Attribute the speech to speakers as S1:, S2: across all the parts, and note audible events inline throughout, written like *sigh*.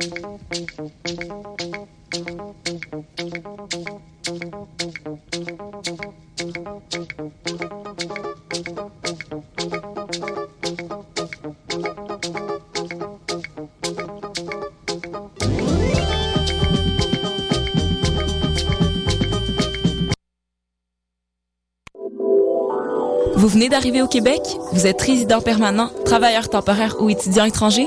S1: Vous venez d'arriver au Québec? Vous êtes résident permanent, travailleur temporaire ou étudiant étranger?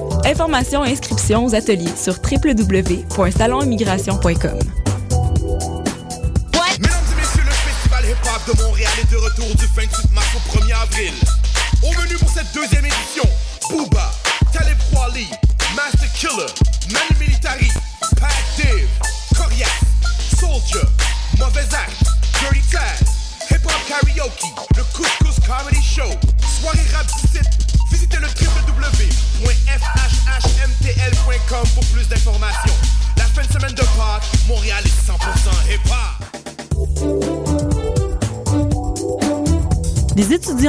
S1: Informations et inscriptions aux ateliers sur www.salonimmigration.com.
S2: Mesdames et messieurs, le festival hip-hop de Montréal est de retour du 28 mars au 1er avril. Au menu pour cette deuxième édition,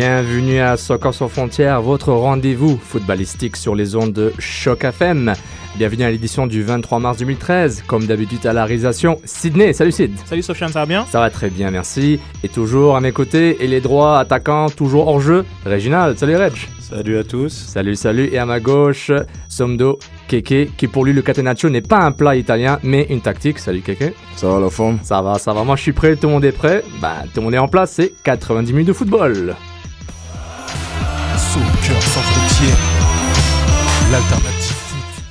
S3: Bienvenue à Soccer sans frontières, votre rendez-vous footballistique sur les ondes de Choc FM. Bienvenue à l'édition du 23 mars 2013. Comme d'habitude à la réalisation, Sydney. Salut Sid.
S4: Salut Sofiane, ça va bien?
S3: Ça va très bien, merci. Et toujours à mes côtés, et les droits attaquants toujours hors jeu, Réginald. Salut Reg.
S5: Salut à tous.
S3: Salut, salut. Et à ma gauche, Somdo Keke, qui pour lui le catenaccio n'est pas un plat italien, mais une tactique. Salut Keke.
S5: Ça va la forme?
S3: Ça va, ça va. Moi je suis prêt, tout le monde est prêt. Bah, tout le monde est en place, c'est 90 minutes de football.
S6: Soccer sans frontières, l'alternative foot.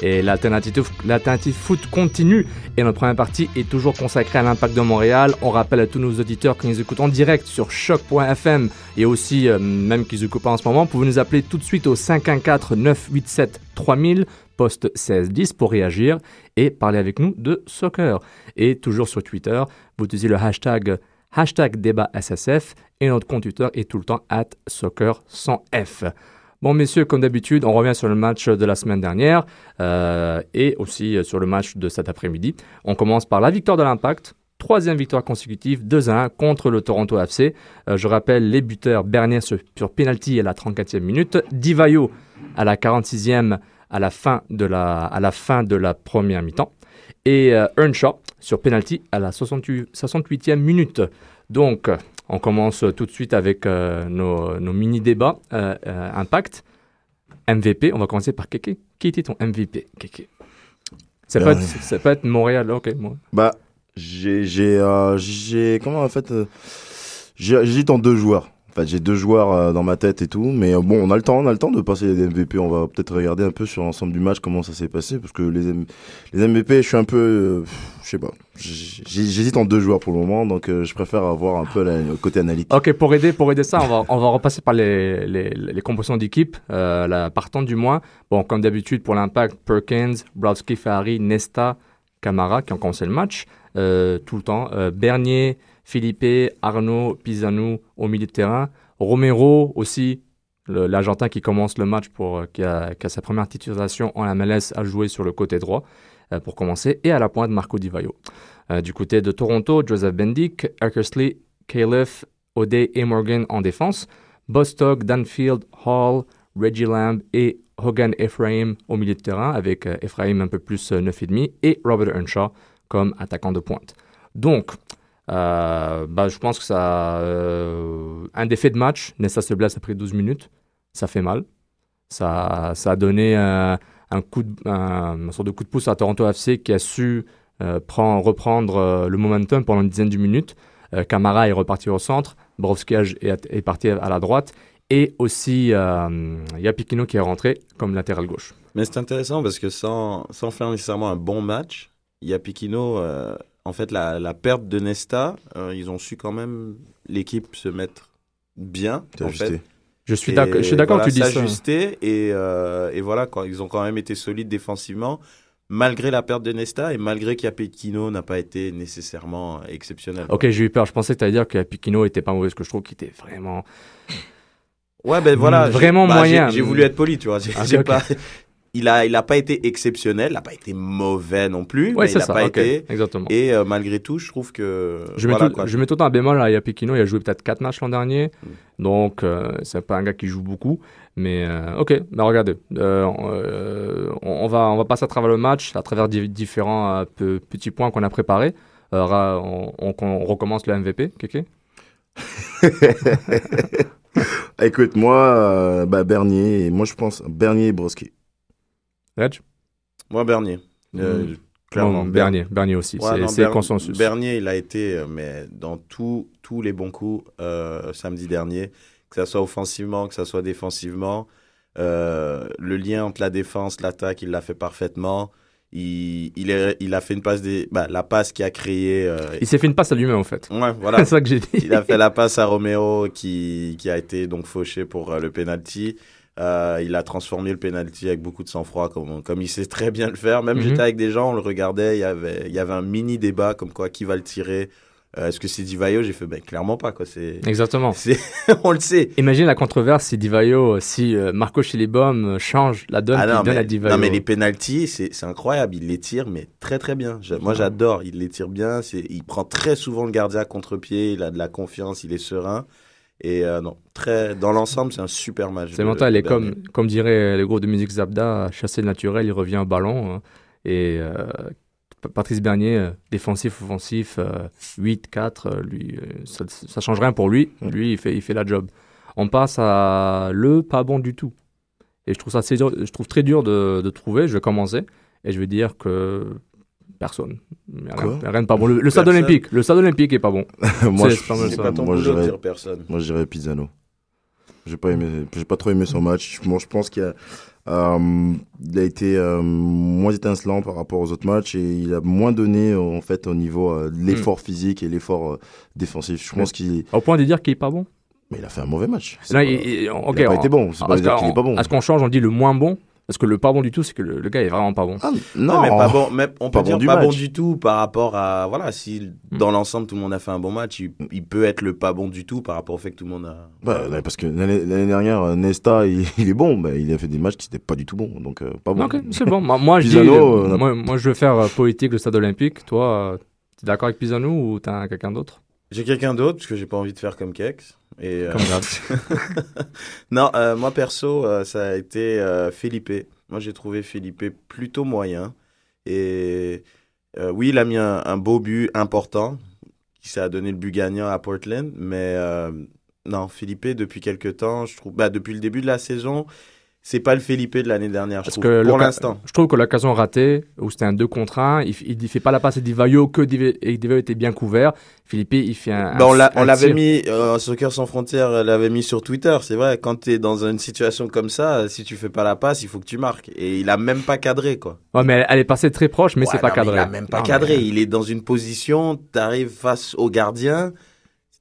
S3: Et l'alternative, foot continue. Et notre première partie est toujours consacrée à l'impact de Montréal. On rappelle à tous nos auditeurs qui nous écoutent en direct sur choc.fm et aussi, euh, même qu'ils écoutent pas en ce moment, vous pouvez nous appeler tout de suite au 514-987-3000, poste 1610 pour réagir et parler avec nous de soccer. Et toujours sur Twitter, vous utilisez le hashtag hashtag débat SSF et notre compte Twitter est tout le temps at soccer sans F. Bon, messieurs, comme d'habitude, on revient sur le match de la semaine dernière euh, et aussi euh, sur le match de cet après-midi. On commence par la victoire de l'Impact. Troisième victoire consécutive, 2 à 1 contre le Toronto FC. Euh, je rappelle les buteurs Bernier sur, sur penalty à la 34e minute, Divayo à la 46e à la fin de la, à la, fin de la première mi-temps et Earnshaw sur penalty à la 68, 68e minute. Donc, on commence tout de suite avec euh, nos, nos mini-débats euh, euh, Impact. MVP, on va commencer par Keke. Qui était ton MVP, Keke ça peut, être, ça peut être Montréal, ok. moi.
S5: Bah, j'ai. J'ai. j'ai- comment en fait j'ai- J'hésite en deux joueurs. En fait, j'ai deux joueurs euh, dans ma tête et tout. Mais euh, bon, on a le temps, on a le temps de passer les MVP. On va peut-être regarder un peu sur l'ensemble du match comment ça s'est passé. Parce que les, les MVP, je suis un peu. euh, je sais pas. J'hésite en deux joueurs pour le moment. Donc, je préfère avoir un peu le côté analytique.
S3: Ok, pour aider, pour aider ça, on va, on va repasser par les, les, compositions d'équipe, la partante du moins. Bon, comme d'habitude, pour l'impact, Perkins, Browski, Ferrari, Nesta, Camara qui ont commencé le match tout le temps. Bernier, Philippe, Arnaud, Pisano au milieu de terrain. Romero aussi, l'Argentin qui commence le match, pour, euh, qui, a, a sa première titularisation en MLS, a joué sur le côté droit euh, pour commencer, et à la pointe Marco Di Vaio. Euh, du côté de Toronto, Joseph Bendick, Eckersley, Califf, O'Day et Morgan en défense, Bostock, Danfield, Hall, Reggie Lamb et Hogan Ephraim au milieu de terrain, avec euh, Ephraim un peu plus euh, 9,5 et Robert Earnshaw comme attaquant de pointe. Donc, euh, bah, je pense que ça. euh, un défait de match, Nesta se blesse après 12 minutes, ça fait mal. Ça, ça a donné un, coup de, un, un sorte de coup de pouce à Toronto FC qui a su euh, prendre, reprendre euh, le momentum pendant une dizaine de minutes. Euh, Camara est reparti au centre, Brovskij est, est parti à la droite, et aussi euh, Yapikino qui est rentré comme latéral gauche.
S4: Mais c'est intéressant parce que sans, sans faire nécessairement un bon match, Yapikino, euh, en fait, la, la perte de Nesta, euh, ils ont su quand même l'équipe se mettre bien.
S5: T'as
S4: en
S5: ajusté.
S4: fait.
S3: Je suis d'accord je suis d'accord
S4: voilà,
S3: que tu dis ça.
S4: s'ajuster et, euh, et voilà, quoi, ils ont quand même été solides défensivement, malgré la perte de Nesta et malgré qu'Yapikino n'a pas été nécessairement exceptionnel.
S3: Ok, j'ai eu peur. Je pensais que tu allais dire que Yapikino était pas mauvais, parce que je trouve qu'il était vraiment.
S4: Ouais, ben voilà.
S3: Vraiment
S4: bah,
S3: moyen.
S4: J'ai j'ai voulu être poli, tu vois. *laughs* J'ai-
S3: Ah,
S4: j'ai pas- il a, il a pas été exceptionnel, il a pas été mauvais non plus,
S3: Ouais,
S4: mais il a
S3: ça.
S4: pas été.
S3: Exactement.
S4: Et euh, malgré tout, je trouve que.
S3: Je mets,
S4: voilà,
S3: tout,
S4: quoi.
S3: je mets tout un bémol à Yapikino. Il a joué peut-être 4 matchs l'an dernier.
S4: Mm.
S3: Donc, euh, c'est pas un gars qui joue beaucoup. Mais euh, ok, bah, regardez. euh, on, on va, on va passer à travers le match, à travers di- différents pe- petits points qu'on a préparés. On, on- on recommence le MVP, Kéké? *laughs*
S5: Écoute, moi, bah, Bernier, moi je pense Bernier et Broski.
S3: Reg?
S4: Moi, Bernier. Euh,
S3: Mm.
S4: Clairement.
S3: Bernier. Bernier aussi.
S4: Ouais,
S3: c'est consensus.
S4: Bernier, il a été, euh, mais dans tous tous les bons coups euh, samedi dernier, que ça soit offensivement, que ça soit défensivement, euh, le lien entre la défense, l'attaque, il l'a fait parfaitement. Il, il, est- il a fait une passe des, bah, la passe qui a créé. euh,
S3: Il s'est fait une passe à lui-même, en fait.
S4: ouais, voilà. *laughs*
S3: c'est ça que j'ai dit.
S4: Il a fait la passe à Roméo qui, qui a été donc fauché pour euh, le penalty. Euh, il a transformé le penalty avec beaucoup de sang-froid, comme, comme il sait très bien le faire. Même
S3: Mhm.
S4: j'étais avec des gens, on le regardait, il y avait, il y avait un mini débat comme quoi qui va le tirer. Euh, Est-ce que c'est Divayo? J'ai fait ben clairement pas quoi. C'est, *laughs*
S3: Exactement.
S4: on le sait.
S3: Imagine la controverse si Divayo, si euh, Marco Chilibom change la donne
S4: Ah non,
S3: donne
S4: mais,
S3: à Divayo.
S4: non mais les penalties, c'est, incroyable. Il les tire mais très très bien. Moi j'adore. Il les tire bien. Il prend très souvent le gardien à contre-pied. Il a de la confiance. Il est serein. Et euh, non, très dans l'ensemble, c'est un super match.
S3: C'est mental, et comme, comme dirait le groupe de musique Zabda, chasser le naturel, il revient au ballon. hein. et euh, Patrice Bernier, euh, défensif, offensif, euh, 8, 4, euh, lui, ça, ça change rien pour lui. Lui, il fait, il fait la job. On passe à le pas bon du tout. Et je trouve ça assez dur- je trouve très dur de, de trouver. Je vais commencer et je vais dire que personne.
S5: Quoi
S3: rien, rien de pas bon. Le, le stade olympique, le stade olympique est pas bon. *laughs*
S5: moi,
S3: C'est
S5: je,
S3: pas ça.
S4: pas ton
S5: moi, je
S4: boulot de
S5: dirais-
S4: dire personne.
S5: moi, je dirais Pizzano. J'ai pas aimé, j'ai pas trop aimé son match. Moi, je pense qu'il a, euh, il a été euh, moins étincelant par rapport aux autres matchs et il a moins donné euh, en fait au niveau euh, de l'effort physique et l'effort euh, défensif. Je pense qu'il,
S3: Au point de dire qu'il est pas bon.
S5: mais il a fait un mauvais match. Pas-
S3: il- il-
S5: a pas
S3: on-
S5: été bon. C'est pas dire qu'il est pas bon.
S3: À ce qu'on change, on dit le moins bon. Parce que le pas bon du tout, c'est que le, le gars est vraiment pas bon.
S5: Ah,
S4: Non,
S5: non,
S4: mais pas bon. Mais on peut
S5: Pas
S4: dire
S5: bon
S4: pas bon du tout par rapport à voilà. Si
S3: Hmm.
S4: dans l'ensemble tout le monde a fait un bon match, il, il peut être le pas bon du tout par rapport au fait que tout le monde a.
S5: Bah, là, parce que l'année l'année dernière, euh, Nesta, il, *laughs* il est bon, mais il a fait des matchs qui n'étaient pas du tout bons, donc euh, pas bon.
S3: Ok, c'est bon. Moi, moi, je dis,
S5: Pisano, euh,
S3: moi, moi, je veux faire euh, politique le stade olympique. Toi, euh, t'es d'accord avec Pisano ou t'as quelqu'un d'autre?
S4: J'ai quelqu'un d'autre parce que j'ai pas envie de faire comme Kex. Et euh,
S3: Comme *laughs*
S4: non, euh, moi perso, euh, ça a été euh, Felipe. Moi, j'ai trouvé Felipe plutôt moyen. Et oui, il a mis un, un beau but important qui ça a donné le but gagnant à Portland. Mais non, Felipe, depuis quelques temps, je trouve, bah, depuis le début de la saison, c'est pas le Felipe de l'année dernière, je
S3: Parce
S4: trouve,
S3: que
S4: pour l'instant.
S3: Je trouve que l'occasion ratée, où c'était un 2 contre 1, il, il fait pas la passe à Divayo, que Divayo était bien couvert. Philippe, il fait un.
S4: Bah, on
S3: un-
S4: l'avait mis, euh, Soccer Sans Frontières euh, l'avait mis sur Twitter. C'est vrai, quand tu es dans une situation comme ça, euh, si tu fais pas la passe, il faut que tu marques. Et il a même pas cadré, quoi.
S3: Ouais, mais elle, elle est passée très proche, mais
S4: Ouais,
S3: c'est pas cadré.
S4: Il a même pas
S3: Non,
S4: cadré.
S3: mais-
S4: Il est dans une position, tu arrives face au gardien.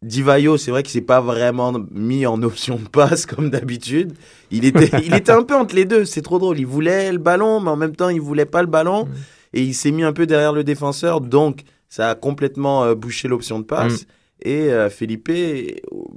S4: Divayo, c'est vrai qu'il s'est pas vraiment mis en option de passe comme d'habitude. Il était, *laughs* il était un peu entre les deux. C'est trop drôle. Il voulait le ballon, mais en même temps, il voulait pas le ballon.
S3: Mm.
S4: Et il s'est mis un peu derrière le défenseur. Donc, ça a complètement euh, bouché l'option de passe.
S3: Mm.
S4: Et euh, Felipe,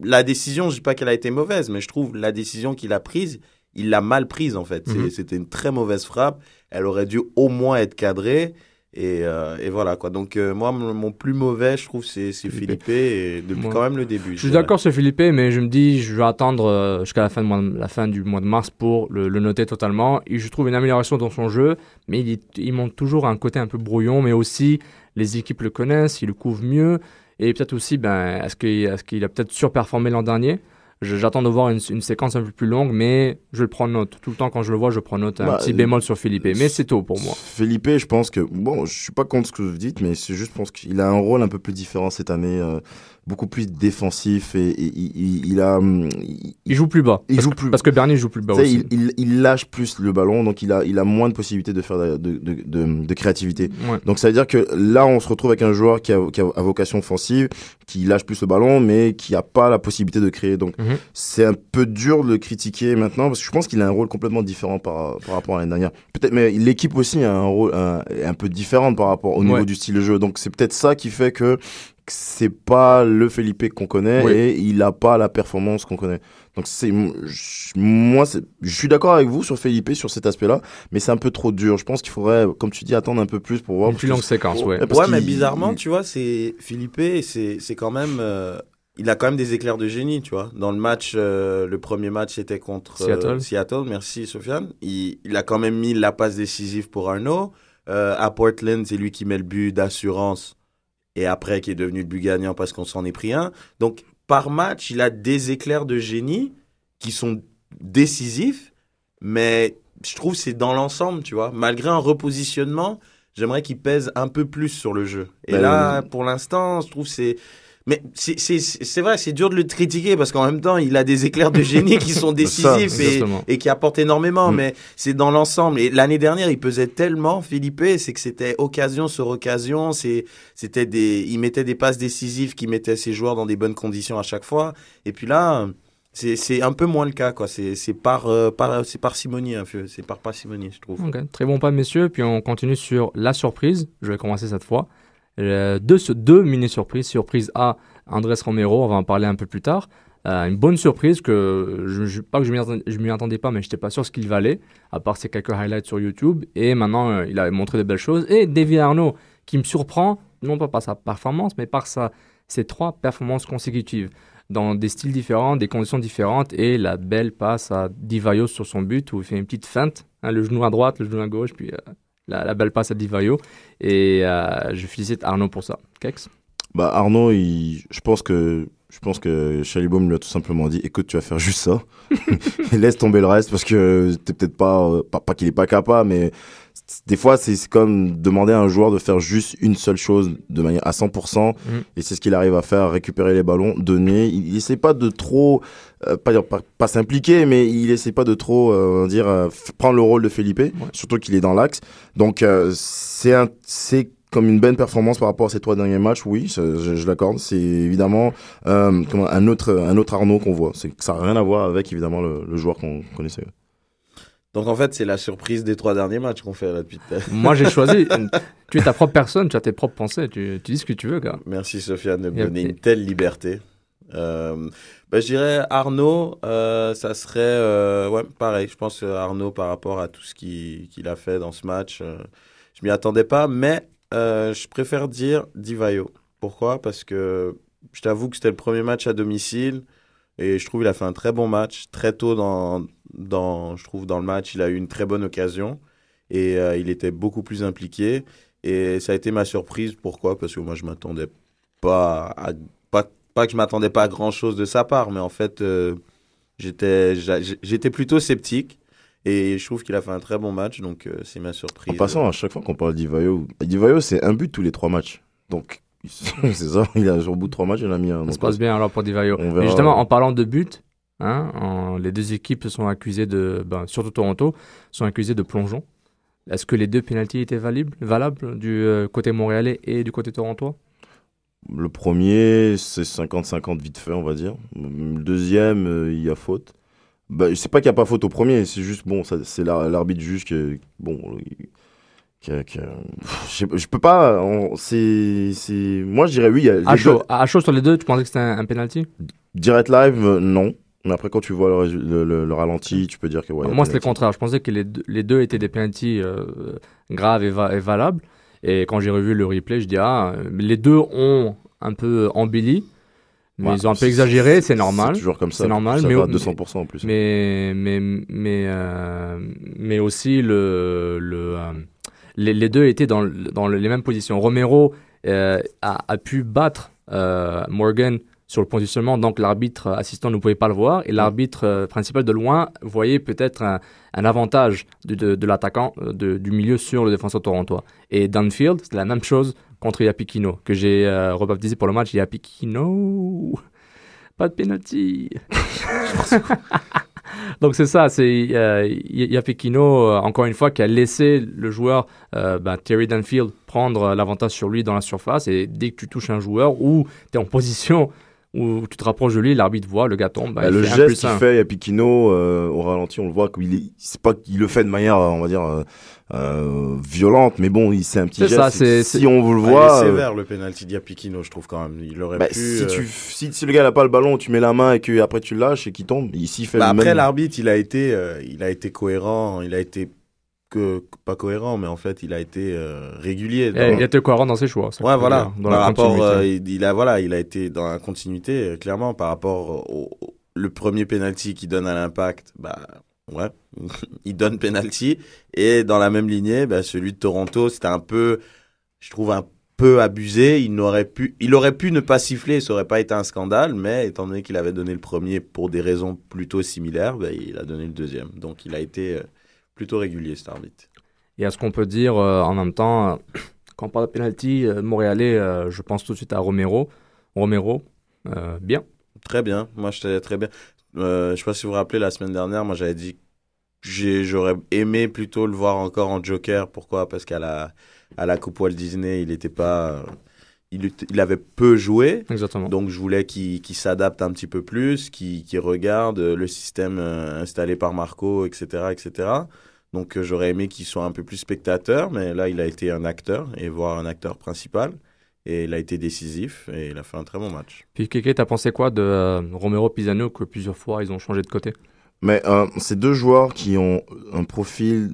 S4: la décision, je dis pas qu'elle a été mauvaise, mais je trouve la décision qu'il a prise, il l'a mal prise en fait.
S3: Mhm.
S4: C'était une très mauvaise frappe. Elle aurait dû au moins être cadrée. Et, euh, et voilà quoi. Donc euh, moi, mon, plus mauvais, je trouve, c'est
S3: Philippe.
S4: Et depuis quand même le début.
S3: Je suis d'accord sur Philippe, mais je me dis, je vais attendre euh, jusqu'à la fin, de mois- la fin du mois de mars pour le, le noter totalement. Et je trouve une amélioration dans son jeu, mais il, est- il montre toujours un côté un peu brouillon, mais aussi les équipes le connaissent, il le couvre mieux. Et peut-être aussi, ben, est-ce qu'il est qu'il a peut-être surperformé l'an dernier? J'attends de voir une, une séquence un peu plus longue, mais je le prends note. Tout le temps, quand je le vois, je prends note. Un
S5: Bah,
S3: petit bémol sur Philippe, mais c'est tôt pour moi.
S5: Felipe, je pense que, bon, je suis pas contre ce que vous dites, mais c'est juste, je pense qu'il a un rôle un peu plus différent cette année, euh, beaucoup plus défensif et, et- il, il- il a, hum, il,
S3: Il joue plus bas.
S5: Il
S3: parce
S5: joue
S3: que,
S5: plus-
S3: Parce que Bernier joue plus bas aussi.
S5: il, lâche plus le ballon, donc il a, il a moins de possibilités de faire de, de, de, de- de créativité.
S3: Ouais.
S5: Donc ça veut dire que là, on se retrouve avec un joueur qui a, qui a, vocation offensive, qui lâche plus le ballon, mais qui a pas la possibilité de créer. Donc
S3: Mhm.
S5: c'est un peu dur de le critiquer maintenant, parce que je pense qu'il a un rôle complètement différent par, par rapport à l'année dernière. Peut-être, mais l'équipe aussi a un rôle un, un peu différent par rapport au niveau
S3: Ouais.
S5: du style de jeu. Donc c'est peut-être ça qui fait que c'est pas le Felipe qu'on connaît
S3: Oui.
S5: et il a pas la performance qu'on connaît. Donc c'est je- moi je suis d'accord avec vous sur Felipe sur cet aspect-là, mais c'est un peu trop dur. Je pense qu'il faudrait comme tu dis attendre un peu plus pour voir
S3: Une plus longue séquence, ouais.
S5: Ouais, parce
S4: ouais, mais bizarrement,
S5: il-
S4: tu vois, c'est Philippe, c'est c'est quand même. euh, il a quand même des éclairs de génie, tu vois. Dans le match, euh, le premier match c'était contre euh,
S3: Seattle.
S4: Seattle, merci Sofiane. Il, il a quand même mis la passe décisive pour Arnaud. Euh, à Portland, c'est lui qui met le but d'assurance et après qui est devenu le but gagnant parce qu'on s'en est pris un. Donc par match, il a des éclairs de génie qui sont décisifs, mais je trouve que c'est dans l'ensemble, tu vois. Malgré un repositionnement, j'aimerais qu'il pèse un peu plus sur le jeu. Et
S5: Ben,
S4: là, pour l'instant, je trouve que c'est. Mais c'est- vrai, c'est dur de le critiquer parce qu'en même temps, il a des éclairs de génie qui sont *laughs*
S5: ça,
S4: décisifs et, qui apportent énormément.
S5: Mm.
S4: Mais c'est dans l'ensemble. Et l'année dernière, il pesait tellement, Philippe, c'est que c'était occasion sur occasion. C'était des, il mettait des passes décisives qui mettaient ses joueurs dans des bonnes conditions à chaque fois. Et puis là, c'est un peu moins le cas, quoi. C'est par, euh, par, un peu. C'est par parcimonie, je trouve.
S3: Très bon pas, messieurs. Puis on continue sur la surprise. Je vais commencer cette fois. Euh, deux, mini-surprises. Surprise A, Andrés Romero. On va en parler un peu plus tard. Euh, une bonne surprise que, je, pas que je m'y attendais, pas, mais je n'étais pas sûr ce qu'il valait, à part ces quelques highlights sur YouTube. Et maintenant, euh, il a montré de belles choses. Et David Arnaud, qui me surprend, non pas par sa performance, mais par sa, ses trois performances consécutives dans des styles différents, des conditions différentes, et la belle passe à Divayo sur son but où il fait une petite feinte, hein, le genou à droite, le genou à gauche, puis la, la belle passe à Divayo. Et euh, je félicite Arnaud pour ça. Kex?
S5: Bah Arnaud, il, je pense que je pense que Chalibaume lui a tout simplement dit écoute, tu vas faire juste ça *laughs* *laughs* laisse tomber le reste parce que t'es peut-être pas euh, pas, pas qu'il est pas capable mais des fois c'est comme demander à un joueur de faire juste une seule chose de manière à 100%
S3: Mhm.
S5: et c'est ce qu'il arrive à faire récupérer les ballons donner il, il essaie pas de trop euh, pas dire pas, pas s'impliquer mais il essaie pas de trop euh, dire euh, prendre le rôle de Felipe surtout qu'il est dans l'axe donc euh, c'est un c'est comme une bonne performance par rapport à ces trois derniers matchs, oui, je, je- je l'accorde. C'est évidemment euh, un autre un autre Arnaud qu'on voit. Ça n'a rien à voir avec évidemment le, le joueur qu'on connaissait.
S4: Donc en fait, c'est la surprise des trois derniers matchs qu'on fait là depuis. *laughs*
S3: Moi, j'ai choisi. tu es ta propre personne, tu as tes propres pensées, tu, tu dis ce que tu veux, gars.
S4: Merci Sofiane de me donner une telle liberté. Euh, bah, je dirais Arnaud, euh, ça serait euh, ouais, pareil. Je pense que Arnaud par rapport à tout ce qu'il a fait dans ce match, euh, je m'y attendais pas, mais euh, je préfère dire Divayo. Pourquoi? Parce que je t'avoue que c'était le premier match à domicile et je trouve qu'il a fait un très bon match très tôt dans dans je trouve dans le match, il a eu une très bonne occasion et euh, il était beaucoup plus impliqué et ça a été ma surprise. Pourquoi? Parce que moi je m'attendais pas à, pas pas que je m'attendais pas à grand chose de sa part, mais en fait euh, j'étais plutôt sceptique et je trouve qu'il a fait un très bon match, donc euh, c'est ma
S5: En
S4: surprise.
S5: passant, à chaque fois qu'on parle d'Ivayo, Divayo c'est un but tous les trois matchs. Donc *laughs* c'est ça, il a au bout de trois matchs, il en a mis un.
S3: Ça se passe bien alors pour Divayo.
S5: verra.
S3: justement, en parlant de but, hein, en- les deux équipes sont accusées de, ben, surtout Toronto, sont accusées de plongeon. Est-ce que les deux pénalties étaient valables, valables du euh, côté montréalais et du côté torontois?
S5: Le premier, c'est 50-50 vite fait, on va dire. Le deuxième, euh, il y a faute. Bah, c'est pas qu'il n'y a pas faute au premier, c'est juste, bon, c'est l'ar- l'arbitre juge bon, que, que- pff, je, je peux pas. on- C'est. Moi, je dirais oui. il y a- les
S3: À chaud,
S5: deux-
S3: à chaud sur les deux, tu pensais que c'était un, un penalty?
S5: Direct live, euh, non. Mais après, quand tu vois le, résu- le, le- le ralenti, tu peux dire que ouais.
S3: Moi, c'était le contraire. Je pensais que les deux, les deux étaient des penalties euh, graves et, va- et valables. Et quand j'ai revu le replay, je dis ah, les deux ont un peu embelli, mais
S5: Ouais,
S3: ils ont un peu
S5: c'est-
S3: exagéré, c'est normal.
S5: C'est toujours comme ça.
S3: C'est normal,
S5: ça
S3: mais-
S5: va à 200% en plus.
S3: Mais mais mais euh, mais aussi le le euh, les, les deux étaient dans dans le- les mêmes positions. Romero a, a pu battre Morgan sur le positionnement, donc l'arbitre assistant ne pouvait pas le voir et l'arbitre euh, principal de loin voyait peut-être un, un avantage de, de, de l'attaquant euh, du milieu sur le défenseur torontois. Et Danfield, c'est la même chose contre Yapikino que j'ai euh, rebaptisé pour le match Yapikino. *laughs* Pas de penalty. *laughs* Donc c'est ça, c'est euh, Yapikino, euh, encore une fois, qui a laissé le joueur euh, ben, Terry Danfield prendre l'avantage sur lui dans la surface. Et dès que tu touches un joueur ou tu es en position où tu te rapproches de lui, l'arbitre voit, le gars tombe.
S5: Bah,
S3: il
S5: le geste qu'il fait à Piquino euh, au ralenti, on le voit qu'il est, c'est pas qu'il le fait de manière, on va dire, euh, euh, violente, mais bon, il c'est un petit
S3: C'est
S5: geste.
S3: ça, c'est-
S5: si
S3: c'est-
S5: on vous le
S4: Ah,
S5: voit,
S4: il est
S5: euh,
S4: sévère le penalty d'Iapikino, je trouve quand même. Il aurait
S5: bah,
S4: pu.
S5: si
S4: euh,
S5: tu, si, si le gars n'a pas le ballon, tu mets la main et que après tu le lâches et qu'il tombe, ici il fait
S4: bah,
S5: le
S4: après
S5: même.
S4: l'arbitre, il a été, euh, il a été cohérent, il a été que pas cohérent, mais en fait, il a été euh, régulier. dans-
S3: Il était cohérent dans ses choix.
S4: Ouais, voilà.
S3: Dans
S4: par
S3: la
S4: rapport, euh, il, il a, voilà, il a été dans la continuité, euh, clairement, par rapport au, au- le premier penalty qu'il donne à l'impact, bah, ouais, *laughs* il donne penalty. Et dans la même lignée, bah, celui de Toronto, c'était un peu, je trouve un peu abusé. Il n'aurait pu, il aurait pu ne pas siffler, ça aurait pas été un scandale, mais étant donné qu'il avait donné le premier pour des raisons plutôt similaires, bah, il a donné le deuxième. Donc, il a été plutôt régulier, cet arbitre.
S3: Et à ce qu'on peut dire euh, en même temps, euh, quand on parle de penalty, euh, Montréalais, je pense tout de suite à Romero. Romero, bien.
S4: Très bien. Moi, j'étais très bien. Euh, je sais pas si vous vous rappelez, la semaine dernière, moi, j'avais dit que j'aurais aimé plutôt le voir encore en Joker. Pourquoi? Parce qu'à la, à la Coupe Walt Disney, il était pas. Il, avait peu joué.
S3: Exactement.
S4: Donc, je voulais qu'il s'adapte un petit peu plus, qu'il regarde euh, le système euh, installé par Marco, etc. etc. Donc, euh, j'aurais aimé qu'il soit un peu plus spectateur, mais là, il a été un acteur, et voir un acteur principal. Et il a été décisif, et il a fait un très bon match.
S3: Puis Kéké, t'as pensé quoi de euh, Romero Pisano que plusieurs fois ils ont changé de côté?
S5: Mais euh, c'est deux joueurs qui ont un profil,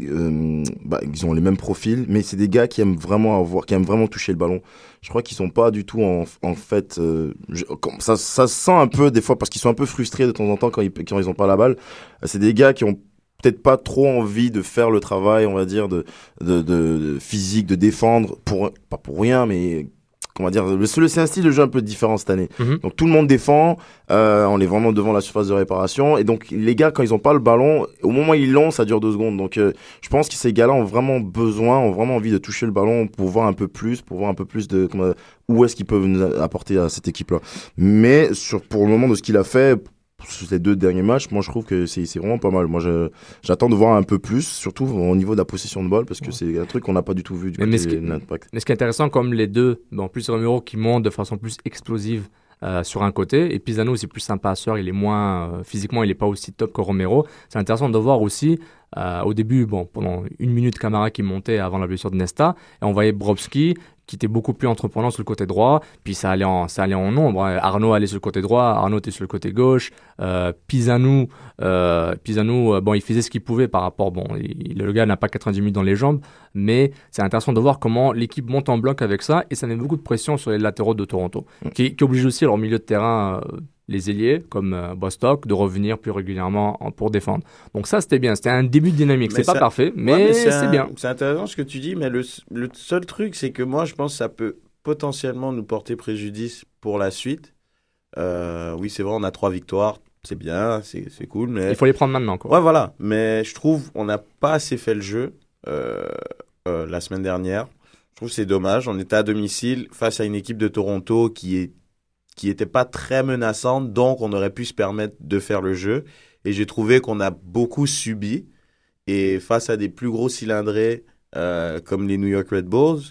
S5: euh, bah, ils ont les mêmes profils, mais c'est des gars qui aiment vraiment avoir, qui aiment vraiment toucher le ballon. Je crois qu'ils sont pas du tout en, en fait, euh, je- ça, ça se sent un peu des fois parce qu'ils sont un peu frustrés de temps en temps quand ils, quand ils ont pas la balle. C'est des gars qui ont peut-être pas trop envie de faire le travail, on va dire, de, de, de, de physique, de défendre pour, pas pour rien, mais comment dire, le, c'est un style de jeu un peu différent cette année.
S3: Mhm.
S5: Donc tout le monde défend, euh, on est vraiment devant la surface de réparation. Et donc les gars, quand ils ont pas le ballon, au moment où ils l'ont, ça dure deux secondes. Donc euh, je pense que ces gars-là ont vraiment besoin, ont vraiment envie de toucher le ballon pour voir un peu plus, pour voir un peu plus de comment, où est-ce qu'ils peuvent nous apporter à cette équipe-là. Mais sur, pour le moment de ce qu'il a fait, sur les deux derniers matchs, moi je trouve que c'est vraiment pas mal. Moi j'attends de voir un peu plus, surtout au niveau de la possession de balle, parce que c'est un truc qu'on n'a pas du tout vu du
S3: Mais-
S5: côté
S3: mais ce qui-
S5: de l'Impact.
S3: Mais ce qui est intéressant, comme les deux, bon, plus Romero qui monte de façon plus explosive euh, sur un côté, et Pisano c'est plus un passeur, il est moins euh, physiquement, il est pas aussi top que Romero. C'est intéressant de voir aussi euh, au début, bon, pendant une minute, Camara qui montait avant la blessure de Nesta, et on voyait Brobski qui était beaucoup plus entreprenant sur le côté droit, puis ça allait en, ça allait en nombre. hein. Arnaud allait sur le côté droit, Arnaud était sur le côté gauche, euh, Pisano, euh, Pisano, euh, bon, il faisait ce qu'il pouvait par rapport, bon, il- le gars n'a pas 90 minutes dans les jambes, mais c'est intéressant de voir comment l'équipe monte en bloc avec ça, et ça met beaucoup de pression sur les latéraux de Toronto, qui, qui oblige aussi leur milieu de terrain, euh, les ailiers, comme euh, Bostock, de revenir plus régulièrement en- pour défendre. Donc ça, c'était bien, c'était un début de dynamique. C'est pas parfait,
S4: Ouais,
S3: mais, c'est bien.
S4: C'est intéressant ce que tu dis, mais le, le seul truc, c'est que moi, je pense que ça peut potentiellement nous porter préjudice pour la suite. Euh, oui, c'est vrai, on a trois victoires, c'est bien, c'est cool, mais...
S3: Il faut les prendre maintenant, quoi.
S4: Ouais, voilà. Mais je trouve on n'a pas assez fait le jeu euh, euh, la semaine dernière. Je trouve que c'est dommage. On était à domicile face à une équipe de Toronto qui est qui était pas très menaçante, donc on aurait pu se permettre de faire le jeu. Et j'ai trouvé qu'on a beaucoup subi. Et face à des plus gros cylindrés euh, comme les New York Red Bulls,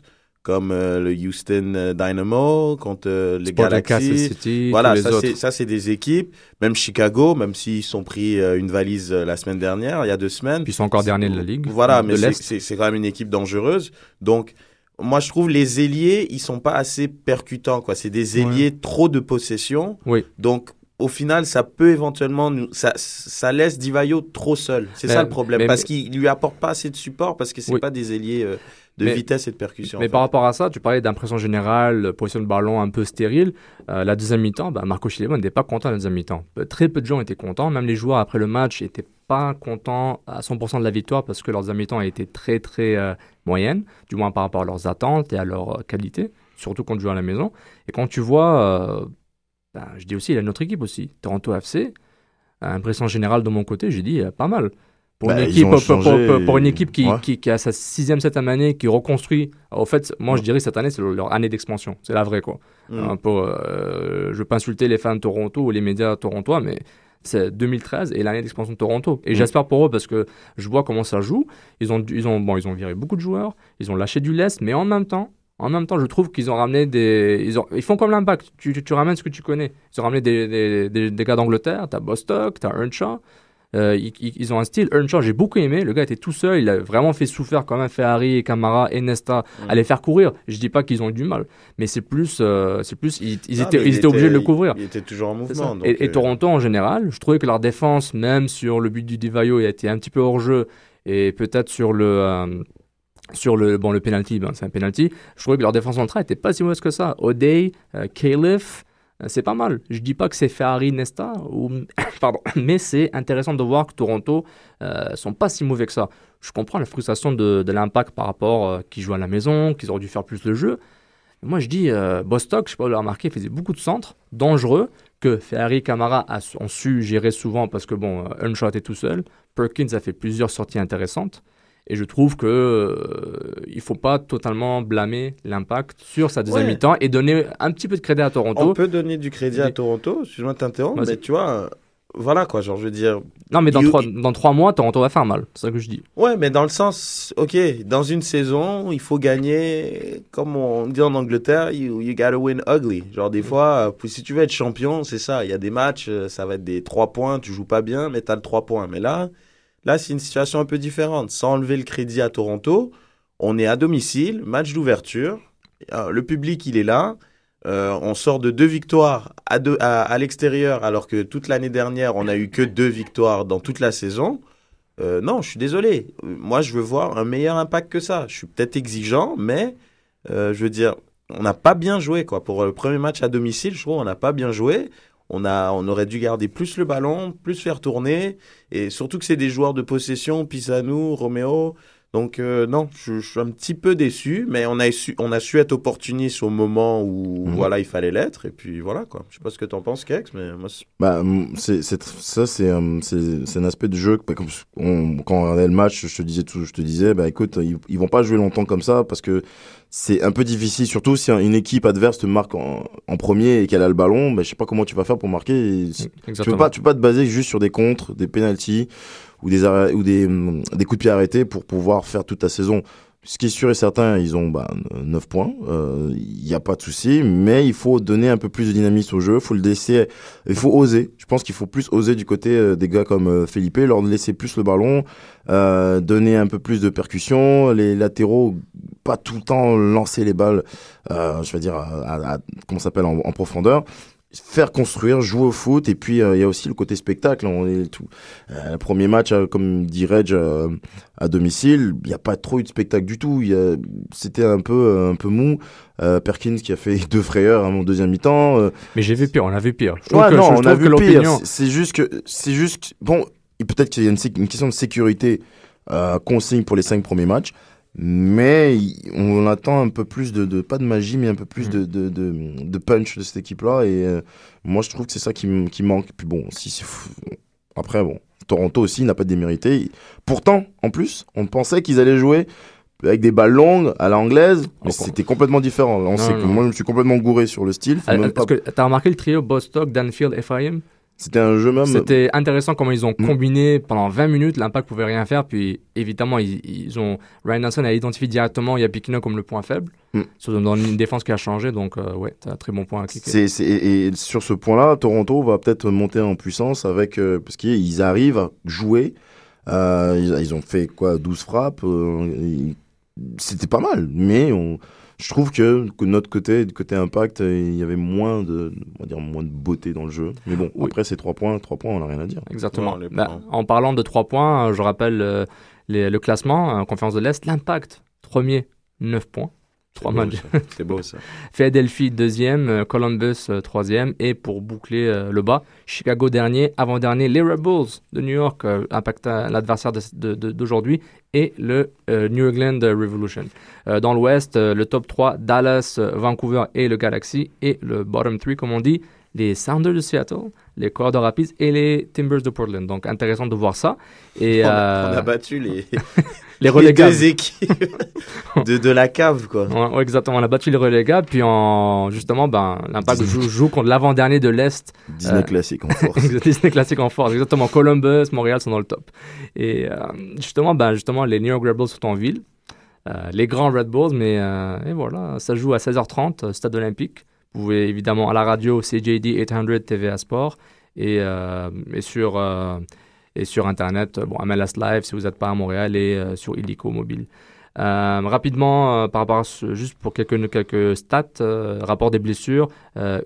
S4: comme euh, le Houston euh, Dynamo, contre euh, les Galaxy.
S3: City,
S4: Voilà, ça c'est, des équipes. Même Chicago, même s'ils sont pris euh, une valise la semaine dernière, il y a deux semaines.
S3: Puis ils sont encore derniers de la ligue.
S4: Voilà, mais c'est quand même une équipe dangereuse. Donc, moi je trouve les ailiers, ils sont pas assez percutants. quoi. C'est des ailiers trop de possession.
S3: Oui.
S4: Donc, au final, ça peut éventuellement, nous- ça, ça laisse Divayo trop seul. C'est ça le problème,
S3: mais-
S4: parce qu'il lui apporte pas assez de support, parce que c'est
S3: Oui.
S4: pas des ailiers euh, de
S3: Mais-
S4: vitesse et de percussion.
S3: Mais
S4: en fait.
S3: par rapport à ça, tu parlais d'impression générale, position de ballon un peu stérile. Euh, la deuxième mi-temps, bah, Marco Chilevo n'était pas content de la deuxième mi-temps. Très peu de gens étaient contents. Même les joueurs après le match n'étaient pas contents à 100% de la victoire parce que leur deuxième mi-temps a été très très euh, moyenne, du moins par rapport à leurs attentes et à leur euh, qualité, surtout quand tu joues à la maison. Et quand tu vois, euh, bah, je dis aussi, il y a notre équipe aussi, Toronto FC. euh, Impression générale de mon côté, j'ai dit pas mal. Pour,
S5: Bah,
S3: une
S5: ils
S3: équipe, pour, une équipe qui,
S5: Ouais.
S3: qui, qui a sa sixième, septième année, qui reconstruit. Au fait, moi je dirais cette année, c'est leur- année d'expansion. C'est la vraie, quoi.
S4: Mm.
S3: Un peu, euh, je veux pas insulter les fans de Toronto ou les médias torontois, mais c'est 2013 et l'année d'expansion de Toronto. Et
S5: Mm.
S3: j'espère pour eux parce que je vois comment ça joue. Ils ont, ils ont, bon, ils ont viré beaucoup de joueurs, ils ont lâché du lest, mais en même temps, en même temps, je trouve qu'ils ont ramené des, ils, ont, ils font comme l'impact. Tu, tu, tu ramènes ce que tu connais. Ils ont ramené des, des, des, des gars d'Angleterre. T'as Bostock, t'as Earnshaw. Euh, ils, ils- ils ont un style. Earnshaw, j'ai beaucoup aimé. Le gars était tout seul. Il a vraiment fait souffrir quand même Ferrari, Camara et Nesta à les faire courir. Je dis pas qu'ils ont eu du mal, mais c'est plus, euh, c'est plus, ils, ils
S4: Ah,
S3: étaient, ils
S4: il
S3: étaient obligés de le couvrir.
S4: Il, était toujours en mouvement. donc,
S3: et, et
S4: euh,
S3: Toronto en général, je trouvais que leur défense, même sur le but du Divayo, il a été un petit peu hors jeu et peut-être sur le sur le bon le penalty, ben, c'est un penalty. Je trouvais que leur défense centrale était pas si mauvaise que ça. O'Day, euh, Califf, euh, c'est pas mal. Je dis pas que c'est Ferrari, Nesta ou *coughs* pardon, *coughs* mais c'est intéressant de voir que Toronto euh, sont pas si mauvais que ça. Je comprends la frustration de, de l'impact par rapport euh, qu'ils jouent à la maison, qu'ils auraient dû faire plus de jeu. Moi, je dis, euh, Bostock, je sais pas, vous l'avez remarqué, faisait beaucoup de centres dangereux que Ferrari Camara a, ont su gérer souvent parce que, bon, euh, Unshot est tout seul. Perkins a fait plusieurs sorties intéressantes. Et je trouve que euh, il faut pas totalement blâmer l'impact sur sa deuxième
S4: Ouais.
S3: mi-temps et donner un petit peu de crédit à
S4: On
S3: Toronto.
S4: peut donner du crédit à Toronto, excuse-moi de t'interrompre, mais tu vois, euh, voilà quoi, genre je veux dire,
S3: Non, mais dans,
S4: You-
S3: trois, dans trois mois, Toronto va faire mal. C'est ça que je dis.
S4: Ouais, mais dans le sens, ok, dans une saison, il faut gagner, comme on dit en Angleterre, you, you gotta win ugly. Genre, des fois, euh, si tu veux être champion, c'est ça. Il y a des matchs, euh, ça va être des 3 points, tu joues pas bien, mais t'as le 3 points. Mais là, là, c'est une situation un peu différente. Sans enlever le crédit à Toronto, on est à domicile, match d'ouverture, euh, le public, il est là. Euh, on sort de deux victoires à, l'extérieur, alors que toute l'année dernière, on a eu que deux victoires dans toute la saison. Euh, non, je suis désolé. Moi, je veux voir un meilleur impact que ça. Je suis peut-être exigeant, mais je veux dire, on n'a pas bien joué quoi. Pour le premier match à domicile, je trouve on n'a pas bien joué. On a, on aurait dû garder plus le ballon, plus faire tourner, et surtout que c'est des joueurs de possession, Pisano, Roméo. Donc euh, non, je, je suis un petit peu déçu, mais on a su, on a su être opportuniste au moment où
S5: Mhm.
S4: voilà il fallait l'être, et puis voilà quoi. Je sais pas ce que t'en penses, Kex, mais moi c'est-
S5: Bah, c'est, ça, c'est, hum, c'est, un aspect du jeu. que, bah, comme on- quand on regardait le match, je te disais tout, je te disais, bah, écoute, ils, ils vont pas jouer longtemps comme ça parce que c'est un peu difficile, surtout si une équipe adverse te marque en, en premier et qu'elle a le ballon, bah, je sais pas comment tu vas faire pour marquer. Et tu
S3: Exactement.
S5: peux pas, tu peux pas te baser juste sur des contres, des penalties ou des ou des, hum, des coups de pied arrêtés pour pouvoir faire toute ta saison. Ce qui est sûr et certain, ils ont bah, 9 points, euh, il n'y a pas de souci, mais il faut donner un peu plus de dynamisme au jeu, faut le laisser, il faut oser. Je pense qu'il faut plus oser du côté euh, des gars comme euh, Felipe, leur laisser plus le ballon, euh, donner un peu plus de percussion, les latéraux, pas tout le temps lancer les balles, euh, je vais dire, à, à- à- comment s'appelle, en profondeur faire construire, jouer au foot, et puis euh, il y a aussi le côté spectacle. On est tout. Euh, le premier match, euh, comme dit Reg, à domicile, il n'y a pas trop eu de spectacle du tout. A- C'était un peu un peu mou. Perkins qui a fait *laughs* deux frayeurs à mon deuxième mi-temps.
S3: Mais j'ai vu pire, on a vu pire. Je
S5: ouais,
S3: que,
S5: non,
S3: je
S5: on a vu pire. C'est- juste que c'est juste bon. Peut-être qu'il y a une, une question de sécurité euh, qu'on signe pour les cinq premiers matchs, mais on attend un peu plus de, de- pas de magie, mais un peu plus
S3: Mm.
S5: de, de, de, de punch de cette équipe-là. Et euh, moi, je trouve que c'est ça qui, qui manque. Puis bon, si c'est fou- après bon, Toronto aussi n'a pas démérité. Pourtant, en plus, on pensait qu'ils allaient jouer avec des balles longues à l'anglaise, mais
S3: Oh,
S5: c'était complètement différent. Là, on
S3: Non,
S5: sait que
S3: non.
S5: moi, je me suis complètement gouré sur le style.
S3: Ah, Est-ce
S5: pas-
S3: que t'as remarqué le trio Bostock, Danfield, Ephraim?
S5: C'était un jeu même.
S3: C'était intéressant comment ils ont
S5: Mm.
S3: combiné pendant 20 minutes. L'impact pouvait rien faire. Puis évidemment, ils, ils ont Ryan Nelson a identifié directement Yapikino comme le point faible.
S5: Mm.
S3: Sur- Dans une défense qui a changé. Donc, euh, ouais, c'est un très bon point à cliquer.
S5: C'est, et et sur ce point-là, Toronto va peut-être monter en puissance avec euh, parce qu'ils arrivent à jouer. Euh, ils, ils ont fait quoi, 12 frappes. euh, c'était pas mal, mais on, je trouve que que de notre côté, du côté impact, euh, il y avait moins de, on va dire moins de beauté dans le jeu. Mais bon,
S3: Oui.
S5: après ces trois points, trois points, on n'a rien à dire.
S3: Exactement.
S4: Ouais,
S3: Bah, en parlant de 3 points, euh, je rappelle euh, les- le classement en conférence de l'Est. L'impact, premier, 9 points. Trois matchs.
S4: C'est beau ça. *laughs*
S3: Philadelphie deuxième, Columbus troisième et pour boucler euh, le bas, Chicago dernier, avant-dernier, les Red Bulls de New York, euh, l'adversaire d'aujourd'hui et le euh, New England Revolution. Euh, dans l'Ouest, euh, le top 3, Dallas, Vancouver et le Galaxy et le bottom 3 comme on dit, les Sounders de Seattle, les Colorado Rapids et les Timbers de Portland. Donc intéressant de voir ça. Et *laughs*
S4: on, a, on a battu les, *laughs*
S3: les
S4: les
S3: relégables.
S4: deux équipes de, de la cave, quoi.
S3: Ouais, ouais, exactement, on a battu les relégables, puis en, justement, ben, l'Impact joue, joue contre l'avant-dernier de l'Est,
S5: Disney
S3: Euh,
S5: classique en force. *laughs*
S3: Disney classique en force, exactement, Columbus, Montréal sont dans le top. Et euh, justement, ben, justement, les New York Red Bulls sont en ville, Euh, les grands Red Bulls, mais euh, et voilà, ça joue à 16h30, euh, stade olympique. Vous pouvez évidemment à la radio, CJD 800 TVA Sport, et, et sur... et sur Internet, euh, bon, MLS Live si vous n'êtes pas à Montréal et euh, sur Illico Mobile. Euh, rapidement, par rapport juste pour quelques, quelques stats, rapport des blessures,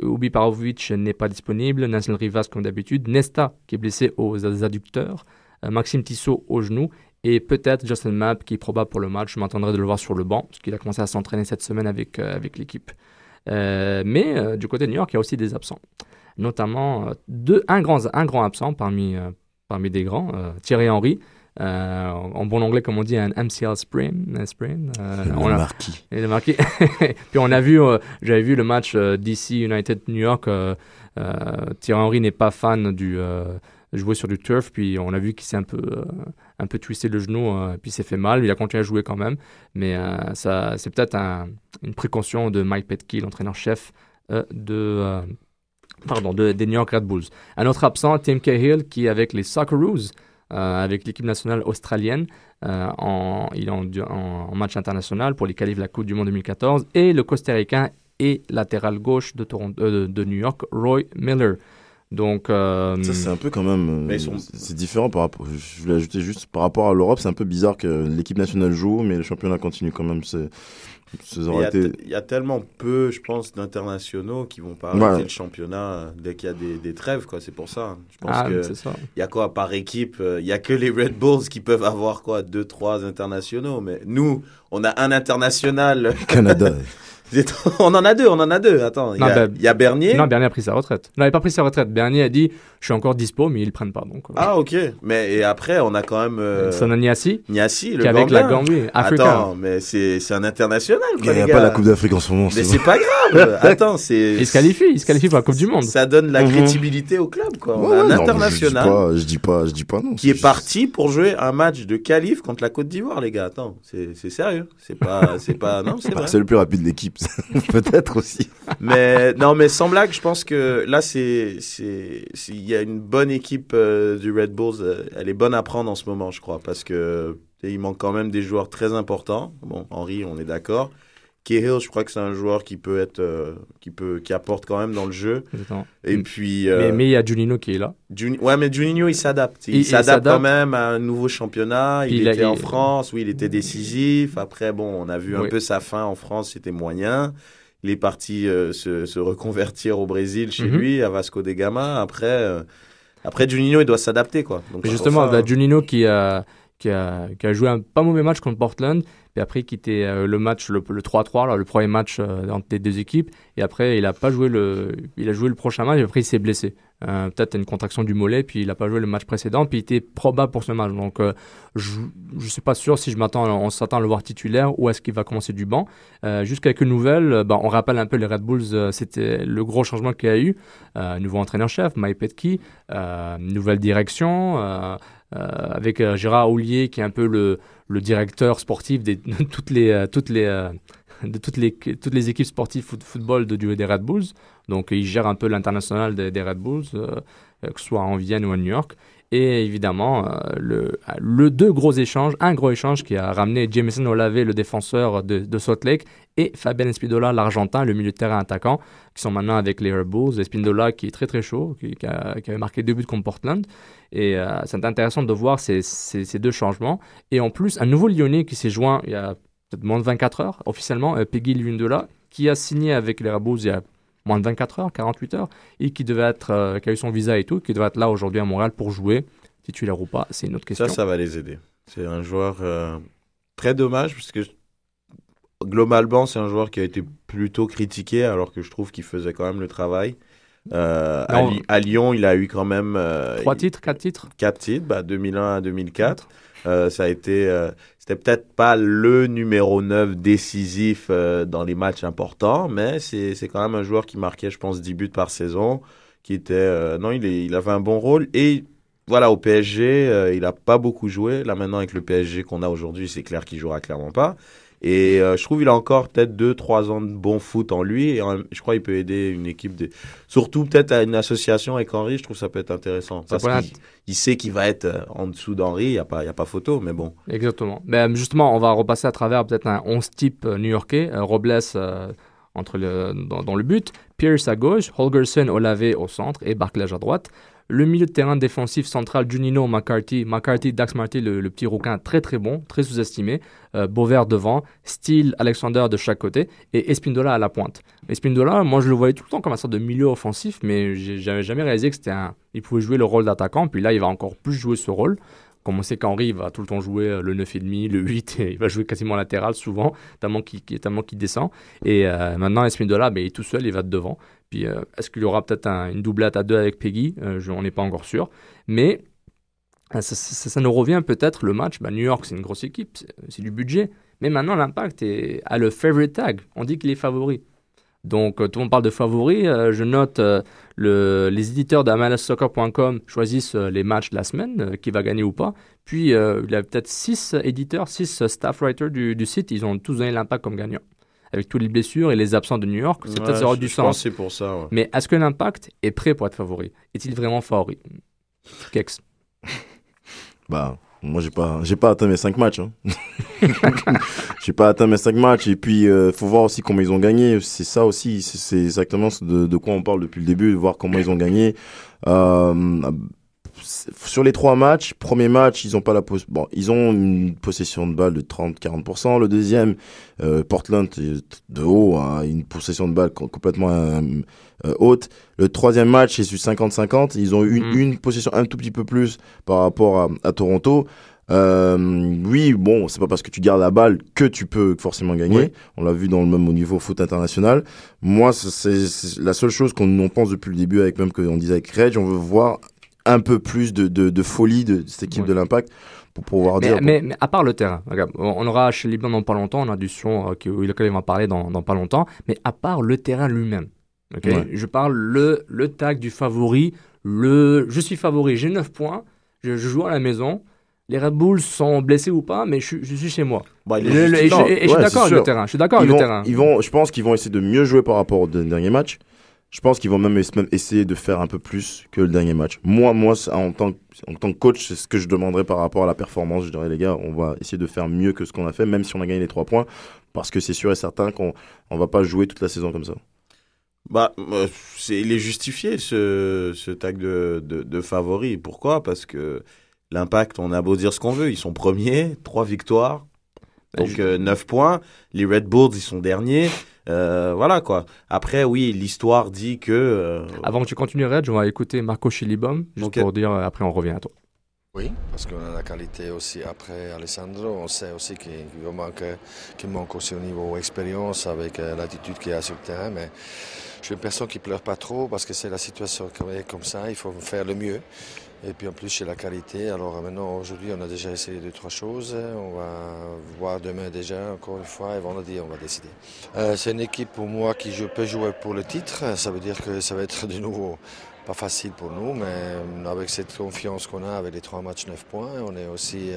S3: Ubi Parovic n'est pas disponible, Nelson Rivas comme d'habitude, Nesta qui est blessé aux adducteurs, Maxime Tissot au genou et peut-être Justin Mapp qui est probable pour le match. Je m'attendrai de le voir sur le banc parce qu'il a commencé à s'entraîner cette semaine avec, avec l'équipe. Mais du côté de New York, il y a aussi des absents, notamment deux, un, grand, un grand absent parmi, parmi des grands, euh, Thierry Henry. euh, en bon anglais, comme on dit, un MCL sprain. un euh,
S5: Le
S3: on a-
S5: marquis.
S3: marqué. *laughs* Puis on a vu, euh, j'avais vu le match DC United New York. Thierry Henry n'est pas fan du jouer sur du turf. Puis on a vu qu'il s'est un peu, euh, un peu twisté le genou. euh, puis s'est fait mal. Il a continué à jouer quand même. Mais euh, ça, c'est peut-être un- une précaution de Mike Petke, l'entraîneur-chef de. Pardon, de, des New York Red Bulls. Un autre absent, Tim Cahill, qui est avec les Socceroos, euh, avec l'équipe nationale australienne, euh, en, il est en, en- en match international pour les qualifs de la Coupe du Monde 2014, et le Costa-Ricain et latéral gauche de, Toronto, euh, de, New York, Roy Miller. Donc, euh,
S5: Ça, c'est un peu quand même. euh,
S4: sont-
S5: C'est différent par rapport. Je voulais ajouter juste par rapport à l'Europe, c'est un peu bizarre que l'équipe nationale joue, mais le championnat continue quand même. C'est.
S4: Il y, a,
S5: été.
S4: te- il y a tellement peu, je pense, d'internationaux qui vont pas
S5: Ouais.
S4: arrêter le championnat euh, dès qu'il y a des, des trêves, quoi. C'est pour ça. Je pense
S3: ah,
S4: que il y a quoi par équipe euh, Il y a que les Red Bulls qui peuvent avoir quoi deux, trois internationaux. Mais nous, on a un international.
S5: Canada. *laughs* *laughs*
S4: on en a deux, on en a deux. Attends, il y,
S3: Non,
S4: a-
S3: ben-
S4: il y a Bernier.
S3: Non, Bernier a pris sa retraite. Non, il n'a pas pris sa retraite. Bernier a dit Je suis encore dispo, mais ils ne prennent pas. Donc, euh,
S4: Ah ok. Mais et après, on a quand même euh,
S3: Sana Niassi,
S4: Niassi, le
S3: qui est avec la
S4: Gambien.
S3: Gambie, africain.
S4: Attends, mais c'est c'est un international.
S5: Il n'y a pas la Coupe d'Afrique en ce moment.
S4: Mais
S5: c'est
S4: pas grave. *laughs* Attends, c'est.
S3: Il se qualifie, il se qualifie pour la Coupe du Monde.
S4: Ça donne la
S5: Mhm.
S4: crédibilité au club, quoi. On
S5: Ouais,
S4: a un
S5: non,
S4: international
S5: Je dis pas, je dis pas, je dis pas non.
S4: qui est parti pour jouer un match de qualif contre la Côte d'Ivoire, les gars. Attends, c'est c'est sérieux. C'est pas, c'est pas, non, c'est vrai.
S5: Bah, C'est le plus rapide de l'équipe, *laughs* peut-être aussi.
S4: Mais non, mais sans blague, je pense que là, c'est, c'est, il y a une bonne équipe euh, du Red Bulls. euh, elle est bonne à prendre en ce moment, je crois, parce que il manque quand même des joueurs très importants. Bon, Henry, on est d'accord. Cahill, je crois que c'est un joueur qui peut être, euh, qui peut, qui apporte quand même dans le jeu.
S3: Exactement.
S4: Et
S3: Mm.
S4: puis, euh,
S3: Mais mais il y a Juninho qui est là.
S4: Juni- ouais, mais Juninho, il s'adapte. Il, s'adapte quand même à un nouveau championnat. Il
S3: Puis il a-
S4: était en France, oui, il était décisif. Après, bon, on a vu un peu sa fin en France, c'était moyen. Il est parti euh, se, se reconvertir au Brésil chez
S3: Mhm.
S4: lui, à Vasco da Gama. Après, après Juninho, il doit s'adapter, quoi. Donc,
S3: justement,
S4: ça,
S3: bah, Juninho qui a, qui, a, qui a joué un pas mauvais match contre Portland, puis après quitté euh, le match, le, le 3-3, là, le premier match euh, entre les deux équipes, et après il a pas joué le, il a joué le prochain match, et après il s'est blessé. Euh, Peut-être une contraction du mollet, puis il a pas joué le match précédent, puis il était probable pour ce match. Donc euh, je je suis pas sûr si je m'attends, on s'attend à le voir titulaire ou est-ce qu'il va commencer du banc. Juste quelques nouvelles, bah, on rappelle un peu les Red Bulls, c'était le gros changement qu'il y a eu. Nouveau entraîneur-chef, Mike Petke, euh, nouvelle direction. Euh, avec euh, Gérard Houllier qui est un peu le, le directeur sportif de toutes les, euh, toutes les, de toutes les, toutes les équipes sportives foot, football de, du- des Red Bulls. Donc, il gère un peu l'international des, des Red Bulls, que ce soit en Vienne ou à New York. Et évidemment, euh, le, le deux gros échanges, un gros échange qui a ramené Jameson Olave, le défenseur de, Salt Lake, et Fabien Espindola, l'Argentin, le milieu de terrain attaquant, qui sont maintenant avec les Red Bulls. Espindola qui est très très chaud, qui, qui a- qui marqué deux buts contre Portland. Et euh, c'est intéressant de voir ces, ces, deux changements. Et en plus, un nouveau Lyonnais qui s'est joint il y a peut-être moins de 24 heures, officiellement, euh, Peggy Lundula, qui a signé avec les Red Bulls il y a moins de 24 heures, 48 heures, et qui devait être, euh, qui a eu son visa et tout, qui devait être là aujourd'hui à Montréal pour jouer, titulaire ou pas, c'est une autre question.
S4: Ça, ça va les aider. C'est un joueur euh, très dommage parce que globalement, c'est un joueur qui a été plutôt critiqué alors que je trouve qu'il faisait quand même le travail. Euh, à,
S3: Non.
S4: Li- à Lyon, il a eu quand même
S3: Trois titres, quatre titres?
S4: Quatre titres, bah, 2001 à 2004. Euh, ça a été, c'était peut-être pas le numéro 9 décisif euh, dans les matchs importants, mais c'est, quand même un joueur qui marquait, je pense, 10 buts par saison, qui était, euh, non, il, est, il avait un bon rôle et voilà, au PSG, euh, il a pas beaucoup joué. Là, maintenant, avec le PSG qu'on a aujourd'hui, c'est clair qu'il jouera clairement pas. Et euh, je trouve qu'il a encore peut-être 2-3 ans de bon foot en lui. Et je crois qu'il peut aider une équipe, de... surtout peut-être à une association avec Henry. Je trouve que ça peut être intéressant.
S3: Ça
S4: Parce qu'il il sait qu'il va être euh, en dessous d'Henry. Il n'y a, pas- il y a pas photo, mais bon.
S3: Exactement. Ben, justement, on va repasser à travers peut-être un 11 type euh, new-yorkais. Robles entre le, dans, dans le but, Pierce à gauche, Holgerson Olave au centre et Barclay à droite. Le milieu de terrain défensif central, Junino McCarthy. McCarthy, Dax Marty, le, petit rouquin, très très bon, très sous-estimé. Euh, Beauvert devant, Steele, Alexander de chaque côté et Espindola à la pointe. Espindola, moi je le voyais tout le temps comme un sorte de milieu offensif, mais j'ai jamais, jamais réalisé que pouvait jouer le rôle d'attaquant, puis là il va encore plus jouer ce rôle. Comme on sait qu'Henry il va tout le temps jouer euh, le 9,5, le 8, et il va jouer quasiment latéral souvent, tellement qu'il tellement qu'il descend. Et euh, maintenant, Espindola, ben, il est tout seul, il va de devant. Puis euh, est-ce qu'il y aura peut-être un- une doublette à deux avec Peggy? Euh, je- On n'est pas encore sûr. Mais ça, nous revient peut-être le match. Ben, New York, c'est une grosse équipe, c'est du budget. Mais maintenant, l'impact a le favorite tag. On dit qu'il est favori. Donc, euh, tout le monde parle de favori. Euh, je note euh, le, les éditeurs d'AMLSsoccer.com choisissent euh, les matchs de la semaine, euh, qui va gagner ou pas. Puis, euh, il y a peut-être six éditeurs, six staff writers du, du site. Ils ont tous donné l'impact comme gagnant. Avec toutes les blessures et les absents de New York, c'est
S4: Ouais,
S3: peut-être ça aura du
S4: je pense
S3: sens.
S4: c'est pour ça. ouais.
S3: Mais est-ce que l'impact est prêt pour être favori? Est-il vraiment favori? Kex.
S5: Bah, moi, j'ai pas, j'ai pas atteint mes 5 matchs. Hein. *laughs* j'ai pas atteint mes 5 matchs. Et puis, euh, faut voir aussi comment ils ont gagné. C'est ça aussi. C'est exactement de, quoi on parle depuis le début, voir comment ils ont gagné. Euh, sur les trois matchs, premier match, ils ont pas la pos- bon, ils ont une possession de balle de 30-40%. Le deuxième, euh, Portland est de haut a une possession de balle co- complètement euh, euh, haute. Le troisième match, c'est sur 50-50. Ils ont eu une, une possession un tout petit peu plus par rapport à, à Toronto. Euh, oui, bon, c'est pas parce que tu gardes la balle que tu peux forcément gagner.
S3: Oui.
S5: On l'a vu dans le même au niveau foot international. Moi, c'est- la seule chose qu'on on pense depuis le début, avec même qu'on disait avec Reg, on veut voir un peu plus de, de, de folie de cette équipe
S3: Ouais.
S5: de l'Impact pour pouvoir
S3: Mais,
S5: dire.
S3: mais, mais à part le terrain, regarde, on aura chez Liban dans pas longtemps, on a du son euh, qui- lequel il va parler dans, dans pas longtemps, mais à part le terrain lui-même, ok
S5: Ouais.
S3: je parle le, le tag du favori, le je suis favori, j'ai 9 points, je, je joue à la maison, les Red Bulls sont blessés ou pas, mais je, suis- je suis chez moi.
S4: Bah,
S3: Et,
S4: est
S3: le- le- et je, suis d'accord avec le terrain, je suis d'accord
S5: ils
S3: avec
S5: vont,
S3: le terrain.
S5: ils vont, je pense qu'ils vont essayer de mieux jouer par rapport au de- dernier match. Je pense qu'ils vont même, ess- même essayer de faire un peu plus que le dernier match. Moi, moi, en tant, que- en tant que coach, c'est ce que je demanderais par rapport à la performance. Je dirais, les gars, on va essayer de faire mieux que ce qu'on a fait, même si on a gagné les trois points, parce que c'est sûr et certain qu'on on va pas jouer toute la saison comme ça.
S4: Bah, euh, c'est, il est justifié ce, ce tag de, de, de favori. Pourquoi? Parce que l'impact, on a beau dire ce qu'on veut, ils sont premiers, trois victoires,
S3: Bah,
S4: donc euh, 9 points. Les Red Bulls, ils sont derniers. Euh, voilà quoi. Après, oui, l'histoire dit que. euh,
S3: Avant que tu continues, Red, on va écouter Marco Chilibom, juste pour dire, euh, après on revient à toi.
S7: Oui, parce qu'on a la qualité aussi après Alessandro. On sait aussi qu'il manque, qu'il manque aussi au niveau expérience avec l'attitude qu'il a sur le terrain. Mais je suis une personne qui pleure pas trop parce que c'est la situation qui est comme ça. Il faut faire le mieux. Et puis en plus, c'est la qualité. Alors euh, maintenant, aujourd'hui, on a déjà essayé deux, trois choses. On va voir demain déjà, encore une fois, et vendredi, on va décider. Euh, c'est une équipe pour moi qui je peux jouer pour le titre. Ça veut dire que ça va être de nouveau pas facile pour nous, mais euh, avec cette confiance qu'on a, avec les trois matchs, 9 points, on est aussi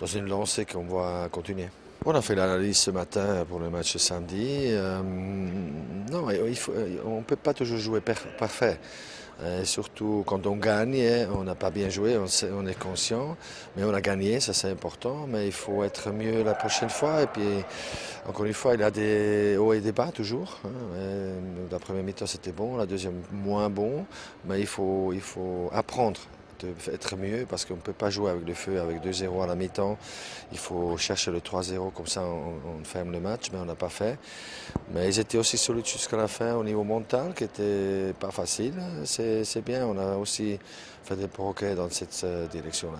S7: dans une lancée qu'on va continuer. On a fait l'analyse ce matin pour le match samedi. Non, on ne peut pas toujours jouer parfait. Et surtout quand on gagne, on n'a pas bien joué, on, est conscient, mais on a gagné, ça c'est important, mais il faut être mieux la prochaine fois. Et puis, encore une fois, il y a des hauts et des bas toujours. Hein. La première mi-temps c'était bon, la deuxième moins bon, mais il faut, il faut apprendre être mieux parce qu'on ne peut pas jouer avec le feu, avec 2-0 à la mi-temps. Il faut chercher le 3-0, comme ça on, ferme le match, mais on n'a pas fait. Mais ils étaient aussi solides jusqu'à la fin au niveau mental, qui n'était pas facile. C'est bien, on a aussi fait des progrès dans cette euh, direction-là.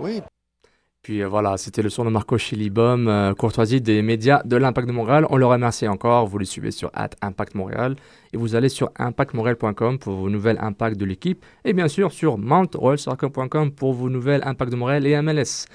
S7: Oui,
S3: puis euh, voilà, c'était le son de Marco Chilibom, euh, courtoisie des médias de l'Impact de Montréal. On le remercie encore. Vous le suivez sur Impact Montréal et vous allez sur impactmontréal.com pour vos nouvelles impacts de l'équipe et bien sûr sur mountroyalsoccer.com pour vos nouvelles impacts de Montréal et MLS.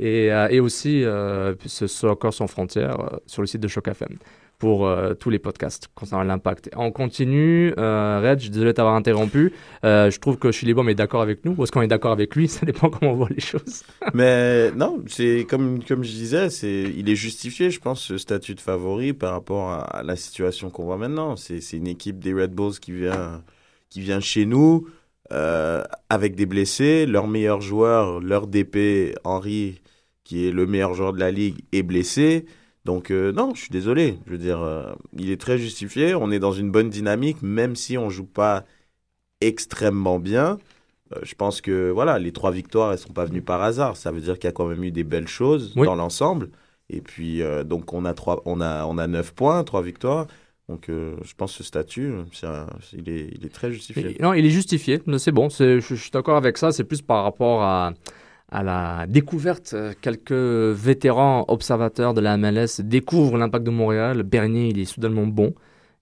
S3: Et, euh, et aussi ce Soccer sans frontières sur le site de Choc FM pour euh, tous les podcasts concernant l'impact. On continue. Euh, Reg, désolé de t'avoir interrompu. Euh, je trouve que Chilibom est d'accord avec nous. Ou est-ce qu'on est d'accord avec lui? *laughs* Ça dépend comment on voit les choses. *laughs*
S4: Mais non, c'est comme, comme je disais, c'est, il est justifié, je pense, ce statut de favori par rapport à, la situation qu'on voit maintenant. C'est, une équipe des Red Bulls qui vient, qui vient chez nous avec des blessés. Leur meilleur joueur, leur DP, Henry, qui est le meilleur joueur de la ligue, est blessé. Donc euh, non, je suis désolé. Je veux dire, euh, il est très justifié. On est dans une bonne dynamique, même si on joue pas extrêmement bien. Euh, je pense que voilà, les trois victoires, elles sont pas venues par hasard. Ça veut dire qu'il y a quand même eu des belles choses dans l'ensemble. Et puis donc on a trois, on a on a neuf points, trois victoires. Donc je pense que ce statut, il, est, il, est, très justifié.
S3: non, il est justifié. C'est bon. Je, je suis d'accord avec ça. C'est plus par rapport à à la découverte. Euh, quelques vétérans observateurs de la MLS découvrent l'impact de Montréal. Bernier, il est soudainement bon.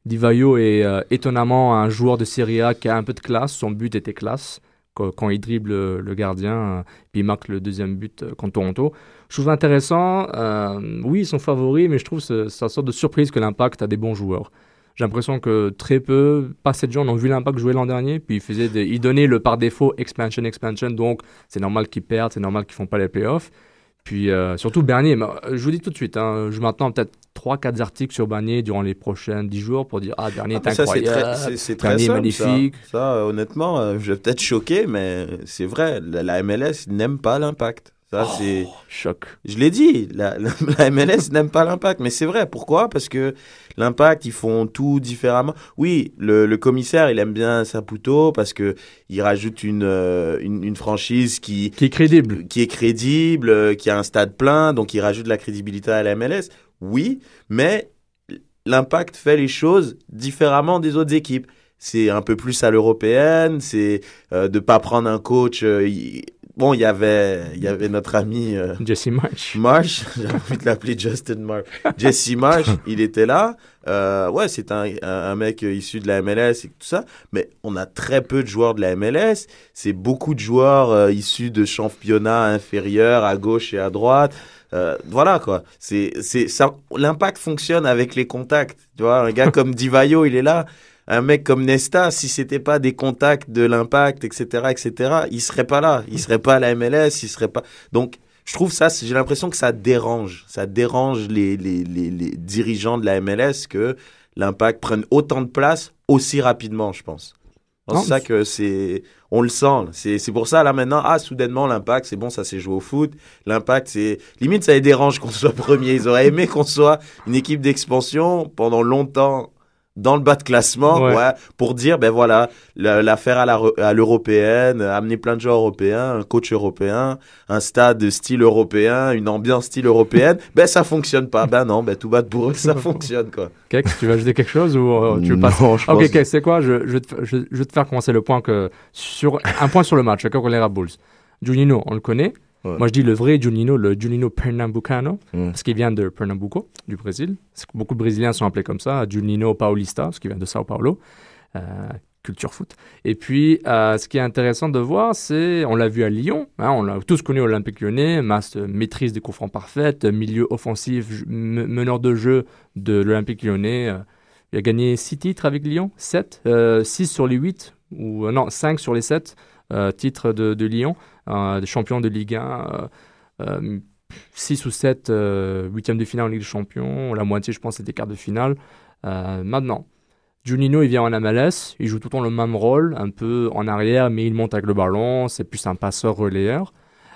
S3: Divayo est euh, étonnamment un joueur de Serie A qui a un peu de classe. Son but était classe quand, il dribble le, gardien, euh, puis il marque le deuxième but contre Toronto. Je trouve intéressant. oui, ils sont favoris, mais je trouve une sorte de surprise que l'impact a des bons joueurs. J'ai l'impression que très peu, pas assez de gens ont vu l'impact jouer l'an dernier, puis ils, faisaient ils donnaient le par défaut expansion, expansion, donc c'est normal qu'ils perdent, c'est normal qu'ils font pas les playoffs. Puis euh, surtout Bernier, je vous dis tout de suite, hein, je m'attends peut-être 3-4 articles sur Bernier durant les prochains 10 jours pour dire Ah, Bernier ah, est incroyable,
S4: c'est très, Bernier magnifique. Ça, honnêtement, euh, je vais peut-être choquer, mais c'est vrai, la MLS n'aime pas l'impact. Ça, oh, c'est.
S3: Choc.
S4: Je l'ai dit, la, *laughs* la, MLS n'aime pas l'impact, mais c'est vrai. Pourquoi? Parce que l'impact, ils font tout différemment. Oui, le, le, commissaire, il aime bien Saputo parce que il rajoute une, euh, une, une, franchise qui.
S3: Qui est crédible.
S4: Qui, est crédible, euh, qui a un stade plein, donc il rajoute de la crédibilité à la MLS. Oui, mais l'impact fait les choses différemment des autres équipes. C'est un peu plus à l'européenne, c'est euh, de pas prendre un coach. Bon, il y avait, il y avait notre ami
S3: euh, Jesse Marsh.
S4: Marsh, *laughs* j'ai envie de l'appeler Justin Marsh. Jesse Marsh, *laughs* il était là. Euh, ouais, c'est un, un, mec issu de la MLS et tout ça. Mais on a très peu de joueurs de la MLS. C'est beaucoup de joueurs euh, issus de championnats inférieurs à gauche et à droite. Euh, voilà quoi. C'est, c'est ça. L'impact fonctionne avec les contacts. Tu vois, un gars *laughs* comme Divayo, il est là un mec comme Nesta, si c'était pas des contacts de l'impact, etc., etc., il serait pas là. Il serait pas à la MLS, il serait pas. Donc, je trouve ça, j'ai l'impression que ça dérange. Ça dérange les, les, les, les dirigeants de la MLS que l'impact prenne autant de place aussi rapidement, je pense. C'est ça que c'est, on le sent. C'est pour ça là maintenant, ah soudainement l'impact, c'est bon, ça s'est joué au foot. L'impact, c'est limite ça les dérange *laughs* qu'on soit premier. Ils auraient aimé qu'on soit une équipe d'expansion pendant longtemps dans le bas de classement ouais. pour dire ben voilà l'affaire à l'européenne amener plein de joueurs européens un coach européen un stade style européen une ambiance style européenne *laughs* ben ça fonctionne pas. Ben non ben tout bas pour eux ça *laughs* fonctionne quoi.
S3: Tu veux ajouter quelque chose ou euh, tu veux pas
S5: non, je
S3: ok c'est quoi? Je, je, je, vais te faire commencer le point que sur un point sur le match d'accord les Bulls. Juninho on le connaît moi, je dis le vrai Junino, le Pernambucano, mm. parce qu'il vient de Pernambuco, du Brésil. Beaucoup de Brésiliens sont appelés comme ça, Junino Paulista, parce qu'il vient de Sao Paulo. Euh, culture foot. Et puis, euh, ce qui est intéressant de voir, c'est, on l'a vu à Lyon, hein, on l'a tous connu Olympique lyonnais, masse, maîtrise des coups francs parfaite, milieu offensif, meneur de jeu de l'Olympique lyonnais. Euh, il a gagné 6 titres avec Lyon, 7, 6 sur les 8, ou non, 5 sur les 7 titres de, de Lyon. Euh, des champions de Ligue 1. Euh, euh, 6 ou 7 huitièmes de finale en Ligue des Champions. La moitié, je pense, c'est des quarts de finale. maintenant, Juninho, il vient en MLS, il joue tout le temps le même rôle, un peu en arrière, mais il monte avec le ballon, c'est plus un passeur relayeur.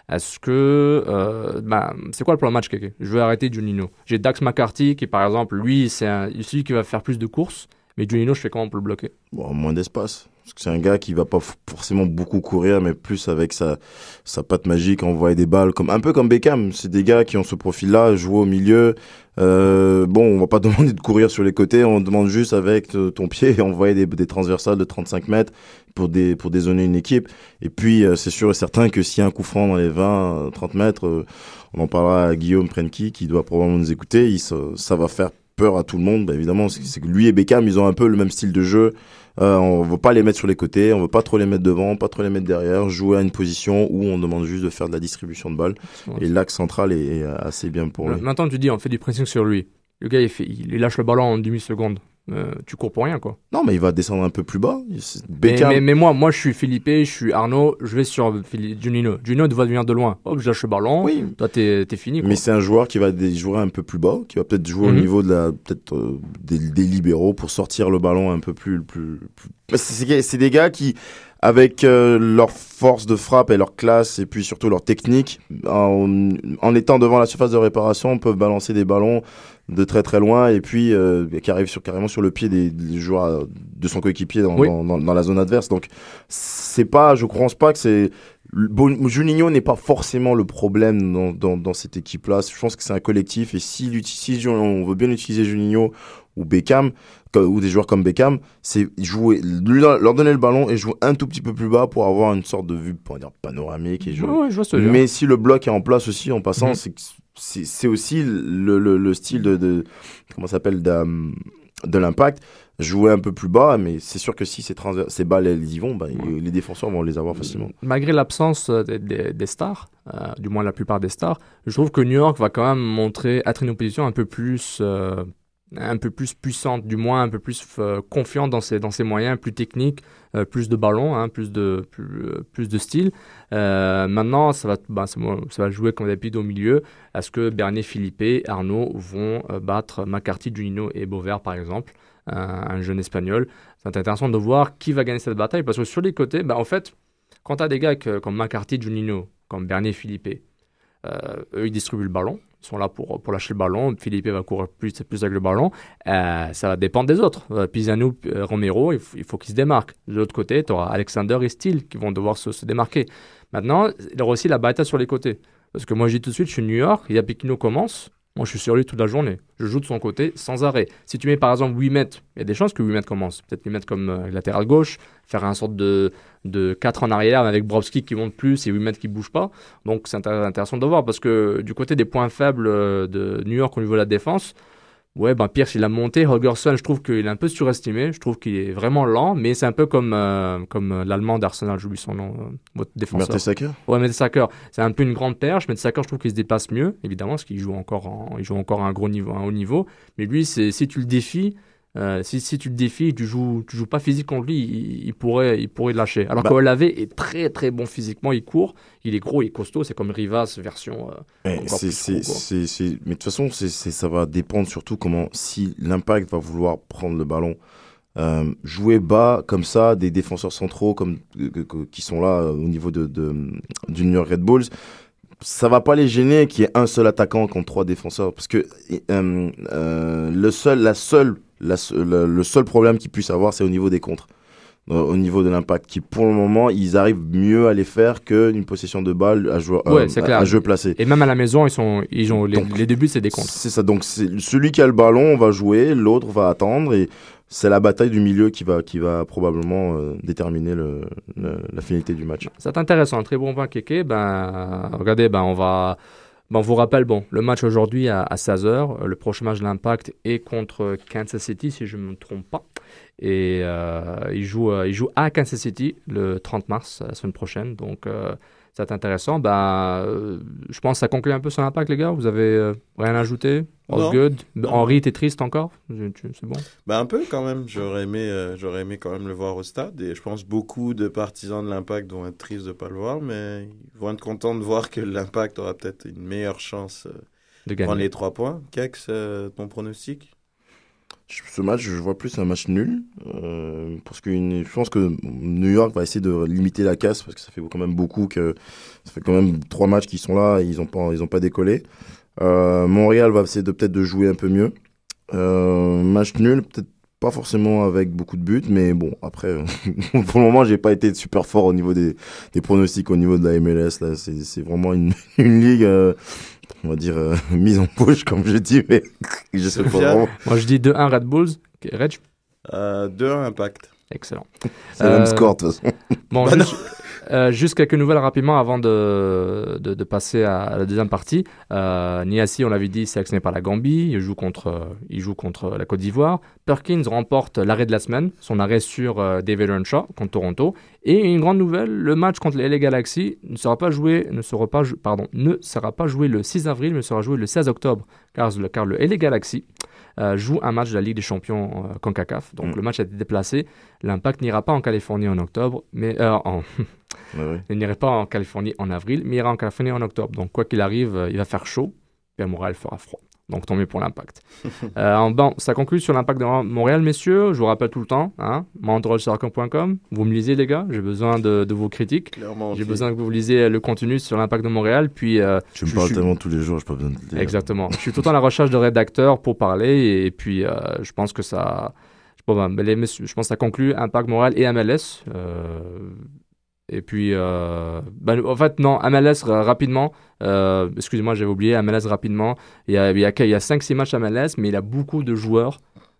S3: Est-ce que. Euh, bah, c'est quoi le plan match, Keke Je veux arrêter Juninho. J'ai Dax McCarthy qui, par exemple, lui, c'est celui qui va faire plus de courses, mais Juninho, je fais comment pour le bloquer?
S5: Bon, Moins d'espace. C'est un gars qui va pas forcément beaucoup courir, mais plus avec sa, sa patte magique, envoyer des balles, comme, un peu comme Beckham. C'est des gars qui ont ce profil-là, jouer au milieu. Euh, bon, on va pas *laughs* demander de courir sur les côtés, on demande juste avec euh, ton pied *laughs* envoyer des, des transversales de 35 mètres pour, des, pour une équipe. Et puis, euh, c'est sûr et certain que s'il y a un coup franc dans les 20, 30 mètres, euh, on en parlera à Guillaume Prenki, qui doit probablement nous écouter, il, ça va faire peur à tout le monde. Bah, évidemment, c'est que lui et Beckham, ils ont un peu le même style de jeu. Euh, on veut pas les mettre sur les côtés, on veut pas trop les mettre devant, pas trop les mettre derrière, jouer à une position où on demande juste de faire de la distribution de balles. Et l'axe central est, assez bien pour lui.
S3: Maintenant, tu dis, on fait du pressing sur lui. Le gars, il, fait, il lâche le ballon en demi-seconde. Euh, tu cours pour rien, quoi.
S5: Non, mais il va descendre un peu plus bas.
S3: Mais, mais, moi, moi, je suis Philippe, je suis Arnaud, je vais sur Junino. Junino doit venir de loin. Hop, je lâche le ballon. Oui. Toi, t'es es fini.
S5: Mais c'est un joueur qui va jouer un peu plus bas, qui va peut-être jouer au mhm. niveau de la, peut-être euh, des, libéraux pour sortir le ballon un peu plus. plus, C'est des gars qui, avec euh, leur force de frappe et leur classe et puis surtout leur technique, en, en étant devant la surface de réparation, peuvent balancer des ballons de très très loin et puis euh, qui arrive sur, carrément sur le pied des, joueurs euh, de son coéquipier dans, dans, dans, la zone adverse. Donc c'est pas, je pense pas que c'est Juninho n'est pas forcément le problème dans, dans, dans cette équipe-là. Je pense que c'est un collectif et si, si on veut bien utiliser Juninho ou Beckham ou des joueurs comme Beckham, c'est jouer, leur donner le ballon et jouer un tout petit peu plus bas pour avoir une sorte de vue, pour dire panoramique. Et jouer. Mais si le bloc est en place aussi en passant, mhm. c'est c'est aussi le, le, le, style de, de comment s'appelle de, de l'impact. Jouer un peu plus bas mais c'est sûr que si ces, ces balles elles y vont bah, les défenseurs vont les avoir facilement.
S3: Malgré l'absence euh, des, des, stars euh, du moins la plupart des stars je trouve que New York va quand même montrer être une opposition un peu plus euh, un peu plus puissante, du moins un peu plus confiante dans ses, dans ses moyens, plus technique, euh, plus de ballons, hein, plus, de, plus, euh, de style. maintenant, ça va, bah, ça va jouer comme d'habitude au milieu. Est-ce que Bernier, Philippe, Arnaud vont battre McCarthy, Junino et Beauvert, par exemple, un jeune espagnol C'est intéressant de voir qui va gagner cette bataille, parce que sur les côtés, bah, en fait, quand tu as des gars comme McCarthy, Junino, comme Bernier, Philippe, eux, ils distribuent le ballon sont là pour, pour lâcher le ballon. Philippe va courir plus, plus avec le ballon. Euh, ça va dépendre des autres. Euh, Pisano, euh, Romero, il, faut qu'ils se démarquent. De l'autre côté, tu auras Alexander et Steele qui vont devoir se, se, démarquer. Maintenant, il y aura aussi la bataille sur les côtés. Parce que moi, je dis tout de suite, je suis New York, il y a Pekino commence. Moi, je suis sur lui toute la journée. Je joue de son côté sans arrêt. Si tu mets par exemple 8 mètres, il y a des chances que 8 mètres commence. Peut-être 8 mètres comme euh, latéral gauche, faire un sorte de, de 4 en arrière avec Brovski qui monte plus et 8 mètres qui ne bouge pas. Donc c'est intéressant de voir parce que du côté des points faibles euh, de New York au niveau de la défense, Ouais, ben Pierce, il a monté. Holgerson, je trouve qu'il est un peu surestimé. Je trouve qu'il est vraiment lent, mais c'est un peu comme, euh, comme euh, l'allemand d'Arsenal, j'oublie son nom, euh, votre défenseur.
S5: Mertesacker?
S3: Ouais, Mertesacker. C'est un peu une grande perche. Mertesacker, je trouve qu'il se dépasse mieux, évidemment, parce qu'il joue encore, il joue encore à un gros niveau, à un haut niveau. Mais lui, c'est si tu le défies, euh, si, si, tu le défies, tu joues, tu joues pas physique contre lui, il, pourrait, il pourrait lâcher. Alors bah. qu'Olave est très très bon physiquement, il court, il est gros, il est costaud, c'est comme Rivas version.
S5: Euh, mais de toute façon, ça va dépendre surtout comment, si l'impact va vouloir prendre le ballon, euh, jouer bas comme ça, des défenseurs centraux comme, qui sont là au niveau de, de, Junior Red Bulls ça va pas les gêner qu'il y ait un seul attaquant contre trois défenseurs parce que le seul la seule le, seul problème qu'ils puissent avoir, c'est au niveau des contres, au niveau de l'impact, qui pour le moment, ils arrivent mieux à les faire qu'une possession de balle à, jouer, euh, à, jeu placé.
S3: Et même à la maison, ils sont, ils ont les, débuts, c'est des contres.
S5: C'est ça. Donc celui qui a le ballon va jouer, l'autre va attendre et c'est la bataille du milieu qui va, qui va probablement euh, déterminer le, la finalité du match.
S3: C'est intéressant, un très bon point, Kéké. Ben, regardez, ben, on va Bon, on vous rappelle, bon, le match aujourd'hui à, 16h, euh, le prochain match de l'Impact est contre Kansas City, si je ne me trompe pas. Et euh, il, joue, euh, il joue à Kansas City le 30 mars, la semaine prochaine. Donc, c'est intéressant. Ben, euh, je pense que ça conclut un peu sur l'impact, les gars. Vous avez euh, rien ajouté All good?
S4: Non.
S3: Henri, t'es triste encore? C'est bon?
S4: Ben un peu quand même. J'aurais aimé, euh, j'aurais aimé quand même le voir au stade. Et je pense beaucoup de partisans de l'Impact vont être tristes de pas le voir, mais ils vont être contents de voir que l'Impact aura peut-être une meilleure chance
S3: de
S4: de prendre
S3: gagner.
S4: les trois points. Kex, ton pronostic?
S5: Ce match, je vois plus un match nul. euh, parce que je pense que New York va essayer de limiter la casse parce que ça fait quand même beaucoup que ça fait quand même trois matchs qui sont là et ils ont pas ils ont pas décollé. Euh, Montréal va essayer de peut-être de jouer un peu mieux. Euh, match nul, peut-être pas forcément avec beaucoup de buts, mais bon après *laughs* pour le moment j'ai pas été super fort au niveau des, pronostics au niveau de la MLS là. C'est c'est vraiment une, *laughs* une ligue. On va dire euh, *laughs* mise en poche comme je dis mais *laughs* je sais pas vraiment
S3: Moi, je dis 2-1 Red Bulls. Ok, Reg,
S4: euh, 2-1 Impact.
S3: excellent.
S5: c'est le même
S3: Euh,
S5: score de toute façon
S3: Bon,
S4: Bah
S3: juste, euh, juste quelques nouvelles rapidement avant de, de, passer à la deuxième partie. Euh, Niassi, on l'avait dit, sélectionné par la Gambie. Il joue contre, euh, il joue contre la Côte d'Ivoire. Perkins remporte l'arrêt de la semaine, son arrêt sur euh, David Earnshaw contre Toronto. Et une grande nouvelle, le match contre les LA Galaxy ne sera pas joué, ne sera pas, joué le 6 avril, mais sera joué le 16 octobre, car le, car le LA Galaxy euh, joue un match de la Ligue des Champions euh, CONCACAF. Donc
S5: Mm.
S3: le match a été déplacé. L'Impact n'ira pas en Californie en octobre, mais euh, en, *laughs* il n'irait pas en Californie en avril, mais il ira en Californie en octobre. Donc, quoi qu'il arrive, il va faire chaud, et à Montréal, il fera froid. Donc, tant mieux pour l'impact. *laughs* Euh, bon, ça conclut sur l'impact de Montréal, messieurs. Je vous rappelle tout le temps, hein, montrealsoccer.com. Vous me lisez, les gars. J'ai besoin de, de vos critiques. J'ai besoin que vous lisiez le contenu sur l'impact de Montréal. Puis, euh,
S5: Tu me
S3: Je
S5: parles
S3: suis-
S5: tellement tous les jours, j'ai pas besoin de te dire.
S3: Exactement. Je suis tout le temps à la recherche de rédacteurs pour parler et, puis euh, je pense que ça. Je, pas, ben, les messieurs, je pense que ça conclut Impact Montréal et MLS. Euh, et puis, euh, ben, en fait, non, MLS ra- rapidement. euh, Excusez-moi, j'avais oublié MLS rapidement. Il y a, il y a, il y a 5-6 matchs MLS, mais il a beaucoup de joueurs,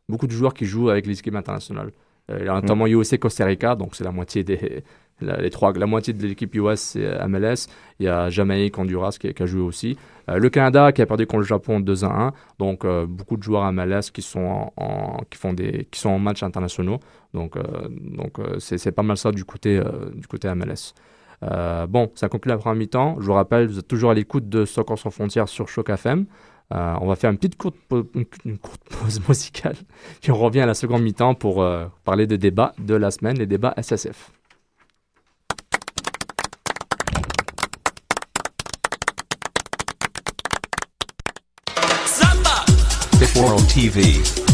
S3: beaucoup de joueurs qui jouent avec les équipes internationales. Euh, il y a notamment USA Costa Rica, donc c'est la moitié des. La, les trois, la moitié de l'équipe US, c'est euh, MLS. Il y a Jamaïque, Honduras qui, a joué aussi. Euh, le Canada qui a perdu contre le Japon 2 à 1. Donc, euh, beaucoup de joueurs MLS qui sont en, qui font des, qui sont en matchs internationaux. Donc, donc c'est pas mal ça du côté, du côté MLS. Bon, ça conclut la première mi-temps. Je vous rappelle, vous êtes toujours à l'écoute de Soccer sans frontières sur Choc FM. On va faire une petite courte, *laughs* pause musicale. Puis on revient à la seconde mi-temps pour parler des débats de la semaine, les débats SSF.
S8: World TV.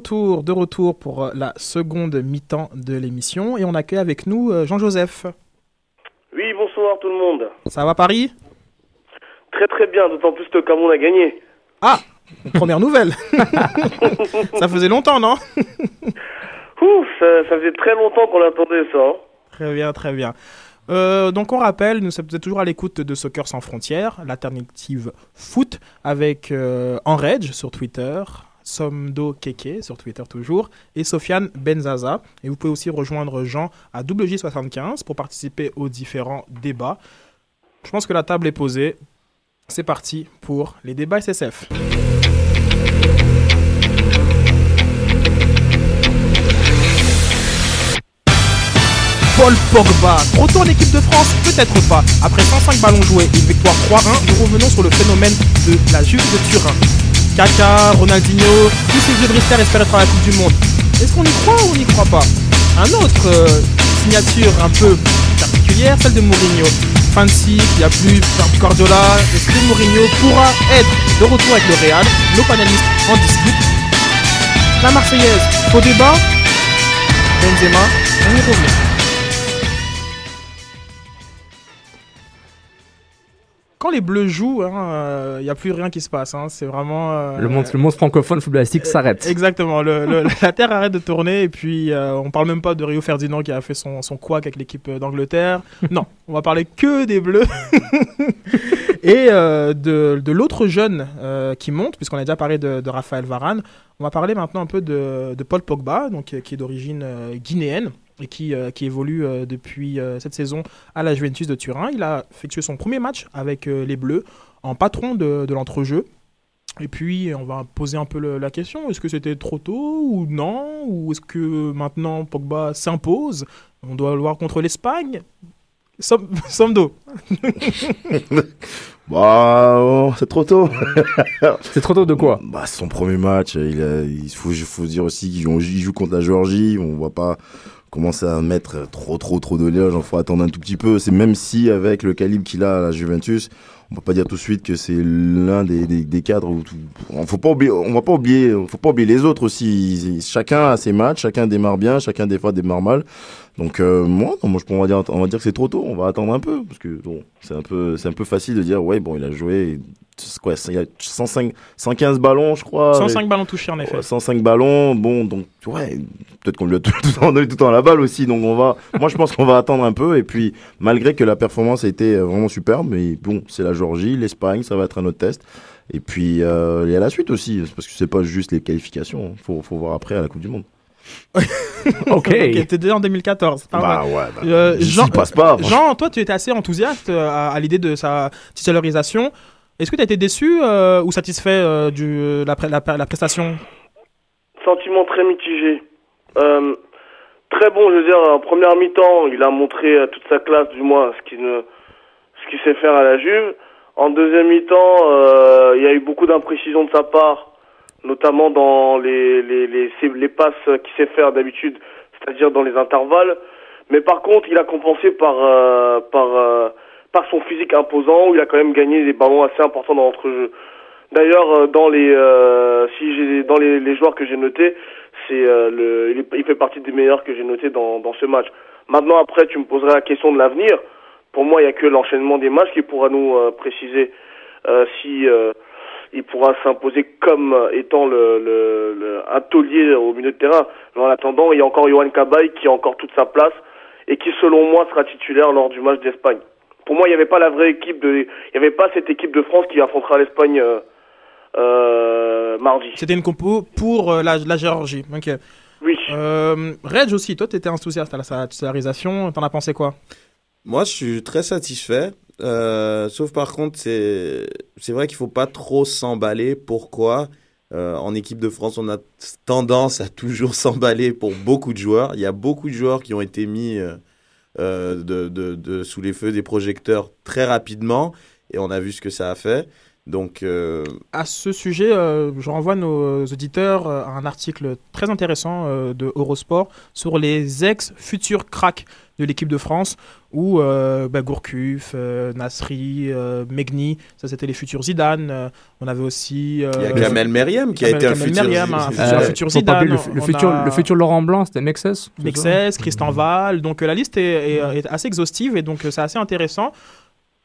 S9: Retour, de retour pour euh, la seconde mi-temps de l'émission et on accueille avec nous euh, Jean-Joseph.
S10: Oui, bonsoir tout le monde.
S9: Ça va Paris?
S10: Très très bien, d'autant plus que Cameroun a gagné.
S9: Ah Première nouvelle *laughs* Ça faisait longtemps, non?
S10: Ouf, ça, ça faisait très longtemps qu'on attendait ça. hein.
S9: Très bien, très bien. Euh, donc on rappelle, nous sommes toujours à l'écoute de Soccer sans frontières, l'alternative foot, avec euh, Enrage sur Twitter, Somdo Keke sur Twitter toujours, et Sofiane Benzaza. Et vous pouvez aussi rejoindre Jean à WJ75 pour participer aux différents débats. Je pense que la table est posée. C'est parti pour les débats SSF. Paul Pogba, trop tôt en équipe de France Peut-être pas. Après 105 ballons joués et une victoire 3-1, nous revenons sur le phénomène de la Juve de Turin. Kaka, Ronaldinho, tous ces vieux dristers espèrent être à la Coupe du Monde. Est-ce qu'on y croit ou on n'y croit pas? Un autre euh, signature un peu particulière, celle de Mourinho. Fancy, il n'y a plus Guardiola. Est-ce que Mourinho pourra être de retour avec le Real? Nos panélistes en discutent. La Marseillaise, faux débat. Benzema, on y revient. Quand les Bleus jouent, il n'y a plus rien qui se passe. hein. C'est vraiment. euh,
S3: Le monde, le monde francophone footballistique s'arrête.
S9: Exactement, le- le- *laughs* la Terre arrête de tourner et puis euh, on parle même pas de Rio Ferdinand qui a fait son, son couac avec l'équipe euh, d'Angleterre. *laughs* Non, on va parler que des Bleus *laughs* et euh, de, de l'autre jeune euh, qui monte, puisqu'on a déjà parlé de, de Raphaël Varane. On va parler maintenant un peu de, de Paul Pogba, donc, euh, qui est d'origine euh, guinéenne et qui, euh, qui évolue euh, depuis euh, cette saison à la Juventus de Turin. Il a effectué son premier match avec euh, les Bleus en patron de, de l'entrejeu. Et puis, on va poser un peu le- la question est-ce que c'était trop tôt ou non? Ou est-ce que maintenant Pogba s'impose? On doit le voir contre l'Espagne Som- Somdo.
S5: Bah, oh, c'est trop tôt. *laughs*
S3: c'est trop tôt de quoi?
S5: Bah, c'est son premier match. Il, a- il faut, faut dire aussi qu'il joue, contre la Géorgie. On va pas commencer à mettre trop, trop, trop de l'éloge. Il faut attendre un tout petit peu. C'est même si avec le calibre qu'il a à la Juventus, on va pas dire tout de suite que c'est l'un des, des, cadres où tout, on faut pas oublier, on va pas oublier, faut pas oublier les autres aussi. Chacun a ses matchs, chacun démarre bien, chacun des fois démarre mal. Donc euh, moi, moi je on va dire, on va dire que c'est trop tôt. On va attendre un peu parce que bon, c'est un peu, c'est un peu facile de dire ouais bon, il a joué, quoi, il y a 105, 115 ballons, je crois.
S9: 105 ballons touchés en effet.
S5: Ouais, 105 ballons, bon, donc, ouais, peut-être qu'on lui a tout, *laughs* tout, le temps donné tout le temps la balle aussi, donc on va, moi je pense qu'on va attendre un peu, et puis, malgré que la performance a été euh, vraiment superbe, mais bon, c'est la Georgie, l'Espagne, ça va être un autre test, et puis, euh, il y a la suite aussi, parce que c'est pas juste les qualifications, hein. faut, faut voir après à la Coupe du Monde. *laughs* *laughs*
S3: ok.
S9: T'es déjà en 2014. Pas
S5: Bah
S9: mal.
S5: ouais, bah,
S9: Euh, Jean,
S5: passe pas,
S9: Jean, toi, tu étais assez enthousiaste euh, à, à l'idée de sa titularisation. Est-ce que tu as été déçu euh, ou satisfait euh, de la, la, la prestation?
S10: Sentiment très mitigé. Euh, très bon, je veux dire, en première mi-temps, il a montré euh, toute sa classe, du moins, ce qu'il sait faire à la Juve. En deuxième mi-temps, il y a eu beaucoup d'imprécisions de sa part, notamment dans les, les, les, les passes qu'il sait faire d'habitude, c'est-à-dire dans les intervalles. Mais par contre, il a compensé par, par, par son physique imposant, où il a quand même gagné des ballons assez importants dans l'entrejeu. D'ailleurs, euh, dans les euh, si j'ai dans les, les joueurs que j'ai notés, c'est euh, le il, fait partie des meilleurs que j'ai notés dans dans ce match. Maintenant, après, tu me poserais la question de l'avenir. Pour moi, il y a que l'enchaînement des matchs qui pourra nous euh, préciser euh, si euh, il pourra s'imposer comme étant le, le, le un taulier au milieu de terrain. Mais en attendant, il y a encore Johan Cabaye qui a encore toute sa place et qui, selon moi, sera titulaire lors du match d'Espagne. Pour moi, il n'y avait pas la vraie équipe de, il n'y avait pas cette équipe de France qui affrontera l'Espagne euh, euh, mardi.
S9: C'était une compo pour euh, la, la Géorgie. Ok.
S10: Oui.
S9: Euh, Reg aussi, toi, tu étais enthousiaste à la sa titularisation. T'en as pensé quoi?
S4: Moi, je suis très satisfait. Euh, sauf par contre, c'est c'est vrai qu'il faut pas trop s'emballer. Pourquoi? Euh, En équipe de France, on a tendance à toujours *laughs* s'emballer pour beaucoup de joueurs. Il y a beaucoup de joueurs qui ont été mis de, de, de- sous les feux des projecteurs très rapidement, et on a vu ce que ça a fait. Donc, euh,
S9: À ce sujet, euh, je renvoie nos auditeurs euh, à un article très intéressant euh, de Eurosport sur les ex-futurs cracks de l'équipe de France, où euh, bah, Gourcuff, euh, Nasri, euh, Megni, ça c'était les futurs Zidane. euh, on avait aussi. euh,
S4: il y a Kamel Meriem qui a
S9: Kamel-
S4: été un futur.
S9: Meriem, un futur,
S3: Euh,
S9: un futur Zidane.
S3: le, futur,
S9: a-
S3: le futur Laurent Blanc, c'était ça?
S9: Mexès, Christian Val. Donc euh, la liste est, est- est assez exhaustive et donc euh, c'est assez intéressant.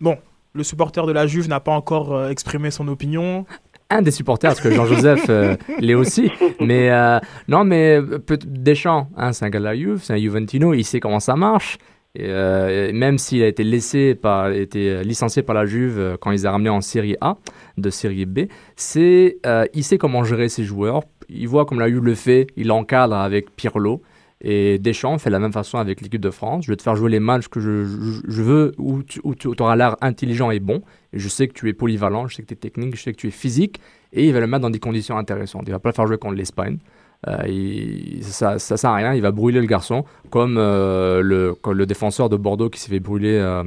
S9: Bon, le supporter de la Juve n'a pas encore euh, exprimé son opinion.
S3: un des supporters, parce que Jean-Joseph euh, *laughs* l'est aussi. Mais euh, non, mais peut- Deschamps, hein, c'est un gars de la Juve, c'est un Juventino, il sait comment ça marche. Et, euh, même s'il a été laissé par, été licencié par la Juve euh, quand ils ont ramené en Série A de Série B, c'est, euh, il sait comment gérer ses joueurs. Il voit comme la Juve le fait, il encadre avec Pirlo. Et Deschamps fait la même façon avec l'équipe de France. Je vais te faire jouer les matchs que je, veux, où tu, auras l'air intelligent et bon. Je sais que tu es polyvalent, je sais que tu es technique, je sais que tu es physique. Et il va le mettre dans des conditions intéressantes. Il va pas le faire jouer contre l'Espagne. Euh, ça, ça sert à rien, il va brûler le garçon, comme, euh, le défenseur de Bordeaux qui s'est fait brûler. euh,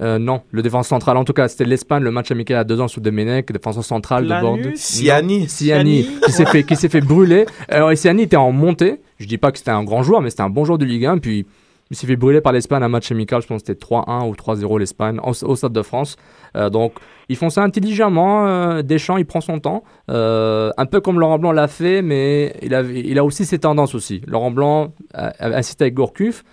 S3: Euh, non, le défenseur central, en tout cas, c'était l'Espagne, le match amical à deux ans sous Domenech, défenseur central de Bordeaux.
S4: Siani.
S3: Siani, qui s'est fait, qui fait brûler. Alors, Siani était en montée. Je dis pas que c'était un grand joueur, mais c'était un bon joueur de Ligue 1. Puis il s'est fait brûler par l'Espagne un match amical. Je pense que c'était 3-1 ou 3-0 l'Espagne au, au Stade de France. Euh, donc ils font ça intelligemment. euh, Deschamps, il prend son temps, Euh, un peu comme Laurent Blanc l'a fait, mais il a, il a aussi ses tendances aussi. Laurent Blanc a, a insisté avec Gourcuff.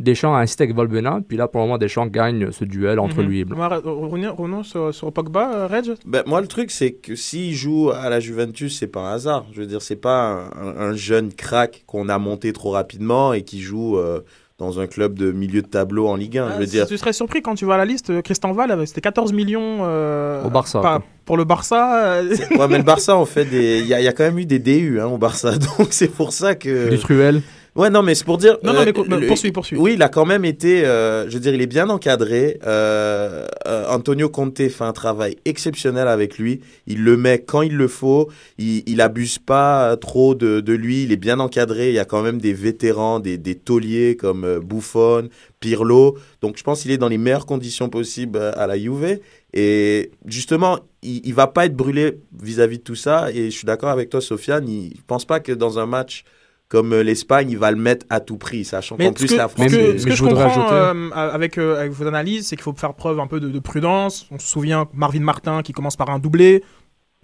S3: Deschamps a insisté avec Valbuena, puis là pour le moment Deschamps gagne ce duel entre
S9: Mhm.
S3: lui et Blanc.
S9: Revenons sur, sur Pogba, euh, Reg.
S4: Ben, moi, le truc, c'est que s'il joue à la Juventus, c'est pas un hasard. Je veux dire, c'est pas un, un jeune crack qu'on a monté trop rapidement et qui joue euh, dans un club de milieu de tableau en Ligue 1.
S9: Ah,
S4: je veux dire,
S9: Tu serais surpris quand tu vois la liste. euh, Christian Val, avait- c'était 14 millions. euh,
S3: Au Barça,
S9: pas- pour le Barça. euh,
S4: ouais, mais le Barça, on fait des. Il y, a- il y a quand même eu des DU hein, au Barça, *laughs* donc c'est pour ça que.
S3: Du Truel.
S4: Ouais, non, mais c'est pour dire.
S9: Non, non,
S4: euh,
S9: mais
S4: le-
S9: poursuis, poursuis.
S4: Oui, il a quand même été. euh, je veux dire, il est bien encadré. Euh, euh, Antonio Conte fait un travail exceptionnel avec lui. Il le met quand il le faut. Il, il abuse pas trop de, de lui. Il est bien encadré. Il y a quand même des vétérans, des, des tauliers comme Buffon, Pirlo. Donc, je pense qu'il est dans les meilleures conditions possibles à la Juve. Et justement, il, il va pas être brûlé vis-à-vis de tout ça. Et je suis d'accord avec toi, Sofiane. Il, je pense pas que dans un match comme euh, l'Espagne, il va le mettre à tout prix, sachant qu'en plus
S9: que,
S4: la
S9: ce
S4: France.
S3: Mais-
S9: ce que
S3: je
S9: comprends
S3: ajouter-
S9: euh, avec, euh, avec vos analyses, c'est qu'il faut faire preuve un peu de, de prudence. On se souvient Marvin Martin qui commence par un doublé.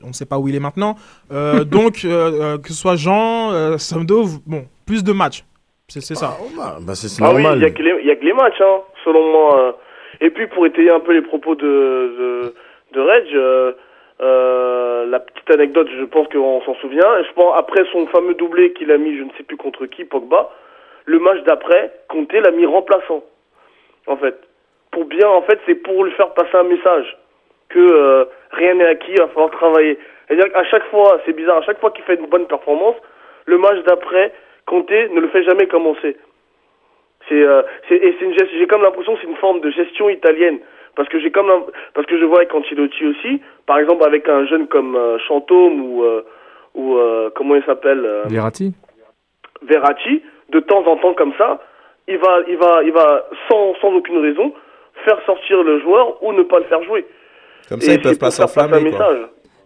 S9: On ne sait pas où il est maintenant. Euh, *laughs* donc, que ce soit Jean, euh, Samdo, bon, plus de matchs. C'est ça.
S5: Bah, bah, c'est
S10: Ah oui,
S5: normal.
S10: il n'y a, que les- il y a que les matchs, hein, selon moi. euh. Et puis, pour étayer un peu les propos de, de, de Reg, euh, la petite anecdote, je pense qu'on s'en souvient. Je pense, après son fameux doublé qu'il a mis, je ne sais plus contre qui, Pogba, le match d'après, Conte l'a mis remplaçant. En fait. Pour bien, en fait, c'est pour lui faire passer un message. Que euh, rien n'est acquis, il va falloir travailler. C'est-à-dire qu'à chaque fois, c'est bizarre, à chaque fois qu'il fait une bonne performance, le match d'après, Conte ne le fait jamais commencer. C'est euh, et c'est une j'ai comme l'impression c'est une forme de gestion italienne parce que j'ai comme parce que je vois avec Ancelotti aussi, par exemple avec un jeune comme euh, Chantôme ou euh, ou euh, comment il s'appelle euh,
S3: Verratti
S10: Verratti, de temps en temps comme ça, il va il va il va sans sans aucune raison faire sortir le joueur ou ne pas le faire jouer.
S4: Comme ça,
S10: Et
S4: ils peuvent pas s'enflammer.
S10: un
S4: quoi.
S10: message.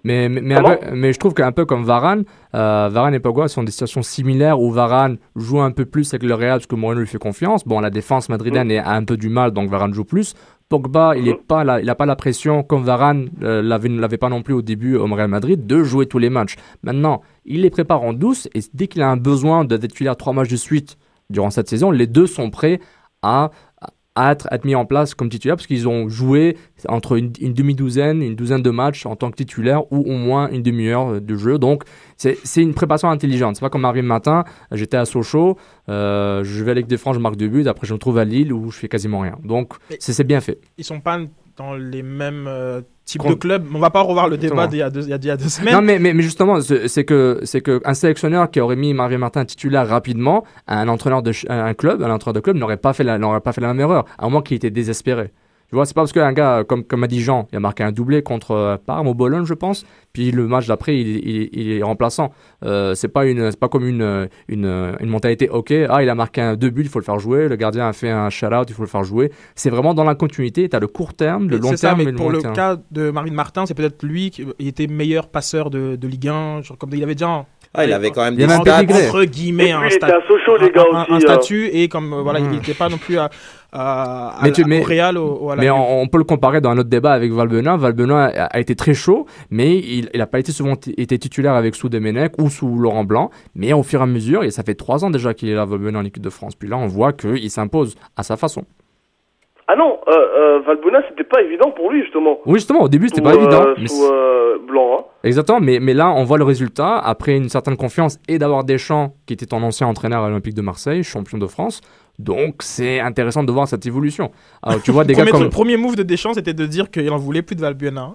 S3: Mais, mais, mais, peu- mais je trouve qu'un peu comme Varane, euh, Varane et Pogba sont des situations similaires où Varane joue un peu plus avec le Real parce que Moreno lui fait confiance. Bon, la défense madrilène a un peu du mal, donc Varane joue plus. Pogba, il n'a pas, la- il a pas la pression, comme Varane euh, l'avait- ne l'avait pas non plus au début au Real Madrid, de jouer tous les matchs. Maintenant, il les prépare en douce et dès qu'il a un besoin de d'être titulaire trois matchs de suite durant cette saison, les deux sont prêts à, à être, être mis en place comme titulaire parce qu'ils ont joué entre une, une demi-douzaine, une douzaine de matchs en tant que titulaire ou au moins une demi-heure de jeu. Donc, c'est une préparation intelligente. C'est pas comme arrive matin, j'étais à Sochaux, euh, je vais avec des francs, je marque deux buts, après je me trouve à Lille où je fais quasiment rien. Donc, c'est bien fait.
S9: Ils sont pas dans les mêmes euh, types
S3: Con-
S9: de clubs. On va pas revoir le débat d'il y, a deux- il y a- deux semaines.
S3: Non, mais, mais, mais justement, c'est que c'est que un sélectionneur qui aurait mis Marvin Martin titulaire rapidement, un entraîneur de un club, un entraîneur de club n'aurait pas fait la n'aurait pas fait la même erreur, à moins qu'il était désespéré. Tu vois, c'est pas parce qu'un gars, comme, comme a dit Jean, il a marqué un doublé contre euh, Parme au Bologne, je pense, puis le match d'après, il, il- il est remplaçant. Euh, c'est pas, une, c'est pas comme une, une, une mentalité, ok, ah, il a marqué un deux buts, il faut le faire jouer, le gardien a fait un shout-out, il faut le faire jouer. C'est vraiment dans la continuité, tu as le court terme, le long
S9: ça,
S3: terme
S9: mais
S3: et le
S9: pour
S3: long
S9: le
S3: terme.
S9: cas de Marine Martin, c'est peut-être lui qui il était meilleur passeur de, de Ligue 1. Genre, comme il avait déjà
S4: Ah, il avait quand même
S3: Il
S4: des stats.
S3: pédigré.
S9: entre guillemets
S10: Et
S9: un,
S10: puis, il était
S9: sta-
S10: à Sochaux, les gars,
S9: un- un-
S10: aussi,
S9: un
S10: hein.
S9: statut et comme euh, voilà, il n'était pas non plus à, à, à-
S3: Mais tu-
S9: à-
S3: mais-
S9: au Real ou, ou à la
S3: Mais on, on peut le comparer dans un autre débat avec Valbuena. Valbuena a, a été très chaud, mais il n'a pas été souvent été titulaire avec sous Domenech ou sous Laurent Blanc. Mais au fur et à mesure, et ça fait trois ans déjà qu'il est là, Valbuena en équipe de France. Puis là, on voit qu'il s'impose à sa façon.
S10: Ah non, euh, euh, Valbuena, c'était pas évident pour lui, justement.
S3: Oui, justement, au début, c'était pas
S10: euh,
S3: évident. mais
S10: Sous euh, Blanc, hein.
S3: Exactement, mais, mais là, on voit le résultat après une certaine confiance et d'avoir Deschamps, qui était ton ancien entraîneur à l'Olympique de Marseille, champion de France. Donc, c'est intéressant de voir cette évolution. Alors, tu vois des gars comme.
S9: le premier move de Deschamps, c'était de dire qu'il en voulait plus de Valbuena.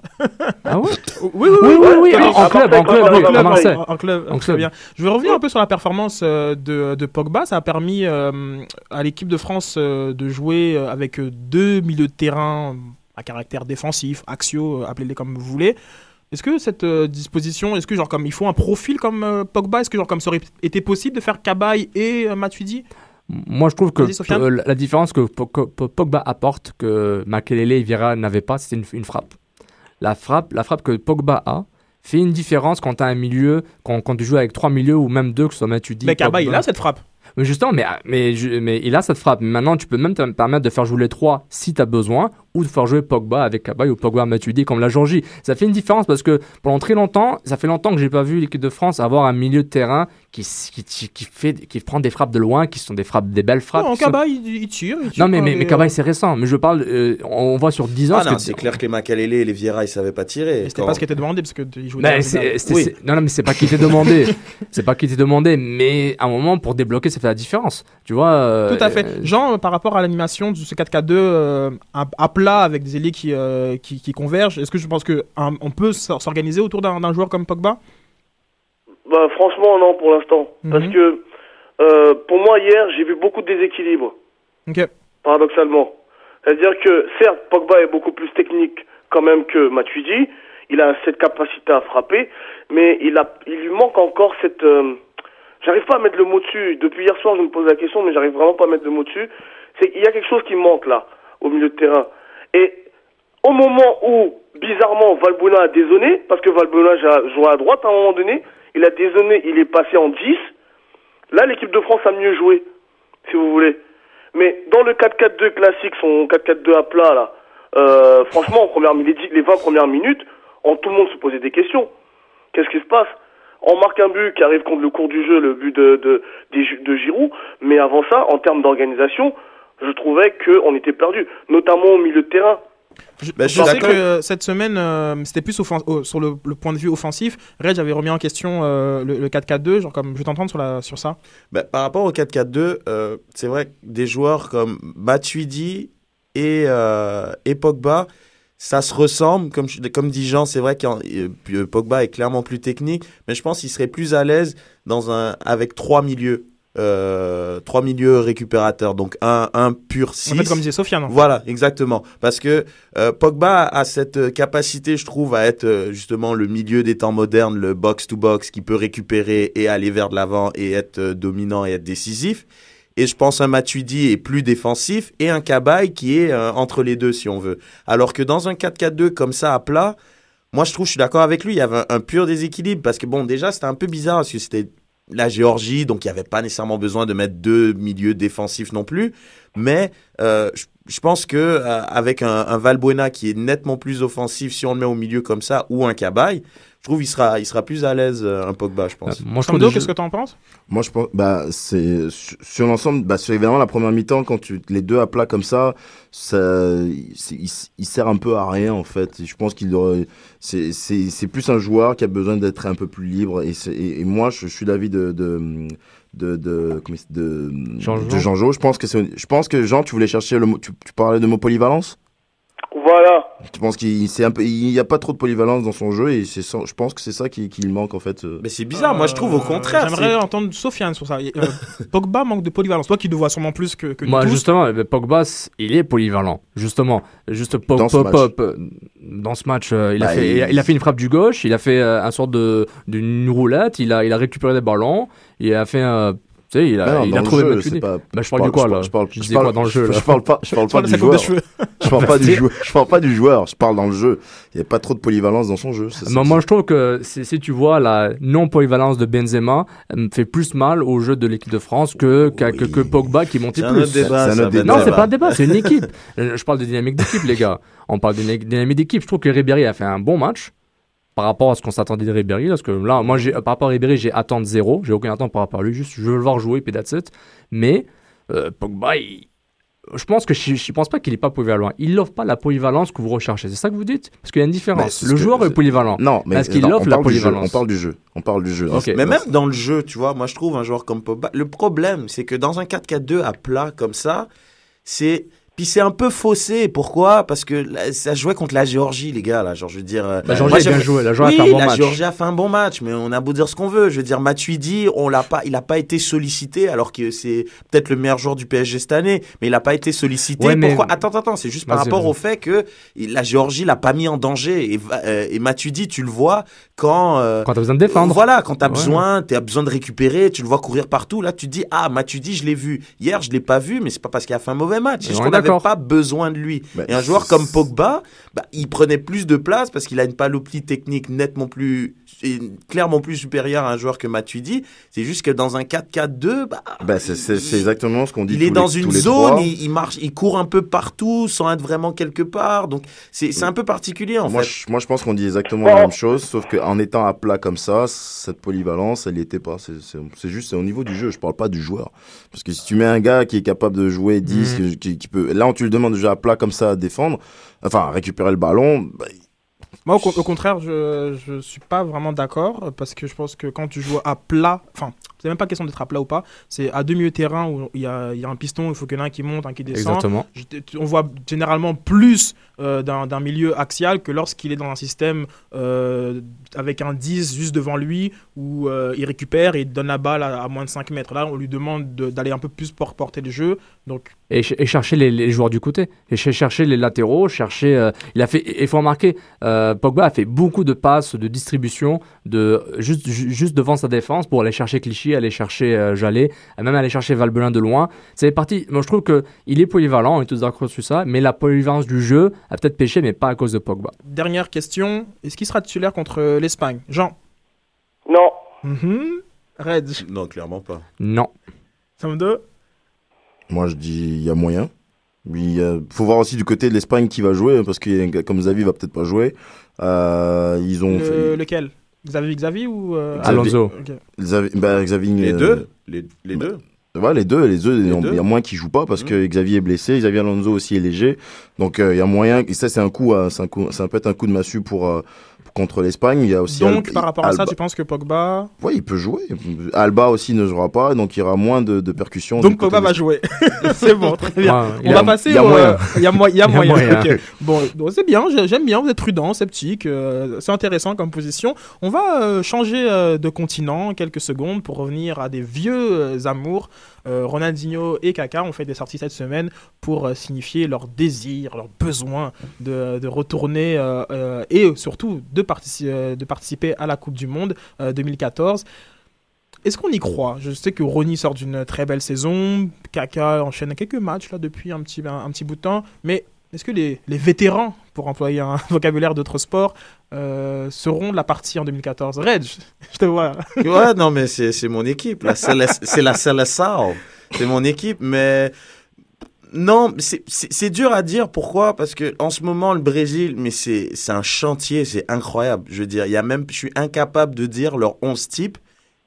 S3: Ah ouais? *laughs*
S9: Oui, oui,
S3: Oui, oui, oui, en, club, en club, à Marseille.
S9: En, club,
S3: En
S9: très
S3: club.
S9: bien. Je vais revenir un peu sur la performance euh, de, de Pogba. Ça a permis euh, à l'équipe de France euh, de jouer avec deux milieux de terrain à caractère défensif, axiaux, appelez-les comme vous voulez. Est-ce que cette euh, disposition, est-ce que genre comme il faut un profil comme euh, Pogba, est-ce que genre comme ça aurait été possible de faire Cabaye et euh, Matuidi?
S3: Moi, je trouve que la différence que Po- Po- Pogba apporte, que Makelele et Vieira n'avaient pas, c'est une, une frappe. La frappe, la frappe que Pogba a fait une différence quand tu as un milieu, quand, quand tu joues avec trois milieux ou même deux, que ce soit Matuidi.
S9: Mais Cabaye, il a cette frappe.
S3: Mais justement, mais, mais, mais il a cette frappe. Maintenant, tu peux même te permettre de faire jouer les trois si tu as besoin, ou de faire jouer Pogba avec Cabaye ou Pogba Matuidi comme la Georgie. Ça fait une différence parce que pendant très longtemps, ça fait longtemps que j'ai pas vu l'équipe de France avoir un milieu de terrain qui, qui, qui, fait, qui prend des frappes de loin, qui sont des frappes, des belles frappes.
S9: Non,
S3: qui sont-
S9: Cabaye, il, il tire. il tire
S3: Non, mais, mais, mais
S9: euh,
S3: Cabaye, c'est récent. Mais je parle, euh, on voit sur 10 ans.
S4: Ah c'est clair que les Makalele et les Vieira, ils savaient pas tirer.
S9: C'était
S4: Quand-
S9: pas ce qui était demandé parce que il jouait
S3: Ben,
S9: dans la
S3: c'est-
S9: finale.
S3: c'est-
S4: Oui.
S3: non, non, mais c'est pas qui t'est demandé. *laughs* c'est pas qui t'est demandé, mais à un moment, pour débloquer, ça fait la différence. Tu vois. euh,
S9: Tout à fait.
S3: euh,
S9: Jean, euh, par rapport à l'animation de ce 4-4-2 euh, à, à plat avec des ailiers qui, euh, qui, qui convergent, est-ce que je pense qu'on peut s'or- s'organiser autour d'un joueur comme Pogba?
S10: Bah, franchement, non, pour l'instant.
S9: Mhm.
S10: Parce que, euh, pour moi, hier, j'ai vu beaucoup de déséquilibre. Paradoxalement. C'est-à-dire que, certes, Pogba est beaucoup plus technique quand même que Matuidi. Il a cette capacité à frapper, mais il, a, il lui manque encore cette... euh, j'arrive pas à mettre le mot dessus. Depuis hier soir, je me pose la question, mais j'arrive vraiment pas à mettre le mot dessus. C'est qu'il y a quelque chose qui manque là, au milieu de terrain. Et au moment où, bizarrement, Valbuena a désonné, parce que Valbuena j'ai joué à droite à un moment donné, il a désonné, il est passé en 10. Là, l'équipe de France a mieux joué, si vous voulez. Mais dans le 4-4-2 classique, son 4-4-2 à plat, là, euh, franchement, en première, les, les 20 premières minutes, en, tout le monde se posait des questions. Qu'est-ce qui se passe? On marque un but qui arrive contre le cours du jeu, le but de, de Giroud, mais avant ça, en termes d'organisation, je trouvais qu'on était perdu, notamment au milieu de terrain.
S9: Je,
S4: Ben, je
S9: sais que euh, cette semaine, euh, c'était plus oh, sur le, le point de vue offensif. Red, j'avais remis en question euh, le, le 4-4-2. Genre comme, je vais t'entendre sur, la- sur ça.
S4: Bah, par rapport au 4-4-2, euh, c'est vrai que des joueurs comme Matuidi et, euh, et Pogba, ça se ressemble. Comme, comme dit Jean, c'est vrai que Pogba est clairement plus technique, mais je pense qu'il serait plus à l'aise dans un, avec trois milieux. Euh, trois milieux récupérateurs, donc un, un pur 6.
S9: En fait, comme disait Sofiane. en fait.
S4: Voilà, exactement. Parce que euh, Pogba a cette euh, capacité, je trouve, à être justement le milieu des temps modernes, le box-to-box, qui peut récupérer et aller vers de l'avant et être euh, dominant et être décisif. Et je pense un Matuidi est plus défensif et un Cabaye qui est entre les deux, si on veut. Alors que dans un 4-4-2 comme ça à plat, moi je trouve, je suis d'accord avec lui, il y avait un, un pur déséquilibre. Parce que bon, déjà, c'était un peu bizarre parce que c'était la Géorgie, donc il n'y avait pas nécessairement besoin de mettre deux milieux défensifs non plus. Mais euh, je, je pense que euh, avec un, un Valbuena qui est nettement plus offensif, si on le met au milieu comme ça, ou un Cabaye, je trouve il sera, il sera plus à l'aise euh, un Pogba, je pense.
S3: moi, je des
S9: qu'est-ce que t'en penses?
S5: Moi, je pense, bah, c'est sur, sur l'ensemble, bah, c'est évidemment la première mi-temps quand tu les deux à plat comme ça, ça, il, il sert un peu à rien en fait. Et Je pense qu'il aurait, c'est, c'est, c'est plus un joueur qui a besoin d'être un peu plus libre. Et, c'est- et, et moi, je, je suis d'avis de, de, de, de, il- de,
S3: Jean-Jo.
S5: de Jean-Jo. Je pense que c'est, je pense que Jean, tu voulais chercher le mot, tu, tu parlais de mot polyvalence?
S10: Voilà.
S5: Je pense qu'il c'est un peu, il y a pas trop de polyvalence dans son jeu et c'est ça- je pense que c'est ça qui, qui lui manque en fait. euh.
S4: Mais c'est bizarre, moi je trouve au contraire.
S9: J'aimerais
S4: c'est-
S9: entendre Sofiane sur ça. Euh, *laughs* Pogba manque de polyvalence. Toi qui le vois sûrement plus que, que nous
S3: Moi,
S9: tous.
S3: justement, eh ben, Pogba, il est polyvalent. Justement, juste pop,
S5: Dans ce
S3: pop,
S5: match.
S3: pop. euh, Dans ce match, euh, il, a
S5: Bah,
S3: fait,
S5: il-
S3: il... a- fait une frappe du gauche, il a fait euh, un sorte de d'une roulette, il a, il a récupéré des ballons, il a fait un. Tu sais, il a,
S5: Non,
S3: il a
S5: le
S3: trouvé
S5: jeu,
S3: Matuidi.
S5: c'est pas-
S3: Bah, je parle du quoi là
S5: Je parle,
S3: Je
S5: parle-
S3: dans le jeu
S5: je parle pas, je parle pas
S9: de
S5: du
S9: de
S5: joueur. Je parle pas *laughs* du joueur. Je parle pas du joueur. Je parle dans le jeu. Il y a pas trop de polyvalence dans son jeu. c'est ça.
S3: Moi, moi, je trouve que si, tu vois la non-polyvalence de Benzema, elle me fait plus mal au jeu de l'équipe de France que, que, que- que Pogba qui montait plus.
S5: C'est un
S4: ça,
S5: autre débat.
S3: Non, c'est pas un débat, c'est une *laughs* équipe. Je parle de dynamique d'équipe, les gars. On parle de dyna- dynamique d'équipe. Je trouve que Ribéry a fait un bon match par rapport à ce qu'on s'attendait de Ribéry. Parce que là, moi, j'ai, par rapport à Ribéry, j'ai attente zéro. J'ai aucune attente par rapport à lui. Juste, je veux le voir jouer, puis that's it. Mais euh, Pogba, il- je pense que je, je pense pas qu'il est pas polyvalent. Il n'offre pas la polyvalence que vous recherchez. C'est ça que vous dites? Parce qu'il y a une différence. le joueur est polyvalent.
S5: Non, mais
S3: Est-ce qu'il
S5: non,
S3: offre
S5: on
S3: la
S5: parle du jeu,
S3: polyvalence?
S5: On parle du jeu. On parle du jeu.
S3: Ok.
S4: Mais même dans le jeu, tu vois, moi je trouve un joueur comme Pogba. Le problème, c'est que dans un 4-4-2 à plat comme ça, c'est. Puis c'est un peu faussé. Pourquoi? Parce que là, ça jouait contre la Géorgie, les gars. Là, genre, je veux dire. euh,
S3: La Géorgie a bien joué. La Géorgie
S4: oui,
S3: a fait un bon
S4: la
S3: match.
S4: Géorgie a fait un bon match, mais on a beau dire ce qu'on veut. Je veux dire, Matuidi, on l'a pas, il a pas été sollicité, alors que c'est peut-être le meilleur joueur du PSG cette année, mais il a pas été sollicité.
S3: Ouais, mais-
S4: Pourquoi? Attends, attends, attends, c'est juste par rapport au fait que la Géorgie l'a pas mis en danger. Et, euh, et Matuidi, tu le vois quand. euh,
S3: Quand t'as besoin de défendre.
S4: voilà, quand t'as
S3: Ouais.
S4: besoin, t'as besoin de récupérer, tu le vois courir partout. Là, tu te dis, ah, Matuidi, je l'ai vu. Hier, je l'ai pas vu, mais c'est pas parce qu'il a fait un mauvais match. C'est juste qu'on n'avait pas besoin de lui.
S5: Bah,
S4: Et un joueur comme Pogba, bah, il prenait plus de place parce qu'il a une panoplie technique nettement plus, clairement plus supérieure à un joueur que Matuidi. C'est juste que dans un 4-4-2, bah,
S5: Bah, c'est exactement ce qu'on dit.
S4: il est dans une zone, il, il marche, il court un peu partout sans être vraiment quelque part. Donc, c'est un peu particulier, en
S5: moi,
S4: fait.
S5: je, moi, je pense qu'on dit exactement la même chose, sauf qu'en étant à plat comme ça, cette polyvalence, elle n'y était pas. C'est- juste au niveau du jeu. Je parle pas du joueur. Parce que si tu mets un gars qui est capable de jouer 10,
S4: Mm.
S5: qui, peut. Là, on tu lui demandes de jouer à plat comme ça à défendre, enfin, à récupérer le ballon. bah,
S9: Moi, au, con- au contraire, je je suis pas vraiment d'accord parce que je pense que quand tu joues à plat, enfin, c'est même pas question d'être à plat ou pas, c'est à deux milieux de terrain où il y a, y a un piston, il faut qu'il y en ait un qui monte, un qui descend.
S3: Exactement.
S9: Je- on voit généralement plus euh, d'un milieu axial que lorsqu'il est dans un système euh, avec un 10 juste devant lui où euh, il récupère et il donne la balle à, à moins de 5 mètres. Là, on lui demande de- d'aller un peu plus pour porter le jeu. Donc,
S3: et, ch- et chercher les, les joueurs du côté et ch- chercher les latéraux chercher euh, il a fait il faut remarquer Pogba a fait beaucoup de passes de distribution de juste ju- juste devant sa défense pour aller chercher Clichy aller chercher euh, Jallet euh, même aller chercher Valbelin de loin c'est parti moi je trouve que il est polyvalent on est tous d'accord sur ça mais la polyvalence du jeu a peut-être péché mais pas à cause de Pogba
S9: dernière question est-ce qu'il sera titulaire contre l'Espagne? Jean?
S10: Non.
S9: Mhm. Reg?
S4: Non, clairement pas.
S3: non
S9: Sam 2
S5: Moi, je dis, il y a moyen. Il faut voir aussi du côté de l'Espagne qui va jouer, parce que comme Xavi va peut-être pas jouer. Euh, ils ont
S9: Le-
S5: fait-
S9: Lequel? Xavi Xavi ou euh,
S5: Xavi.
S3: Alonso
S9: Ok.
S5: Xavi, bah, Xavi,
S4: Les
S5: euh,
S4: deux? Les, les
S5: bah,
S4: deux
S5: Ouais, les deux, les deux, il y a-
S4: deux?
S5: moins qui jouent pas parce
S4: Mhm.
S5: que Xavier est blessé, Xavier Alonso aussi est léger. Donc euh, il y a moyen, et ça c'est un coup, à- c'est un coup, ça peut être un coup de massue pour, euh, pour- contre l'Espagne. Il y a aussi
S9: Donc,
S5: Al-
S9: par rapport à ça,
S5: Alba-
S9: tu penses que Pogba.
S5: Ouais, il peut jouer. Alba aussi ne jouera pas, donc il y aura moins de, de percussions.
S9: Donc Pogba va jouer. *laughs* c'est bon, très bien.
S3: Ouais, il
S9: On
S3: a-
S9: va passer
S5: il y a
S9: au.
S5: moyen.
S9: Il y a, mo- y *laughs* moyen. Bon, c'est bien, j'ai- j'aime bien, vous êtes prudent, sceptique, euh, c'est intéressant comme position. On va euh, changer euh, de continent quelques secondes pour revenir à des vieux amours. Euh, Ronaldinho et Kaka ont fait des sorties cette semaine pour euh, signifier leur désir, leur besoin de, retourner euh, et surtout de, partici- de participer à la Coupe du Monde euh, 2014. Est-ce qu'on y croit? Je sais que Ronny sort d'une très belle saison, Kaka enchaîne quelques matchs là depuis un petit, un petit bout de temps, mais est-ce que les, les vétérans, pour employer un *laughs* vocabulaire d'autres sports, euh, seront de la partie en 2014 Reg, *laughs* je te vois.
S4: Ouais, non, mais c'est mon équipe. C'est la Célessao. C'est mon équipe, mais non, c'est- dur à dire. Pourquoi Parce que en ce moment, le Brésil, mais c'est un chantier, c'est incroyable. Je veux dire, y a même, je suis incapable de dire leurs 11 types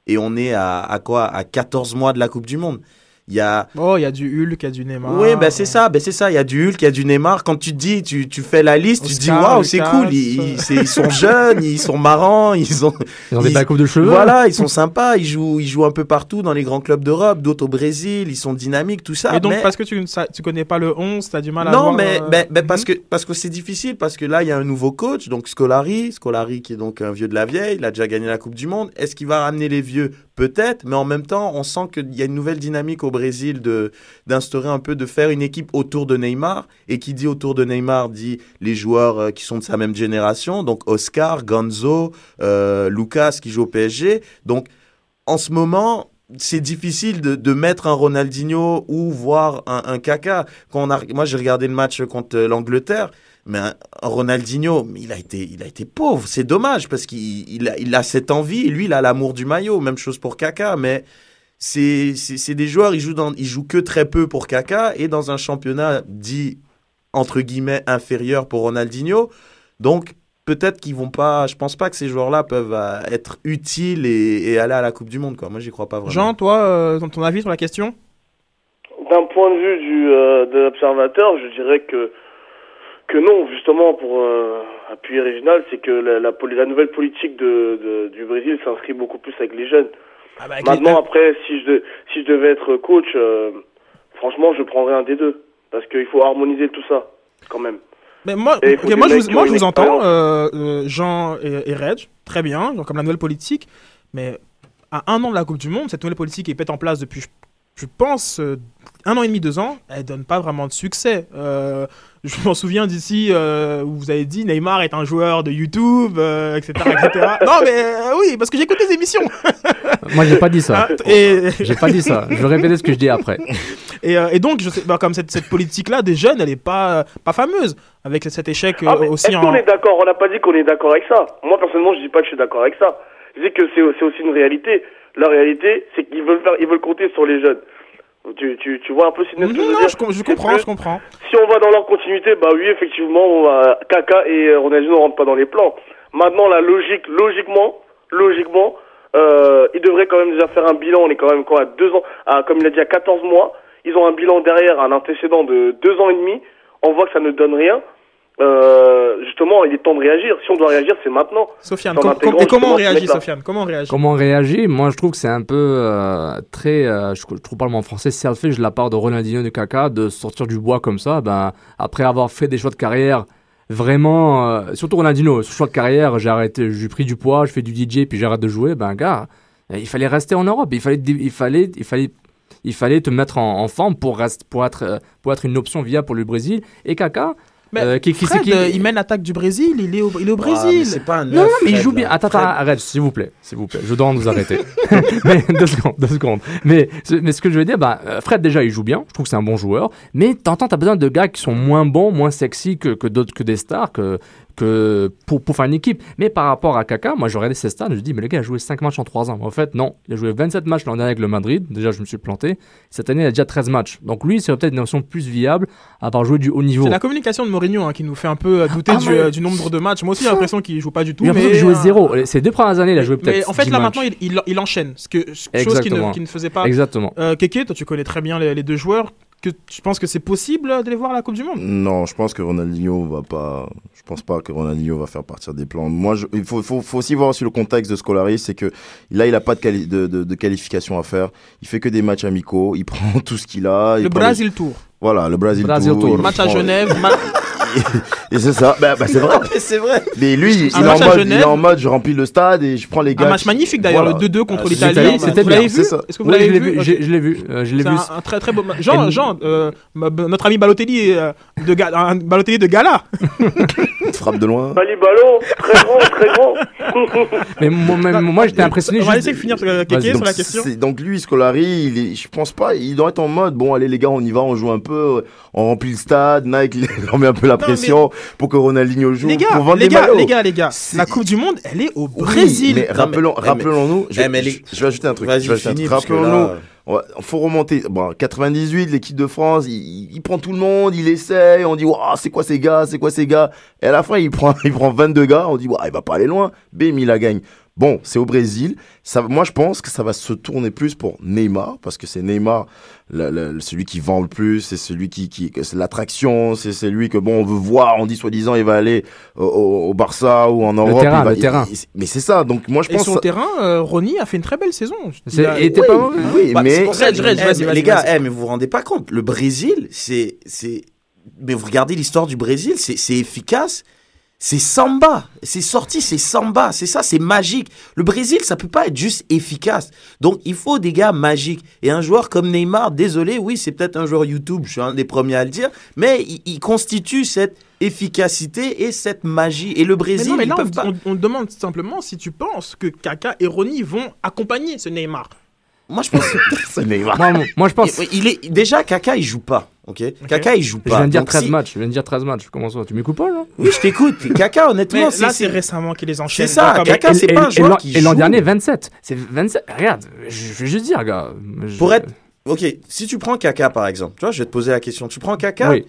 S4: et on est à, à quoi? À 14 mois de la Coupe du Monde. Il y a
S9: Oh, il y a du Hulk, il y a du Neymar.
S4: oui, ben c'est ça, ben c'est ça. Il y a du Hulk, il y a du Neymar. Quand tu te dis, tu, tu fais la liste, tu te dis,
S9: Oscar,
S4: waouh, c'est cool. Ils, ils- sont jeunes, ils sont marrants, ils ont.
S3: Ils ont des coupes de cheveux.
S4: Voilà, ils sont sympas. Ils jouent, ils jouent un peu partout dans les grands clubs d'Europe, d'autres au Brésil. Ils sont dynamiques, tout ça.
S9: Et donc,
S4: mais-
S9: parce que tu ne tu connais pas le 11, tu as du mal à
S4: non,
S9: voir,
S4: mais,
S9: euh,
S4: mais, mais parce que parce que c'est difficile parce que là il y a un nouveau coach donc Scolari, Scolari qui est donc un vieux de la vieille, il a déjà gagné la Coupe du Monde. Est-ce qu'il va ramener les vieux Peut-être, mais en même temps on sent qu'il y a une nouvelle dynamique au Brésil de d'instaurer un peu de faire une équipe autour de Neymar. Et qui dit autour de Neymar dit les joueurs euh, qui sont de sa même génération. Donc Oscar, Gonzo, euh, Lucas qui joue au PSG donc en ce moment, c'est difficile de, mettre un Ronaldinho ou voir un, Kaka. Quand moi, j'ai regardé le match contre euh, l'Angleterre, mais un, Ronaldinho, il a été, il a été pauvre. C'est dommage parce qu'il il a, il a cette envie. Lui, il a l'amour du maillot. Même chose pour Kaka, mais c'est, c'est, c'est des joueurs. Ils jouent dans, ils jouent que très peu pour Kaka et dans un championnat dit entre guillemets inférieur pour Ronaldinho. Donc peut-être qu'ils vont pas. Je pense pas que ces joueurs-là peuvent euh, être utiles et, et aller à la Coupe du Monde. Quoi. Moi, j'y crois pas vraiment.
S9: Jean, toi, euh, ton avis sur la question?
S10: D'un point de vue du, euh, de l'observateur, je dirais que, que non, justement, pour euh, appuyer Réginal, c'est que la, la, poli- la nouvelle politique de, de- du Brésil s'inscrit beaucoup plus avec les jeunes.
S9: Ah bah,
S10: Maintenant, après, si je, de- si je devais être coach, euh, franchement, je prendrais un des deux. Parce qu'il faut harmoniser tout ça, quand même.
S9: Mais moi, moi, je vous, moi, je entends, euh, Jean et, et Reg, très bien, genre comme la nouvelle politique, mais à un an de la Coupe du Monde, cette nouvelle politique est faite en place depuis, je, je pense, un an et demi, deux ans, elle donne pas vraiment de succès. Euh, je m'en souviens d'ici euh, où vous avez dit Neymar est un joueur de YouTube, euh, etc., etc. *laughs* non, mais euh, oui, parce que j'écoute les émissions. *laughs*
S3: Moi, j'ai pas dit ça.
S9: Ah, et- *laughs*
S3: J'ai pas dit ça. Je vais répéter ce que je dis après.
S9: Et, euh, et donc, je sais, bah, comme cette, cette politique-là des jeunes, elle est pas, pas fameuse, avec cet échec
S10: Ah,
S9: aussi
S10: Est-ce
S9: en.
S10: qu'on est d'accord? On n'a pas dit qu'on est d'accord avec ça. Moi, personnellement, je dis pas que je suis d'accord avec ça. Je dis que c'est c'est aussi une réalité. La réalité, c'est qu'ils veulent faire, ils veulent compter sur les jeunes. Tu, tu, tu vois un peu ce que je veux
S9: Non,
S10: dire
S9: je, com- je comprends, je comprends.
S10: Si on va dans leur continuité, bah oui, effectivement, on va, Kaka et euh, Ronaldinho ne rentrent pas dans les plans. Maintenant, la logique, logiquement, logiquement, euh, ils devraient quand même déjà faire un bilan. On est quand même quoi, à deux ans, à, comme il a dit, à 14 mois. Ils ont un bilan derrière, un antécédent de deux ans et demi. On voit que ça ne donne rien. Euh, justement, il est temps de réagir. Si on doit réagir, c'est maintenant.
S9: Sofiane, com- com- et comment on réagit. Sofiane Comment on réagit
S3: Comment on réagit Moi, je trouve que c'est un peu euh, très, euh, je, je trouve pas le mot en français, selfish de la part de Ronaldinho et de Kaka de sortir du bois comme ça. Ben, après avoir fait des choix de carrière vraiment, euh, surtout Ronaldinho, ce choix de carrière, j'ai arrêté, j'ai pris du poids, je fais du DJ, puis j'arrête de jouer. Ben, gars, il fallait rester en Europe. Il fallait, il fallait, il fallait, il fallait te mettre en, en forme pour, rester, pour, être, pour être une option viable pour le Brésil. Et Kaka,
S9: Mais
S3: euh, qui, qui,
S9: Fred,
S3: qui-
S9: euh, il mène l'attaque du Brésil, il est au, il est au
S4: Ah, mais
S9: Brésil.
S4: c'est pas un
S3: Non, non, mais il joue bien.
S4: là.
S3: Attends, arrête, s'il vous plaît, s'il vous plaît. Je dois nous arrêter. *laughs* mais deux secondes, deux secondes. Mais, ce- mais ce que je veux dire, bah, euh, Fred déjà, il joue bien. Je trouve que c'est un bon joueur. Mais t'entends, t'as besoin de gars qui sont moins bons, moins sexy que, que d'autres, que des stars, que, que pour, pour faire une équipe. Mais par rapport à Kaka, moi, j'ai regardé ses stats, je dis, mais le gars a joué 5 matchs en 3 ans. En fait, non. Il a joué 27 matchs l'an dernier avec le Madrid. Déjà, je me suis planté. Cette année, il a déjà 13 matchs. Donc lui, c'est peut-être une option plus viable à avoir joué du haut niveau.
S9: C'est la communication de Mourinho hein, qui nous fait un peu euh, douter
S3: Ah,
S9: du,
S3: mais-
S9: euh, du nombre de matchs. Moi aussi, j'ai l'impression qu'il joue pas du tout.
S3: Il a
S9: mais, euh,
S3: zéro. Ces deux premières années, il a joué peut-être.
S9: Mais en fait,
S3: 10
S9: là
S3: matchs.
S9: maintenant, il, il, il enchaîne. Ce que, chose qu'il ne, faisait pas.
S3: Exactement.
S9: Euh, Keke, toi, tu connais très bien les, les deux joueurs. Que tu penses que c'est possible de les voir à la Coupe du Monde?
S5: Non, je pense que Ronaldinho va pas. Je pense pas que Ronaldinho va faire partir des plans. Moi, je- il faut, faut, faut aussi voir aussi le contexte de Scolari, c'est que là, il a pas de, quali- de, de, de qualification à faire. Il fait que des matchs amicaux. Il *laughs* prend tout ce qu'il a. il
S9: Le Brésil Tour.
S5: Voilà, le Brésil
S3: Brésil
S5: Tour.
S3: Tour.
S9: Match à Genève. *laughs* ma-
S5: Et c'est ça. Bah, bah, c'est vrai.
S4: Mais *laughs* c'est vrai.
S5: Mais lui, il, est en mode, il
S9: Genève.
S5: est en mode, je remplis le stade et je prends les gars.
S9: Un match
S5: qui-
S9: magnifique d'ailleurs,
S5: Voilà.
S9: le 2-2 contre
S4: Ah,
S9: l'Italie.
S3: c'était bien,
S9: vu
S5: c'est ça.
S9: Est-ce que vous
S3: Oui,
S9: l'avez
S3: l'ai
S9: vu
S3: je l'ai vu, euh, je l'ai vu.
S9: un, un très très beau match. Jean, Jean euh, notre ami Balotelli, euh, de ga- un Balotelli de gala. *laughs*
S5: Frappe de loin.
S10: Bali Ballon, très grand, très grand. *laughs*
S3: Mais moi, même- moi, j'étais impressionné.
S9: On va laisser finir euh, sur la question.
S5: donc lui, Scolari, il est, je pense pas, il doit être en mode, bon allez les gars, on y va, on joue un peu, on remplit le stade, Nike *laughs* leur met un peu la pression pour que Ronaldinho joue,
S9: Les gars,
S5: pour vendre
S9: les gars, les gars, les gars, la Coupe du Monde, elle est au
S5: Oui,
S9: Brésil.
S5: mais-
S4: eh, mais-
S5: rappelons-nous, je,
S4: eh,
S5: je- je vais ajouter un truc, rappelons-nous, faut remonter. Bon, 98, l'équipe de France, il, prend tout le monde, il essaye, on dit, Ouah, c'est quoi ces gars, c'est quoi ces gars? Et à la fin, il prend, *laughs* il prend 22 gars, on dit, Ouah, il va pas aller loin. Bim, il la gagne. Bon, c'est au Brésil. Ça, moi, je pense que ça va se tourner plus pour Neymar, parce que c'est Neymar, le- le- celui qui vend le plus, c'est celui qui, qui que c'est l'attraction, c'est celui que bon, on veut voir. On dit soi-disant, il va aller au, au- au Barça ou en Europe.
S3: terrain,
S5: il va-
S3: le terrain.
S5: il- mais c'est ça. Donc moi, je
S9: Et
S5: pense.
S9: sur le terrain, euh, Ronny a fait une très belle saison.
S3: C'est-
S9: Il a-
S3: était pas mauvais.
S5: Oui,
S4: Bah,
S5: mais
S4: c'est pour ça, eh, les gars,
S9: vas-y.
S4: eh, mais vous vous rendez pas compte, le Brésil, c'est, c'est, mais vous regardez l'histoire du Brésil, c'est, c'est efficace. C'est samba, c'est sorti, c'est samba, c'est ça, c'est magique. Le Brésil, ça peut pas être juste efficace. Donc il faut des gars magiques. Et un joueur comme Neymar, désolé, oui, c'est peut-être un joueur YouTube, je suis un des premiers à le dire, mais il, il constitue cette efficacité et cette magie. Et le
S9: Mais
S4: Brésil,
S9: non, mais
S4: ils peuvent
S9: on,
S4: pas.
S9: on- demande simplement si tu penses que Kaka et Ronny vont accompagner ce Neymar.
S4: Moi, je pense. *laughs*
S5: c'est Neymar.
S3: Moi, moi, je pense.
S4: Il, il est déjà Kaka, il joue pas, ok. Kaka, il joue
S3: Je
S4: pas.
S3: viens de dire
S4: Donc,
S3: 13
S4: si-
S3: matchs. Je viens de dire 13 matchs. Comment ça Tu m'écoutes pas, là?
S4: Oui, je t'écoute. *laughs* Kaka, honnêtement,
S9: Mais
S4: c'est
S9: là,
S4: c'est-
S9: c'est récemment qu'il les enchaîne.
S4: C'est ça,
S9: Donc,
S4: Kaka, c'est pas un
S3: et
S4: joueur
S3: l'an-
S4: qui
S3: Et l'an
S4: joue.
S3: dernier, 27. C'est 27. Regarde, je vais juste dire, gars. Je-
S4: Pour être. Ok, si tu prends Kaka par exemple, tu vois, je vais te poser la question. Tu prends Kaka
S3: Oui.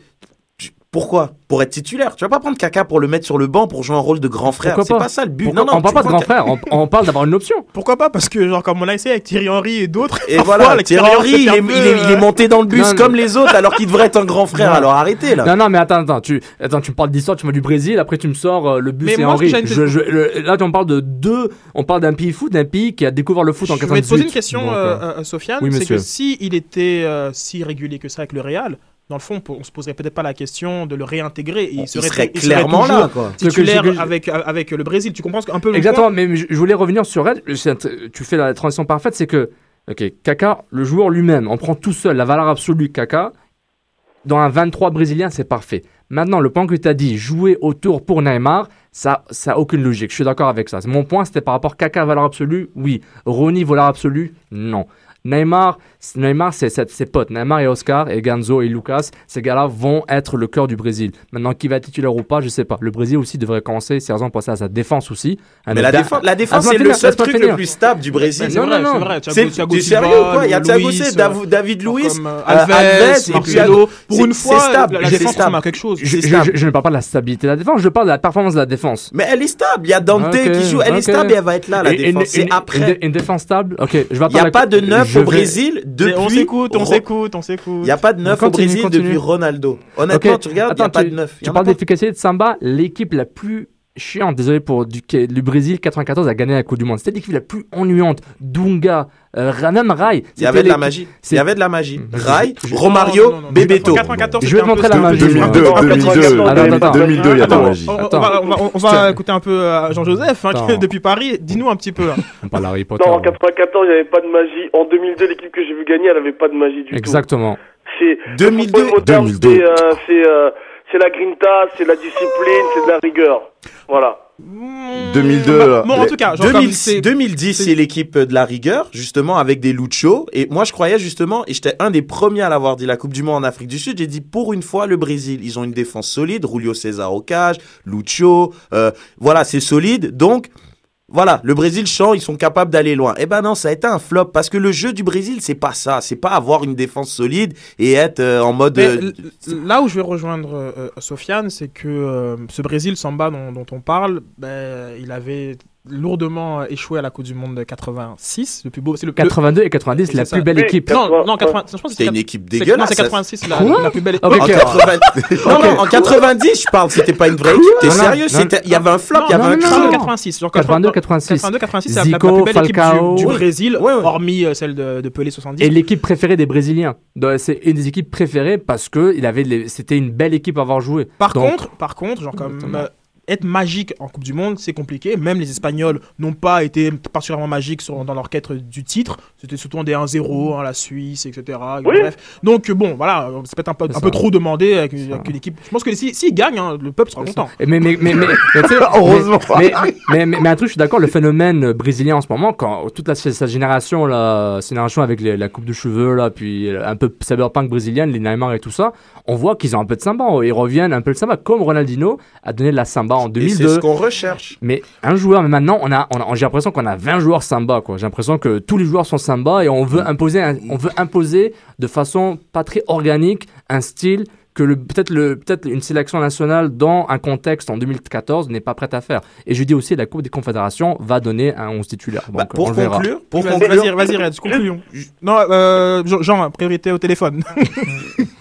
S4: Tu- Pourquoi? Pour être titulaire. Tu vas pas prendre Kaka pour le mettre sur le banc pour jouer un rôle de grand frère.
S3: Pourquoi
S4: C'est
S3: pas?
S4: pas ça le but.
S3: Pourquoi-
S4: non, non,
S3: on parle pas de grand frère, on, on parle d'avoir une option. *laughs*
S9: Pourquoi pas? Parce que, genre, comme on a essayé avec Thierry Henry et d'autres.
S4: Et *laughs* voilà, Thierry Henry, il est,
S9: un peu,
S4: il est- il est
S9: euh,
S4: monté dans le bus
S3: Non, non.
S4: comme les autres alors qu'il devrait être un grand frère.
S3: Non.
S4: Alors arrêtez là.
S3: Non, non, mais attends, attends, tu, attends, tu me parles d'histoire, tu me du Brésil, après tu me sors euh, le bus
S9: Mais
S3: et
S9: moi, une-
S3: Je- je- le- là, on parle de deux, on parle d'un pays foot, d'un pays qui a découvert le foot en
S9: Je vais te
S3: 98.
S9: poser une question, euh, Sofiane.
S3: oui,
S9: c'est que
S3: monsieur.
S9: si il était si régulier que ça avec le Real, dans le fond, on se poserait peut-être pas la question de le réintégrer.
S4: Il
S9: Il serait,
S4: serait
S9: il serait
S4: clairement là, quoi.
S3: Que
S9: Titulaire avec, avec le Brésil. Tu comprends un peu le
S3: Exactement,
S9: point
S3: mais je voulais revenir sur elle. c'est- Tu fais la transition parfaite, c'est que, ok, Kaka, le joueur lui-même, on prend tout seul la valeur absolue Kaka. Dans un 23 brésilien, c'est parfait. Maintenant, le point que tu as dit, jouer autour pour Neymar, ça ça a aucune logique. Je suis d'accord avec ça. Mon point, c'était par rapport Kaka, valeur absolue, oui. Ronny, valeur absolue, non. Neymar, Neymar c'est c'est- ses potes. Neymar et Oscar et Ganzo et Lucas, ces gars-là vont être le cœur du Brésil. Maintenant, qui va être titulaire ou pas, je sais pas. Le Brésil aussi devrait commencer, sérieusement, à penser à sa défense aussi.
S4: Mais la défense, la défense c'est le seul truc le plus stable du Brésil.
S9: C'est
S3: Non, non, non.
S9: c'est.
S4: C'est- sérieux ou quoi Il y a Thiago Silva,
S9: euh,
S4: Dav- David Luiz,
S9: euh,
S4: euh,
S9: Alves,
S4: et.
S9: Pour
S4: c'est-
S9: une
S4: c'est
S9: fois,
S4: stable,
S9: la,
S4: c'est
S9: défense à quelque chose.
S3: Je,
S4: c'est
S3: ne parle pas de la stabilité de la défense, je parle de la performance de la défense.
S4: Mais elle est stable. Il y a Dante qui joue. Elle est stable et elle va être là, la défense. C'est
S3: une-
S4: après.
S3: Une, défense stable? Ok, je vais
S4: Il n'y a pas de neuf au Brésil depuis.
S9: on s'écoute, on s'écoute, on s'écoute.
S4: Il n'y a pas de neuf au Brésil
S3: continue.
S4: depuis Ronaldo. Honnêtement, tu regardes, il n'y a
S3: attends,
S4: pas
S3: tu-
S4: de neuf.
S3: Tu parles d'efficacité de Samba, l'équipe la plus chiante, désolé pour du, du Brésil 94 a gagné la Coupe du Monde. C'était l'équipe la plus ennuyante. Dunga, euh, même Rai.
S4: Il y avait de la magie. Il y avait de la magie. Rai, Romario, Bebeto.
S9: 94,
S3: Je vais te montrer la magie.
S5: 2002, 2002,
S3: Attends, attends.
S5: 2002, il y a de la magie.
S9: on, va, on va- on va écouter un peu euh, Jean-Joseph hein, depuis Paris. Dis-nous un petit peu. *laughs*
S3: On parle Harry Potter.
S10: Non, en 94, il n'y avait pas de magie. En 2002, l'équipe que j'ai vu gagner, elle n'avait pas de magie du tout.
S3: Exactement.
S10: C'est
S4: 2002,
S10: le football moderne,
S5: 2002.
S10: C'est c'est, la grinta, c'est la discipline, c'est de la rigueur. Voilà.
S5: 2002,
S9: Bah,
S5: là,
S9: bon, en tout cas, genre, comme
S4: 2010,
S9: c'est-
S4: 2010,
S9: c'est-
S4: c'est l'équipe de la rigueur, justement, avec des Lucho. Et moi, je croyais justement, et j'étais un des premiers à l'avoir dit, la Coupe du Monde en Afrique du Sud, j'ai dit, pour une fois, le Brésil, ils ont une défense solide, Julio César au cage, Lucho, euh, voilà, c'est solide. Donc, voilà, le Brésil chant, ils sont capables d'aller loin. Eh ben non, ça a été un flop, parce que le jeu du Brésil, c'est pas ça. C'est pas avoir une défense solide et être euh, en mode... Euh,
S9: là où je vais rejoindre euh, Sofiane, c'est que ce Brésil Samba dont, dont on parle, ben, il avait lourdement échoué à la Coupe du Monde de 86. Le plus beau, c'est le
S3: 82 et 90, la plus belle équipe.
S9: Non, non, 80, je pense
S4: C'était
S9: c'est
S4: une équipe dégueulasse,
S9: Non, c'est
S4: ça.
S9: 86 la, plus belle
S4: 80... non, non, en 90, je parle, c'était pas une vraie équipe. T'es sérieux? Il y avait un flop, il y avait
S9: non,
S4: un
S9: non,
S4: creux.
S9: non, 86. Genre
S3: 82, 86.
S9: 82, 86, c'est la- plus belle équipe
S3: Falcao.
S9: du, du
S3: Oui.
S9: Brésil, hormis euh, celle de, de Pelé 70.
S3: Et l'équipe préférée des Brésiliens. C'est une des équipes préférées parce que il avait les- c'était une belle équipe à avoir joué.
S9: Par contre, par contre, genre comme être magique en Coupe du Monde, c'est compliqué. Même les Espagnols n'ont pas été particulièrement magiques sur- dans leur quête du titre. C'était surtout des 1-0, hein, la Suisse, etc.
S10: Oui.
S9: Bref. Donc bon, voilà, c'est peut-être un peu, un peu trop demandé avec,
S3: ça.
S9: avec une équipe. Je pense que s'ils si, s'ils gagnent, hein, le peuple sera content.
S3: Mais, mais, mais, mais, *laughs*
S5: Heureusement.
S3: Mais, mais, un truc, je suis d'accord, le phénomène brésilien en ce moment, quand toute la, cette génération, là, cette génération avec les- la coupe de cheveux, là, puis un peu cyberpunk brésilienne, les Neymar et tout ça, on voit qu'ils ont un peu de samba. Ils reviennent un peu de samba, comme Ronaldinho a donné de la samba en
S4: c'est
S3: 2002.
S4: ce qu'on recherche.
S3: Mais un joueur, mais maintenant, on a, on a- j'ai l'impression qu'on a 20 joueurs samba, quoi. J'ai l'impression que tous les joueurs sont samba et on veut imposer, un- on veut imposer de façon pas très organique un style que le- peut-être le- peut-être une sélection nationale dans un contexte en 2014 n'est pas prête à faire. Et je dis aussi la Coupe des Confédérations va donner un 11 titulaire.
S4: Bah, pour
S3: on le verra.
S4: conclure, pour
S9: Vas-y,
S4: conclure,
S9: Vas-y, vas-y, Red, concluons. Non, euh, Jean- priorité au téléphone. *laughs*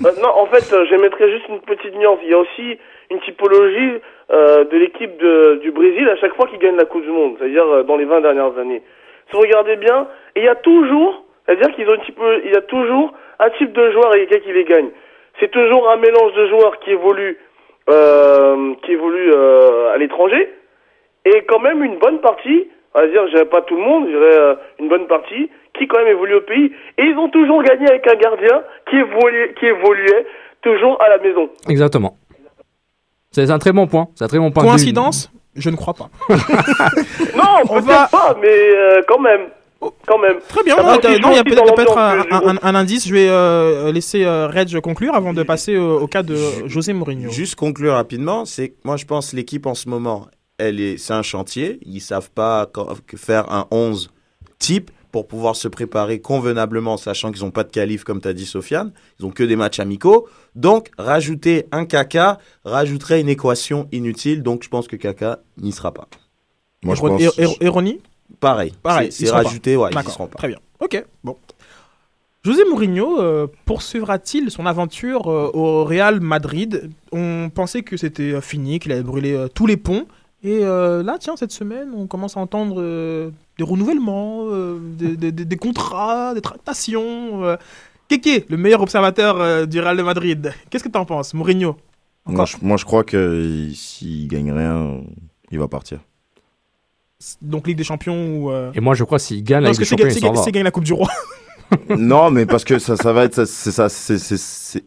S10: Euh, non, en fait, euh, j'émettrais juste une petite nuance. Il y a aussi une typologie euh, de l'équipe du Brésil à chaque fois qu'il gagne la Coupe du Monde, c'est-à-dire euh, dans les 20 dernières années. Si vous regardez bien, il y a toujours, c'est-à-dire qu'ils ont une typo- il y a toujours un type de joueur et quelqu'un qui les gagne. C'est toujours un mélange de joueurs qui évoluent, euh, qui évoluent euh, à l'étranger, et quand même une bonne partie, va dire, je pas tout le monde, je une bonne partie, qui quand même évolue au pays, et ils ont toujours gagné avec un gardien qui évoluait, qui évoluait toujours à la maison.
S3: Exactement. C'est un très bon point. C'est un très bon point.
S9: Coïncidence? Je ne crois pas. *laughs*
S10: Non, peut-être pas, mais euh, quand même. Quand même.
S9: Très bien, non,
S10: va
S9: il y a
S10: aussi
S9: non, il y a
S10: jouer
S9: peut-être un, indice. Je vais euh, laisser euh, Reg conclure avant de passer au, au cas de José Mourinho.
S4: Juste conclure rapidement, c'est que moi je pense que l'équipe en ce moment, elle est, c'est un chantier. Ils savent pas faire un 11 type pour pouvoir se préparer convenablement, sachant qu'ils n'ont pas de qualif comme tu as dit Sofiane. Ils ont que des matchs amicaux. Donc rajouter un Kaka rajouterait une équation inutile. Donc je pense que Kaka n'y sera pas.
S5: Moi, je pense-
S9: Héro- Héronie
S4: Pareil.
S9: Pareil,
S4: C'est- rajouté, ouais, ils seront pas.
S9: Très bien. Ok, bon. José Mourinho euh, poursuivra-t-il son aventure euh, au Real Madrid? On pensait que c'était euh, fini, qu'il avait brûlé euh, tous les ponts. Et euh, là, tiens, cette semaine, on commence à entendre euh, des renouvellements, euh, des, des- des- des contrats, des tractations. Euh. Kéké, le meilleur observateur euh, du Real de Madrid? Qu'est-ce que tu en penses, Mourinho?
S5: Moi je, moi, je crois que il- s'il gagne rien, il va partir.
S9: Donc Ligue des Champions ou... euh,
S3: Et moi, je crois que s'il gagne
S9: Non,
S3: la Ligue des Champions, il s'en
S9: gagne la Coupe du Roi. *laughs*
S5: non, mais parce que ça, ça va être, ça- c'est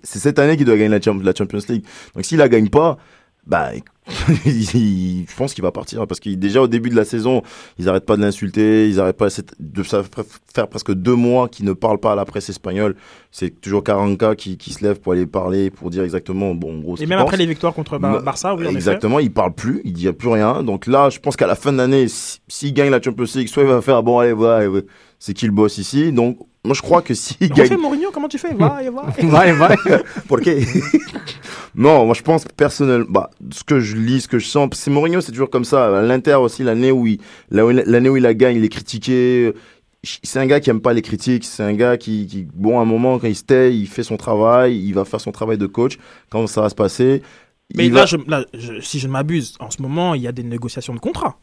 S5: cette année qu'il doit gagner la Champions League. Donc s'il la gagne pas, bah, *laughs* il- je pense qu'il va partir parce que déjà au début de la saison, ils arrêtent pas de l'insulter, ils arrêtent pas de ça faire presque deux mois qu'ils ne parlent pas à la presse espagnole. C'est toujours Caranca qui, qui se lève pour aller parler, pour dire exactement, bon, en gros. ce
S9: Et
S5: qu'il
S9: même
S5: pense.
S9: après les victoires contre Bar- Barça, oui.
S5: Exactement, il parle plus, il dit plus rien. Donc là, je pense qu'à la fin de l'année, si- s'il gagne la Champions League, soit il va faire bon, allez, voilà, c'est qui le boss ici. Donc moi, je crois que s'il
S9: Refais
S5: gagne.
S9: Mourinho, comment tu fais? Va et va.
S3: Ouais, ouais.
S5: Pourquoi Non, moi je pense personnellement, bah, ce que je lis, ce que je sens, c'est Mourinho, c'est toujours comme ça. L'Inter aussi, l'année où il, il- l'année où il a gagné, il est critiqué. C'est un gars qui aime pas les critiques. C'est un gars qui, qui, bon, à un moment quand il se tait, il fait son travail, il va faire son travail de coach. Quand ça va se passer,
S9: Mais
S5: il
S9: là,
S5: va-
S9: je- là, je- si je ne m'abuse, en ce moment, il y a des négociations de contrat.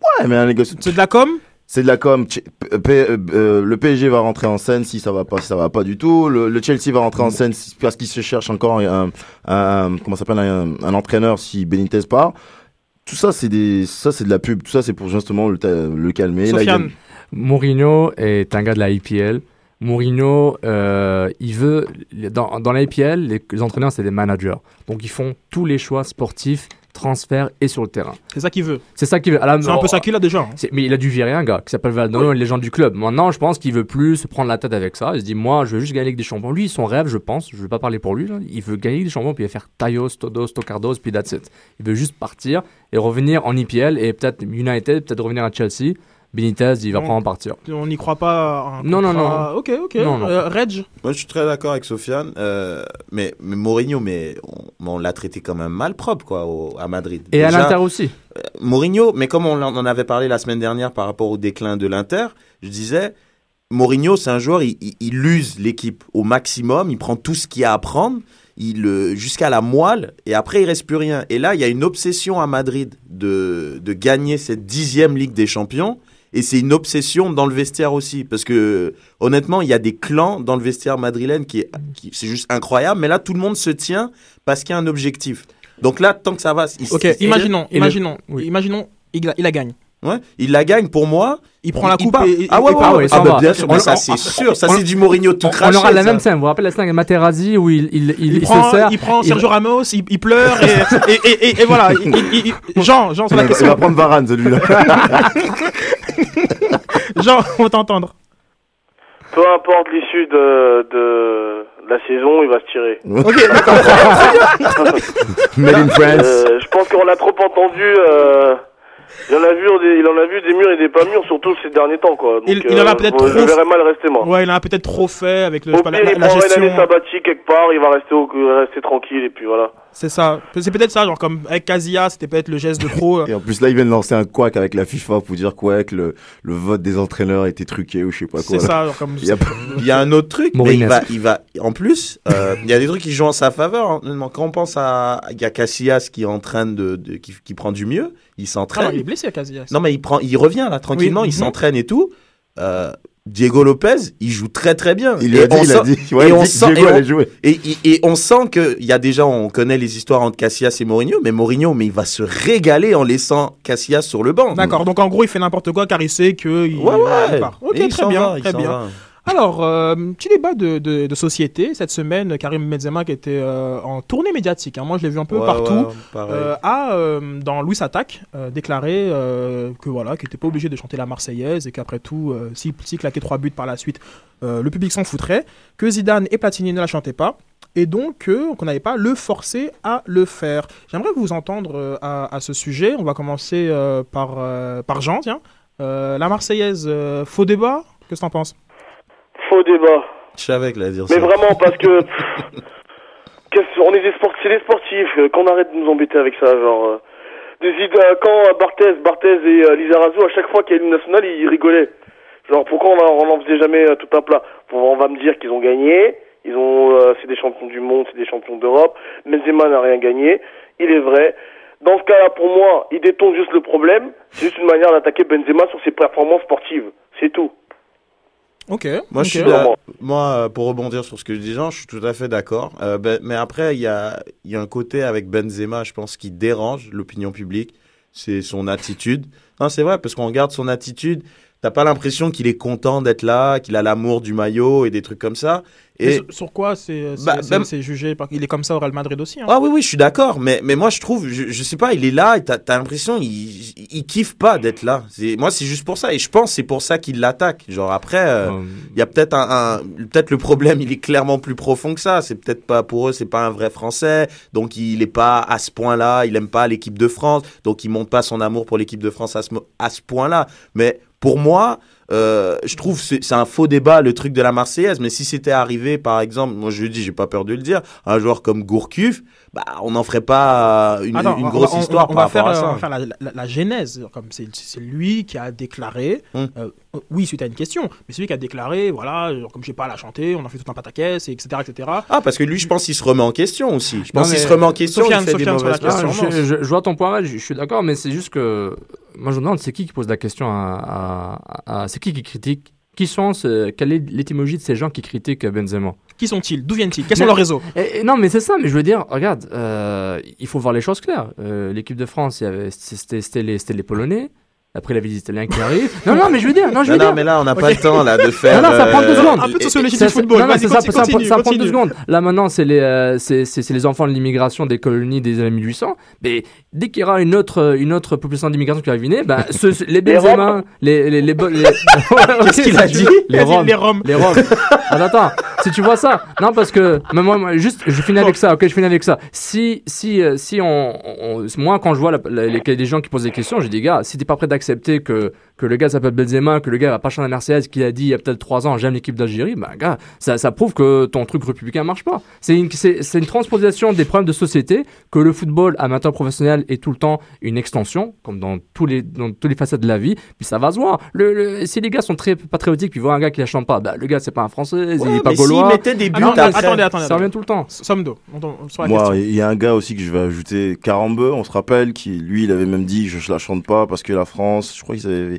S5: Ouais, mais un négoci-
S9: C'est de la com?
S5: C'est de la com. P- euh, euh, le PSG va rentrer en scène si ça va pas, si ça va pas du tout. Le, le Chelsea va rentrer en scène parce qu'il se cherche encore un, un comment s'appelle un, un entraîneur si Benitez part. Tout ça c'est des, ça c'est de la pub. Tout ça c'est pour justement le, calmer. Là, a-
S9: Sofiane,
S3: Mourinho est un gars de la IPL. Mourinho, euh, il veut. Dans, dans la IPL, les, les entraîneurs, c'est des managers. Donc, ils font tous les choix sportifs, transferts et sur le terrain.
S9: c'est ça qu'il veut.
S3: C'est ça qu'il veut.
S9: C'est un peu ça qu'il a déjà. hein.
S3: Mais il a dû virer un gars qui s'appelle Valdano, une légende du club. Maintenant, je pense qu'il veut plus se prendre la tête avec ça. Il se dit, moi, je veux juste gagner Ligue des Champions. Lui, son rêve, je pense, je ne vais pas parler pour lui, là, il veut gagner des Champions, puis il va faire Tayos, Todos, Tocardos, puis that's it. Il veut juste partir et revenir en IPL et peut-être United, peut-être revenir à Chelsea. Benitez, il va
S9: Non.
S3: probablement partir.
S9: On n'y croit pas. un
S3: Non, non,
S9: contrat- Ok, ok.
S3: Non, non.
S9: Euh, Reg
S4: Moi, je suis très d'accord avec Sofiane. euh, mais, mais Mourinho, mais on, mais on l'a traité quand même mal propre, quoi, au- à Madrid.
S3: Et à l'Inter aussi.
S4: Mourinho, mais comme on en avait parlé la semaine dernière par rapport au déclin de l'Inter, je disais, Mourinho, c'est un joueur, il, il- il use l'équipe au maximum, il prend tout ce qu'il y a à prendre, il euh, jusqu'à la moelle, et après il reste plus rien. Et là, il y a une obsession à Madrid de, de gagner cette dixième Ligue des Champions. Et c'est une obsession dans le vestiaire aussi, parce que honnêtement, il y a des clans dans le vestiaire madrilène qui est, qui- c'est juste incroyable. Mais là, tout le monde se tient parce qu'il y a un objectif. Donc là, tant que ça va, il,
S9: Ok,
S4: il-
S9: imaginons, imaginons,
S3: oui.
S9: imaginons, il, la- il la gagne.
S4: Ouais, il la gagne pour moi.
S9: Il prend la coupe et- et-
S4: ah ouais,
S9: et
S4: ouais,
S9: part.
S4: ouais,
S3: ouais,
S4: ah
S3: ça
S4: bah,
S3: va.
S4: bien sûr,
S3: On-
S4: ça c'est sûr, ça c'est du Mourinho tout craché.
S3: on aura la
S4: ça.
S3: même scène. Vous vous rappelez la scène avec Materazzi où il, il, il,
S9: Il,
S3: il
S9: prend,
S3: se sert.
S9: il prend
S3: il-
S9: Sergio Ramos, il, il pleure et, et, et, et- et voilà. Il- il- il- Jean, Jean, sur
S5: il
S9: la
S5: va, il
S9: question.
S5: va prendre Varane celui-là. *laughs*
S9: Jean, on va t'entendre.
S10: Peu importe l'issue de, de la saison, il va se tirer.
S9: Ok, d'accord. *laughs*
S5: Made in France.
S10: Euh, je pense qu'on l'a trop entendu euh, Il en a vu des, il en a vu des murs et des pas mûrs, surtout ces derniers temps, quoi. Donc,
S9: Il- il en a peut-être
S10: je
S9: trop-
S10: verrais mal rester, moi.
S9: Ouais, il en a peut-être trop fait avec le,
S10: Au
S9: pas, la,
S10: pire,
S9: la-
S10: il
S9: la
S10: prendra une
S9: gestion.
S10: année sabbatique quelque part, il va rester, au, rester tranquille, et puis voilà.
S9: C'est ça. C'est peut-être ça, genre comme avec Casillas, c'était peut-être le geste de trop. euh.
S5: Et en plus, là, ils viennent lancer un couac avec la FIFA pour dire quoi que le, le vote des entraîneurs a été truqué ou je sais pas quoi.
S9: C'est ça, genre comme-
S5: Il y a
S4: Il y a un autre truc, mais il va, il va, en plus, euh, il y a des trucs qui jouent en sa faveur. hein. Quand on pense à, il y a Casillas qui est en train de, de- qui, qui prend du mieux, il
S9: Ah
S4: s'entraîne.
S9: non, il est blessé à Casillas.
S4: Non, mais il prend, il revient là tranquillement,
S9: Oui.
S4: il s'entraîne et tout. Euh, Diego Lopez, il joue très très bien.
S5: Il
S4: Et
S5: a dit, il a dit. Ouais,
S4: et
S5: il
S4: on sent,
S5: Diego
S4: et on-
S5: allait jouer.
S4: et, et- et on sent que il y a déjà, on connaît les histoires entre Casillas et Mourinho, mais Mourinho, mais il va se régaler en laissant Casillas sur le banc.
S9: D'accord, donc en gros, il fait n'importe quoi car il sait que. Il,
S4: Ouais, ouais.
S9: il part. Ok, très bien,
S4: va,
S9: très bien.
S4: va.
S9: Alors, euh, petit débat de, de, de société. Cette semaine, Karim Benzema qui était euh, en tournée médiatique. hein. Moi, je l'ai vu un peu
S4: Ouais,
S9: partout.
S4: ouais,
S9: euh, a, euh, dans Louis Attaque, déclaré que voilà, qu'il n'était pas obligé de chanter la Marseillaise et qu'après tout, s'il claquait trois buts par la suite, le public s'en foutrait. Que Zidane et Platini ne la chantaient pas. Et donc, euh, qu'on n'avait pas le forcer à le faire. J'aimerais vous entendre euh, à, à ce sujet. On va commencer euh, par, par Jean, tiens. La Marseillaise, faux débat Qu'est-ce que t'en penses?
S10: Faux débat.
S4: Je savais allait dire
S10: Mais
S4: ça.
S10: vraiment, parce que. *laughs* on est des sportifs, c'est des sportifs, euh, qu'on arrête de nous embêter avec ça, genre. euh, des idées- euh, quand Barthez, Barthez et Lizarazu, à chaque fois qu'il y a une nationale, ils rigolaient. Genre, pourquoi on, a- on en faisait jamais tout un plat? On va me dire qu'ils ont gagné, ils ont, euh, c'est des champions du monde, c'est des champions d'Europe. Benzema n'a rien gagné, il est vrai. Dans ce cas-là, pour moi, il détourne juste le problème. C'est juste une manière d'attaquer Benzema sur ses performances sportives. C'est tout.
S9: Ok.
S4: Moi, je suis là- moi, euh, pour rebondir sur ce que je dis, Jean, je suis tout à fait d'accord. Euh, ben, mais après, il y a, y a un côté avec Benzema, je pense, qui dérange l'opinion publique. C'est son attitude. Non, c'est vrai, parce qu'on regarde son attitude, t'as pas l'impression qu'il est content d'être là, qu'il a l'amour du maillot et des trucs comme ça. Et
S9: sur, sur quoi c'est c'est-
S4: Bah,
S9: jugé par- Il est comme ça au Real Madrid aussi. hein.
S4: Ah oui, oui, je suis d'accord, mais, mais moi je trouve, je, je sais pas, il est là et t'as as, l'impression il, il, kiffe pas d'être là. Moi c'est juste pour ça et je pense que c'est pour ça qu'il l'attaque. Genre après, euh, il y a peut-être un, un- peut-être le problème, il est clairement plus profond que ça. C'est peut-être pas pour eux, c'est pas un vrai Français, donc il est pas à ce point-là, il aime pas l'équipe de France, donc il montre pas son amour pour l'équipe de France à ce, à ce point-là. Mais pour moi, euh, je trouve que c'est c'est un faux débat le truc de la Marseillaise. Mais si c'était arrivé, par exemple, moi je le dis, j'ai pas peur de le dire, un joueur comme Gourcuff, bah on n'en ferait pas une,
S9: Attends,
S4: une grosse
S9: on- on-
S4: histoire
S9: on
S4: par
S9: va faire,
S4: rapport à
S9: euh,
S4: ça.
S9: on va faire la, la- la genèse. Comme c'est c'est lui qui a déclaré.
S4: Hum.
S9: euh, euh, oui, suite à une question, mais c'est lui qui a déclaré voilà, genre, comme j'ai pas à la chanter, on en fait tout un pataquès, et etc. etc.
S4: Ah, parce que lui, je pense qu'il se remet en question aussi. Je pense qu'il se remet en question,
S9: Sofiane,
S4: il fait
S9: Sofiane,
S4: des
S9: sur la
S4: mauvaises
S9: question.
S3: Ah, je, je- je vois ton point je suis d'accord, mais c'est juste que moi je me demande c'est qui qui pose la question à, à- à- c'est qui qui critique? Qui sont ce- quelle est l'étymologie de ces gens qui critiquent Benzema?
S9: Qui sont-ils? D'où viennent-ils? Quels sont leurs réseaux?
S3: Et- et non, mais c'est ça, mais je veux dire, regarde, euh, il faut voir les choses claires. Euh, L'équipe de France, les, c'était les Polonais. Après, avait les Italiens qui arrivent. Non, non, mais je veux dire, non, je
S4: Non,
S3: veux
S4: non,
S3: dire.
S4: mais là, on n'a pas le temps, là, de faire,
S3: Non, non, ça prend deux
S4: euh,
S3: secondes.
S4: un peu de sociologie
S9: du football.
S3: Non, non, c'est ça,
S9: continue,
S3: ça, prend- ça prend
S9: continue.
S3: deux secondes. Là, maintenant, c'est les, euh, c'est c'est- c'est les enfants de l'immigration des colonies des années 1800. Mais dès qu'il y aura une autre, une autre population d'immigration qui va venir, ben, ce- ce- les Benzema, les, les, les, bo- les- *laughs*
S4: Qu'est-ce qu'il a dit?
S3: Les Roms.
S9: les Roms.
S3: Les Roms. Attends, attends. Si tu vois ça, non parce que mais moi, moi, juste, je finis avec ça. Ok, je finis avec ça. Si, si, euh, si on, on- moi quand je vois la- la- les, les gens qui posent des questions, je dis gars, si t'es pas prêt d'accepter que que le gars s'appelle Benzema, que le gars va pas chanter la Marseillaise, qu'il a dit il y a peut-être trois ans, j'aime l'équipe d'Algérie, bah gars, ça, ça prouve que ton truc républicain marche pas. C'est une, c'est, c'est une transposition des problèmes de société que le football amateur professionnel est tout le temps une extension, comme dans tous les dans tous les facettes de la vie. Puis ça va se voir. Le, le- si les gars sont très patriotiques, puis voient un gars qui la chante pas, bah le gars c'est pas un Français, il est pas
S4: mais s'il
S3: gaulois.
S4: mettait des buts
S9: Ah non, mais
S4: après-
S9: attendez, attendez.
S3: Ça revient tout le temps.
S9: La
S5: Moi, il y a un gars aussi que je vais ajouter, Carambeu, on se rappelle, qui lui, il avait même dit je, je la chante pas parce que la France, je crois qu'ils avaient.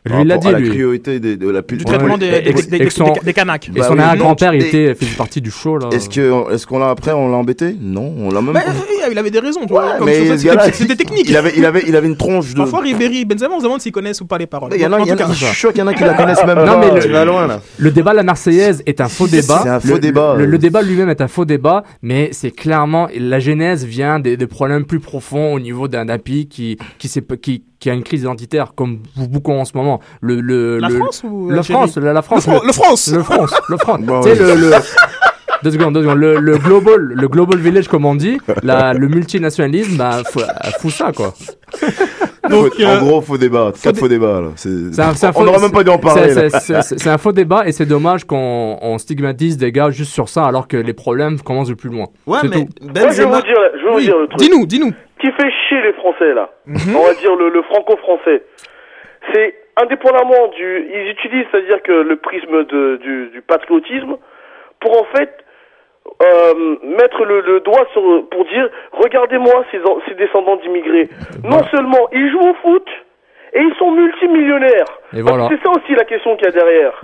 S3: Lui, il l'a
S5: rapport à
S3: dit,
S5: la
S3: lui.
S5: cruauté des- de, la
S9: Du traitement des, des, des, des,
S3: son-
S9: des- Kanaks.
S3: Et
S5: Bah
S3: son
S5: oui,
S3: arrière-grand-père, il
S5: et-
S3: était faisait partie du show là.
S5: Est-ce que, est-ce qu'on l'a après, on l'a embêté? Non, on l'a même.
S9: Euh, il avait des raisons, c'était- technique.
S5: Il avait, il avait, il avait une tronche de.
S9: Parfois, Ribéry, Benzema, on se demande s'ils connaissent ou pas les paroles.
S5: Il y en a,
S9: En
S5: il y en
S9: tout
S5: a,
S9: cas.
S5: je suis sûr qu'il y en a qui la connaissent même
S3: Non, mais le-
S4: Tu vas loin, là.
S3: Le débat de la Marseillaise est un faux
S5: C'est
S3: débat.
S5: un faux
S3: Le-
S5: débat.
S3: Le, débat lui-même est un faux débat, mais c'est clairement la genèse vient des, problèmes plus profonds au niveau d'un pays qui qui, s'est- qui qui a une crise identitaire comme beaucoup en ce moment. Le, le,
S9: La
S3: le-
S9: France ou
S3: la
S9: l'Algérie
S3: France, la, la France,
S9: Le Fran- le France
S3: le France, le France. *laughs*
S5: Bon,
S3: tu sais
S5: ouais.
S3: le, le- Deux secondes, deux secondes. Le, le global, le global village, comme on dit, la, le multinationalisme, bah, fout, fout ça, quoi.
S9: Donc,
S5: Faux-
S9: euh,
S5: en gros, faux débat. Quatre faux débats, là.
S3: Un
S5: On n'aurait même pas dû en parler.
S3: c'est-
S5: là.
S3: c'est- C'est c'est un faux débat et c'est dommage qu'on on stigmatise des gars juste sur ça alors que les problèmes commencent de plus loin.
S4: Ouais,
S3: C'est
S4: mais
S3: tout.
S10: Moi, je vais vous dire, je vais vous dire le truc.
S9: Dis-nous, dis-nous.
S10: qui fait chier les Français là?
S9: Mhm.
S10: On va dire le, le franco-français. C'est indépendamment du, ils utilisent, c'est-à-dire que le prisme de, du, du patriotisme pour en fait euh, mettre le, le doigt sur, pour dire, regardez-moi ces, ces descendants d'immigrés. Non seulement ils jouent au foot et ils sont multimillionnaires.
S3: Et voilà.
S10: C'est ça aussi la question qu'il y a derrière.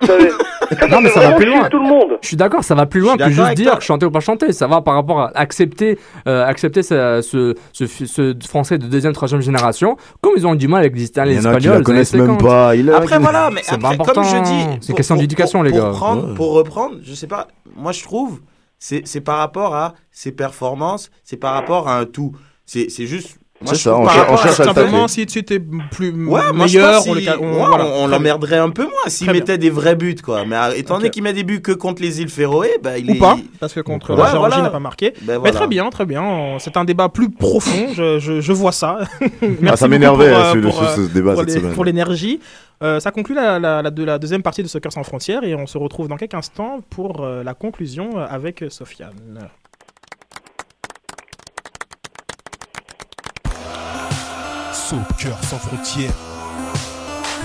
S10: *laughs*
S3: Non, mais ça va plus loin.
S10: tout le monde.
S3: Je suis d'accord, ça va plus loin que juste dire chanter ou pas chanter. Ça va par rapport à accepter, euh, accepter ce, ce, ce, ce français de deuxième, troisième génération, comme ils ont du mal avec les Italiens,
S5: Il
S3: les Espagnols.
S5: la connaissent même
S3: 50.
S5: pas. Il a-
S4: Après, voilà, mais
S3: C'est
S4: après,
S3: pas
S4: comme je
S3: important.
S4: dis.
S3: C'est question d'éducation, les gars.
S5: Ouais.
S4: Pour reprendre, je sais pas, moi je trouve, c'est c'est par rapport à ses performances, c'est par rapport à un tout. C'est c'est juste. Moi,
S5: ça, on
S4: par
S5: cher- on
S4: à-
S5: cherche à le
S9: Simplement, si tu étais plus
S4: Ouais,
S9: meilleur, on, voilà.
S4: l'emmerderait un peu moins s'il mettait des vrais buts, quoi. Mais euh, étant donné qu'il met des buts que contre les îles Féroé, bah, il
S9: Ou
S4: est.
S9: pas, parce que contre
S4: Ouais,
S9: la Géorgie,
S4: voilà.
S9: n'a pas marqué.
S4: Ben
S9: Mais très bien, très bien. C'est un débat plus profond, je, je, je vois ça. *laughs* Merci
S5: Ah, ça m'énervait, hein,
S9: euh,
S5: ce,
S9: euh,
S5: ce débat
S9: pour
S5: cette
S9: les-
S5: semaine.
S9: pour l'énergie. Euh, ça conclut la, la, la, de la deuxième partie de Soccer sans frontières et on se retrouve dans quelques instants pour euh, la conclusion avec Sofiane.
S6: Soccer sans frontières,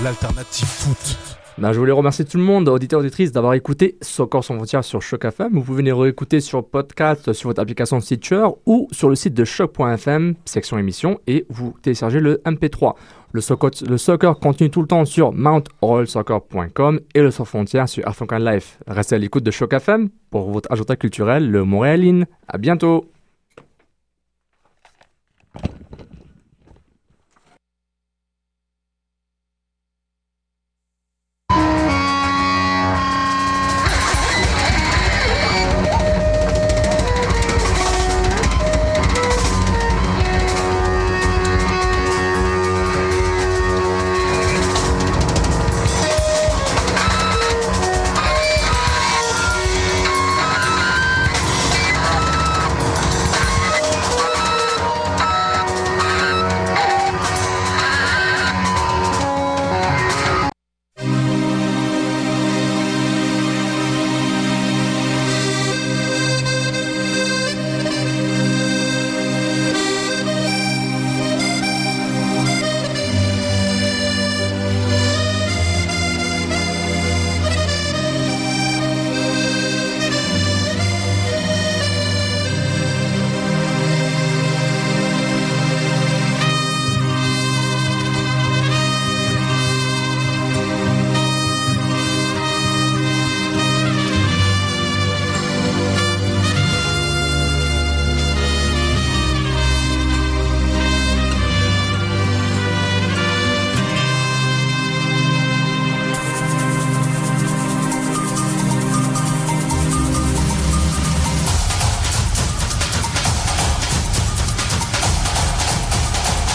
S6: l'alternative foot.
S3: Ben, je voulais remercier tout le monde, auditeurs et auditrices, d'avoir écouté Soccer sans frontières sur Choc FM. Vous pouvez venir réécouter sur podcast, sur votre application Stitcher ou sur le site de choc.fm, section émission, et vous téléchargez le MP3. Le soccer, le soccer continue tout le temps sur mountrollsoccer.com et le sans frontières sur African Life. Restez à l'écoute de Choc FM pour votre agenda culturel, le Montréaline. À bientôt!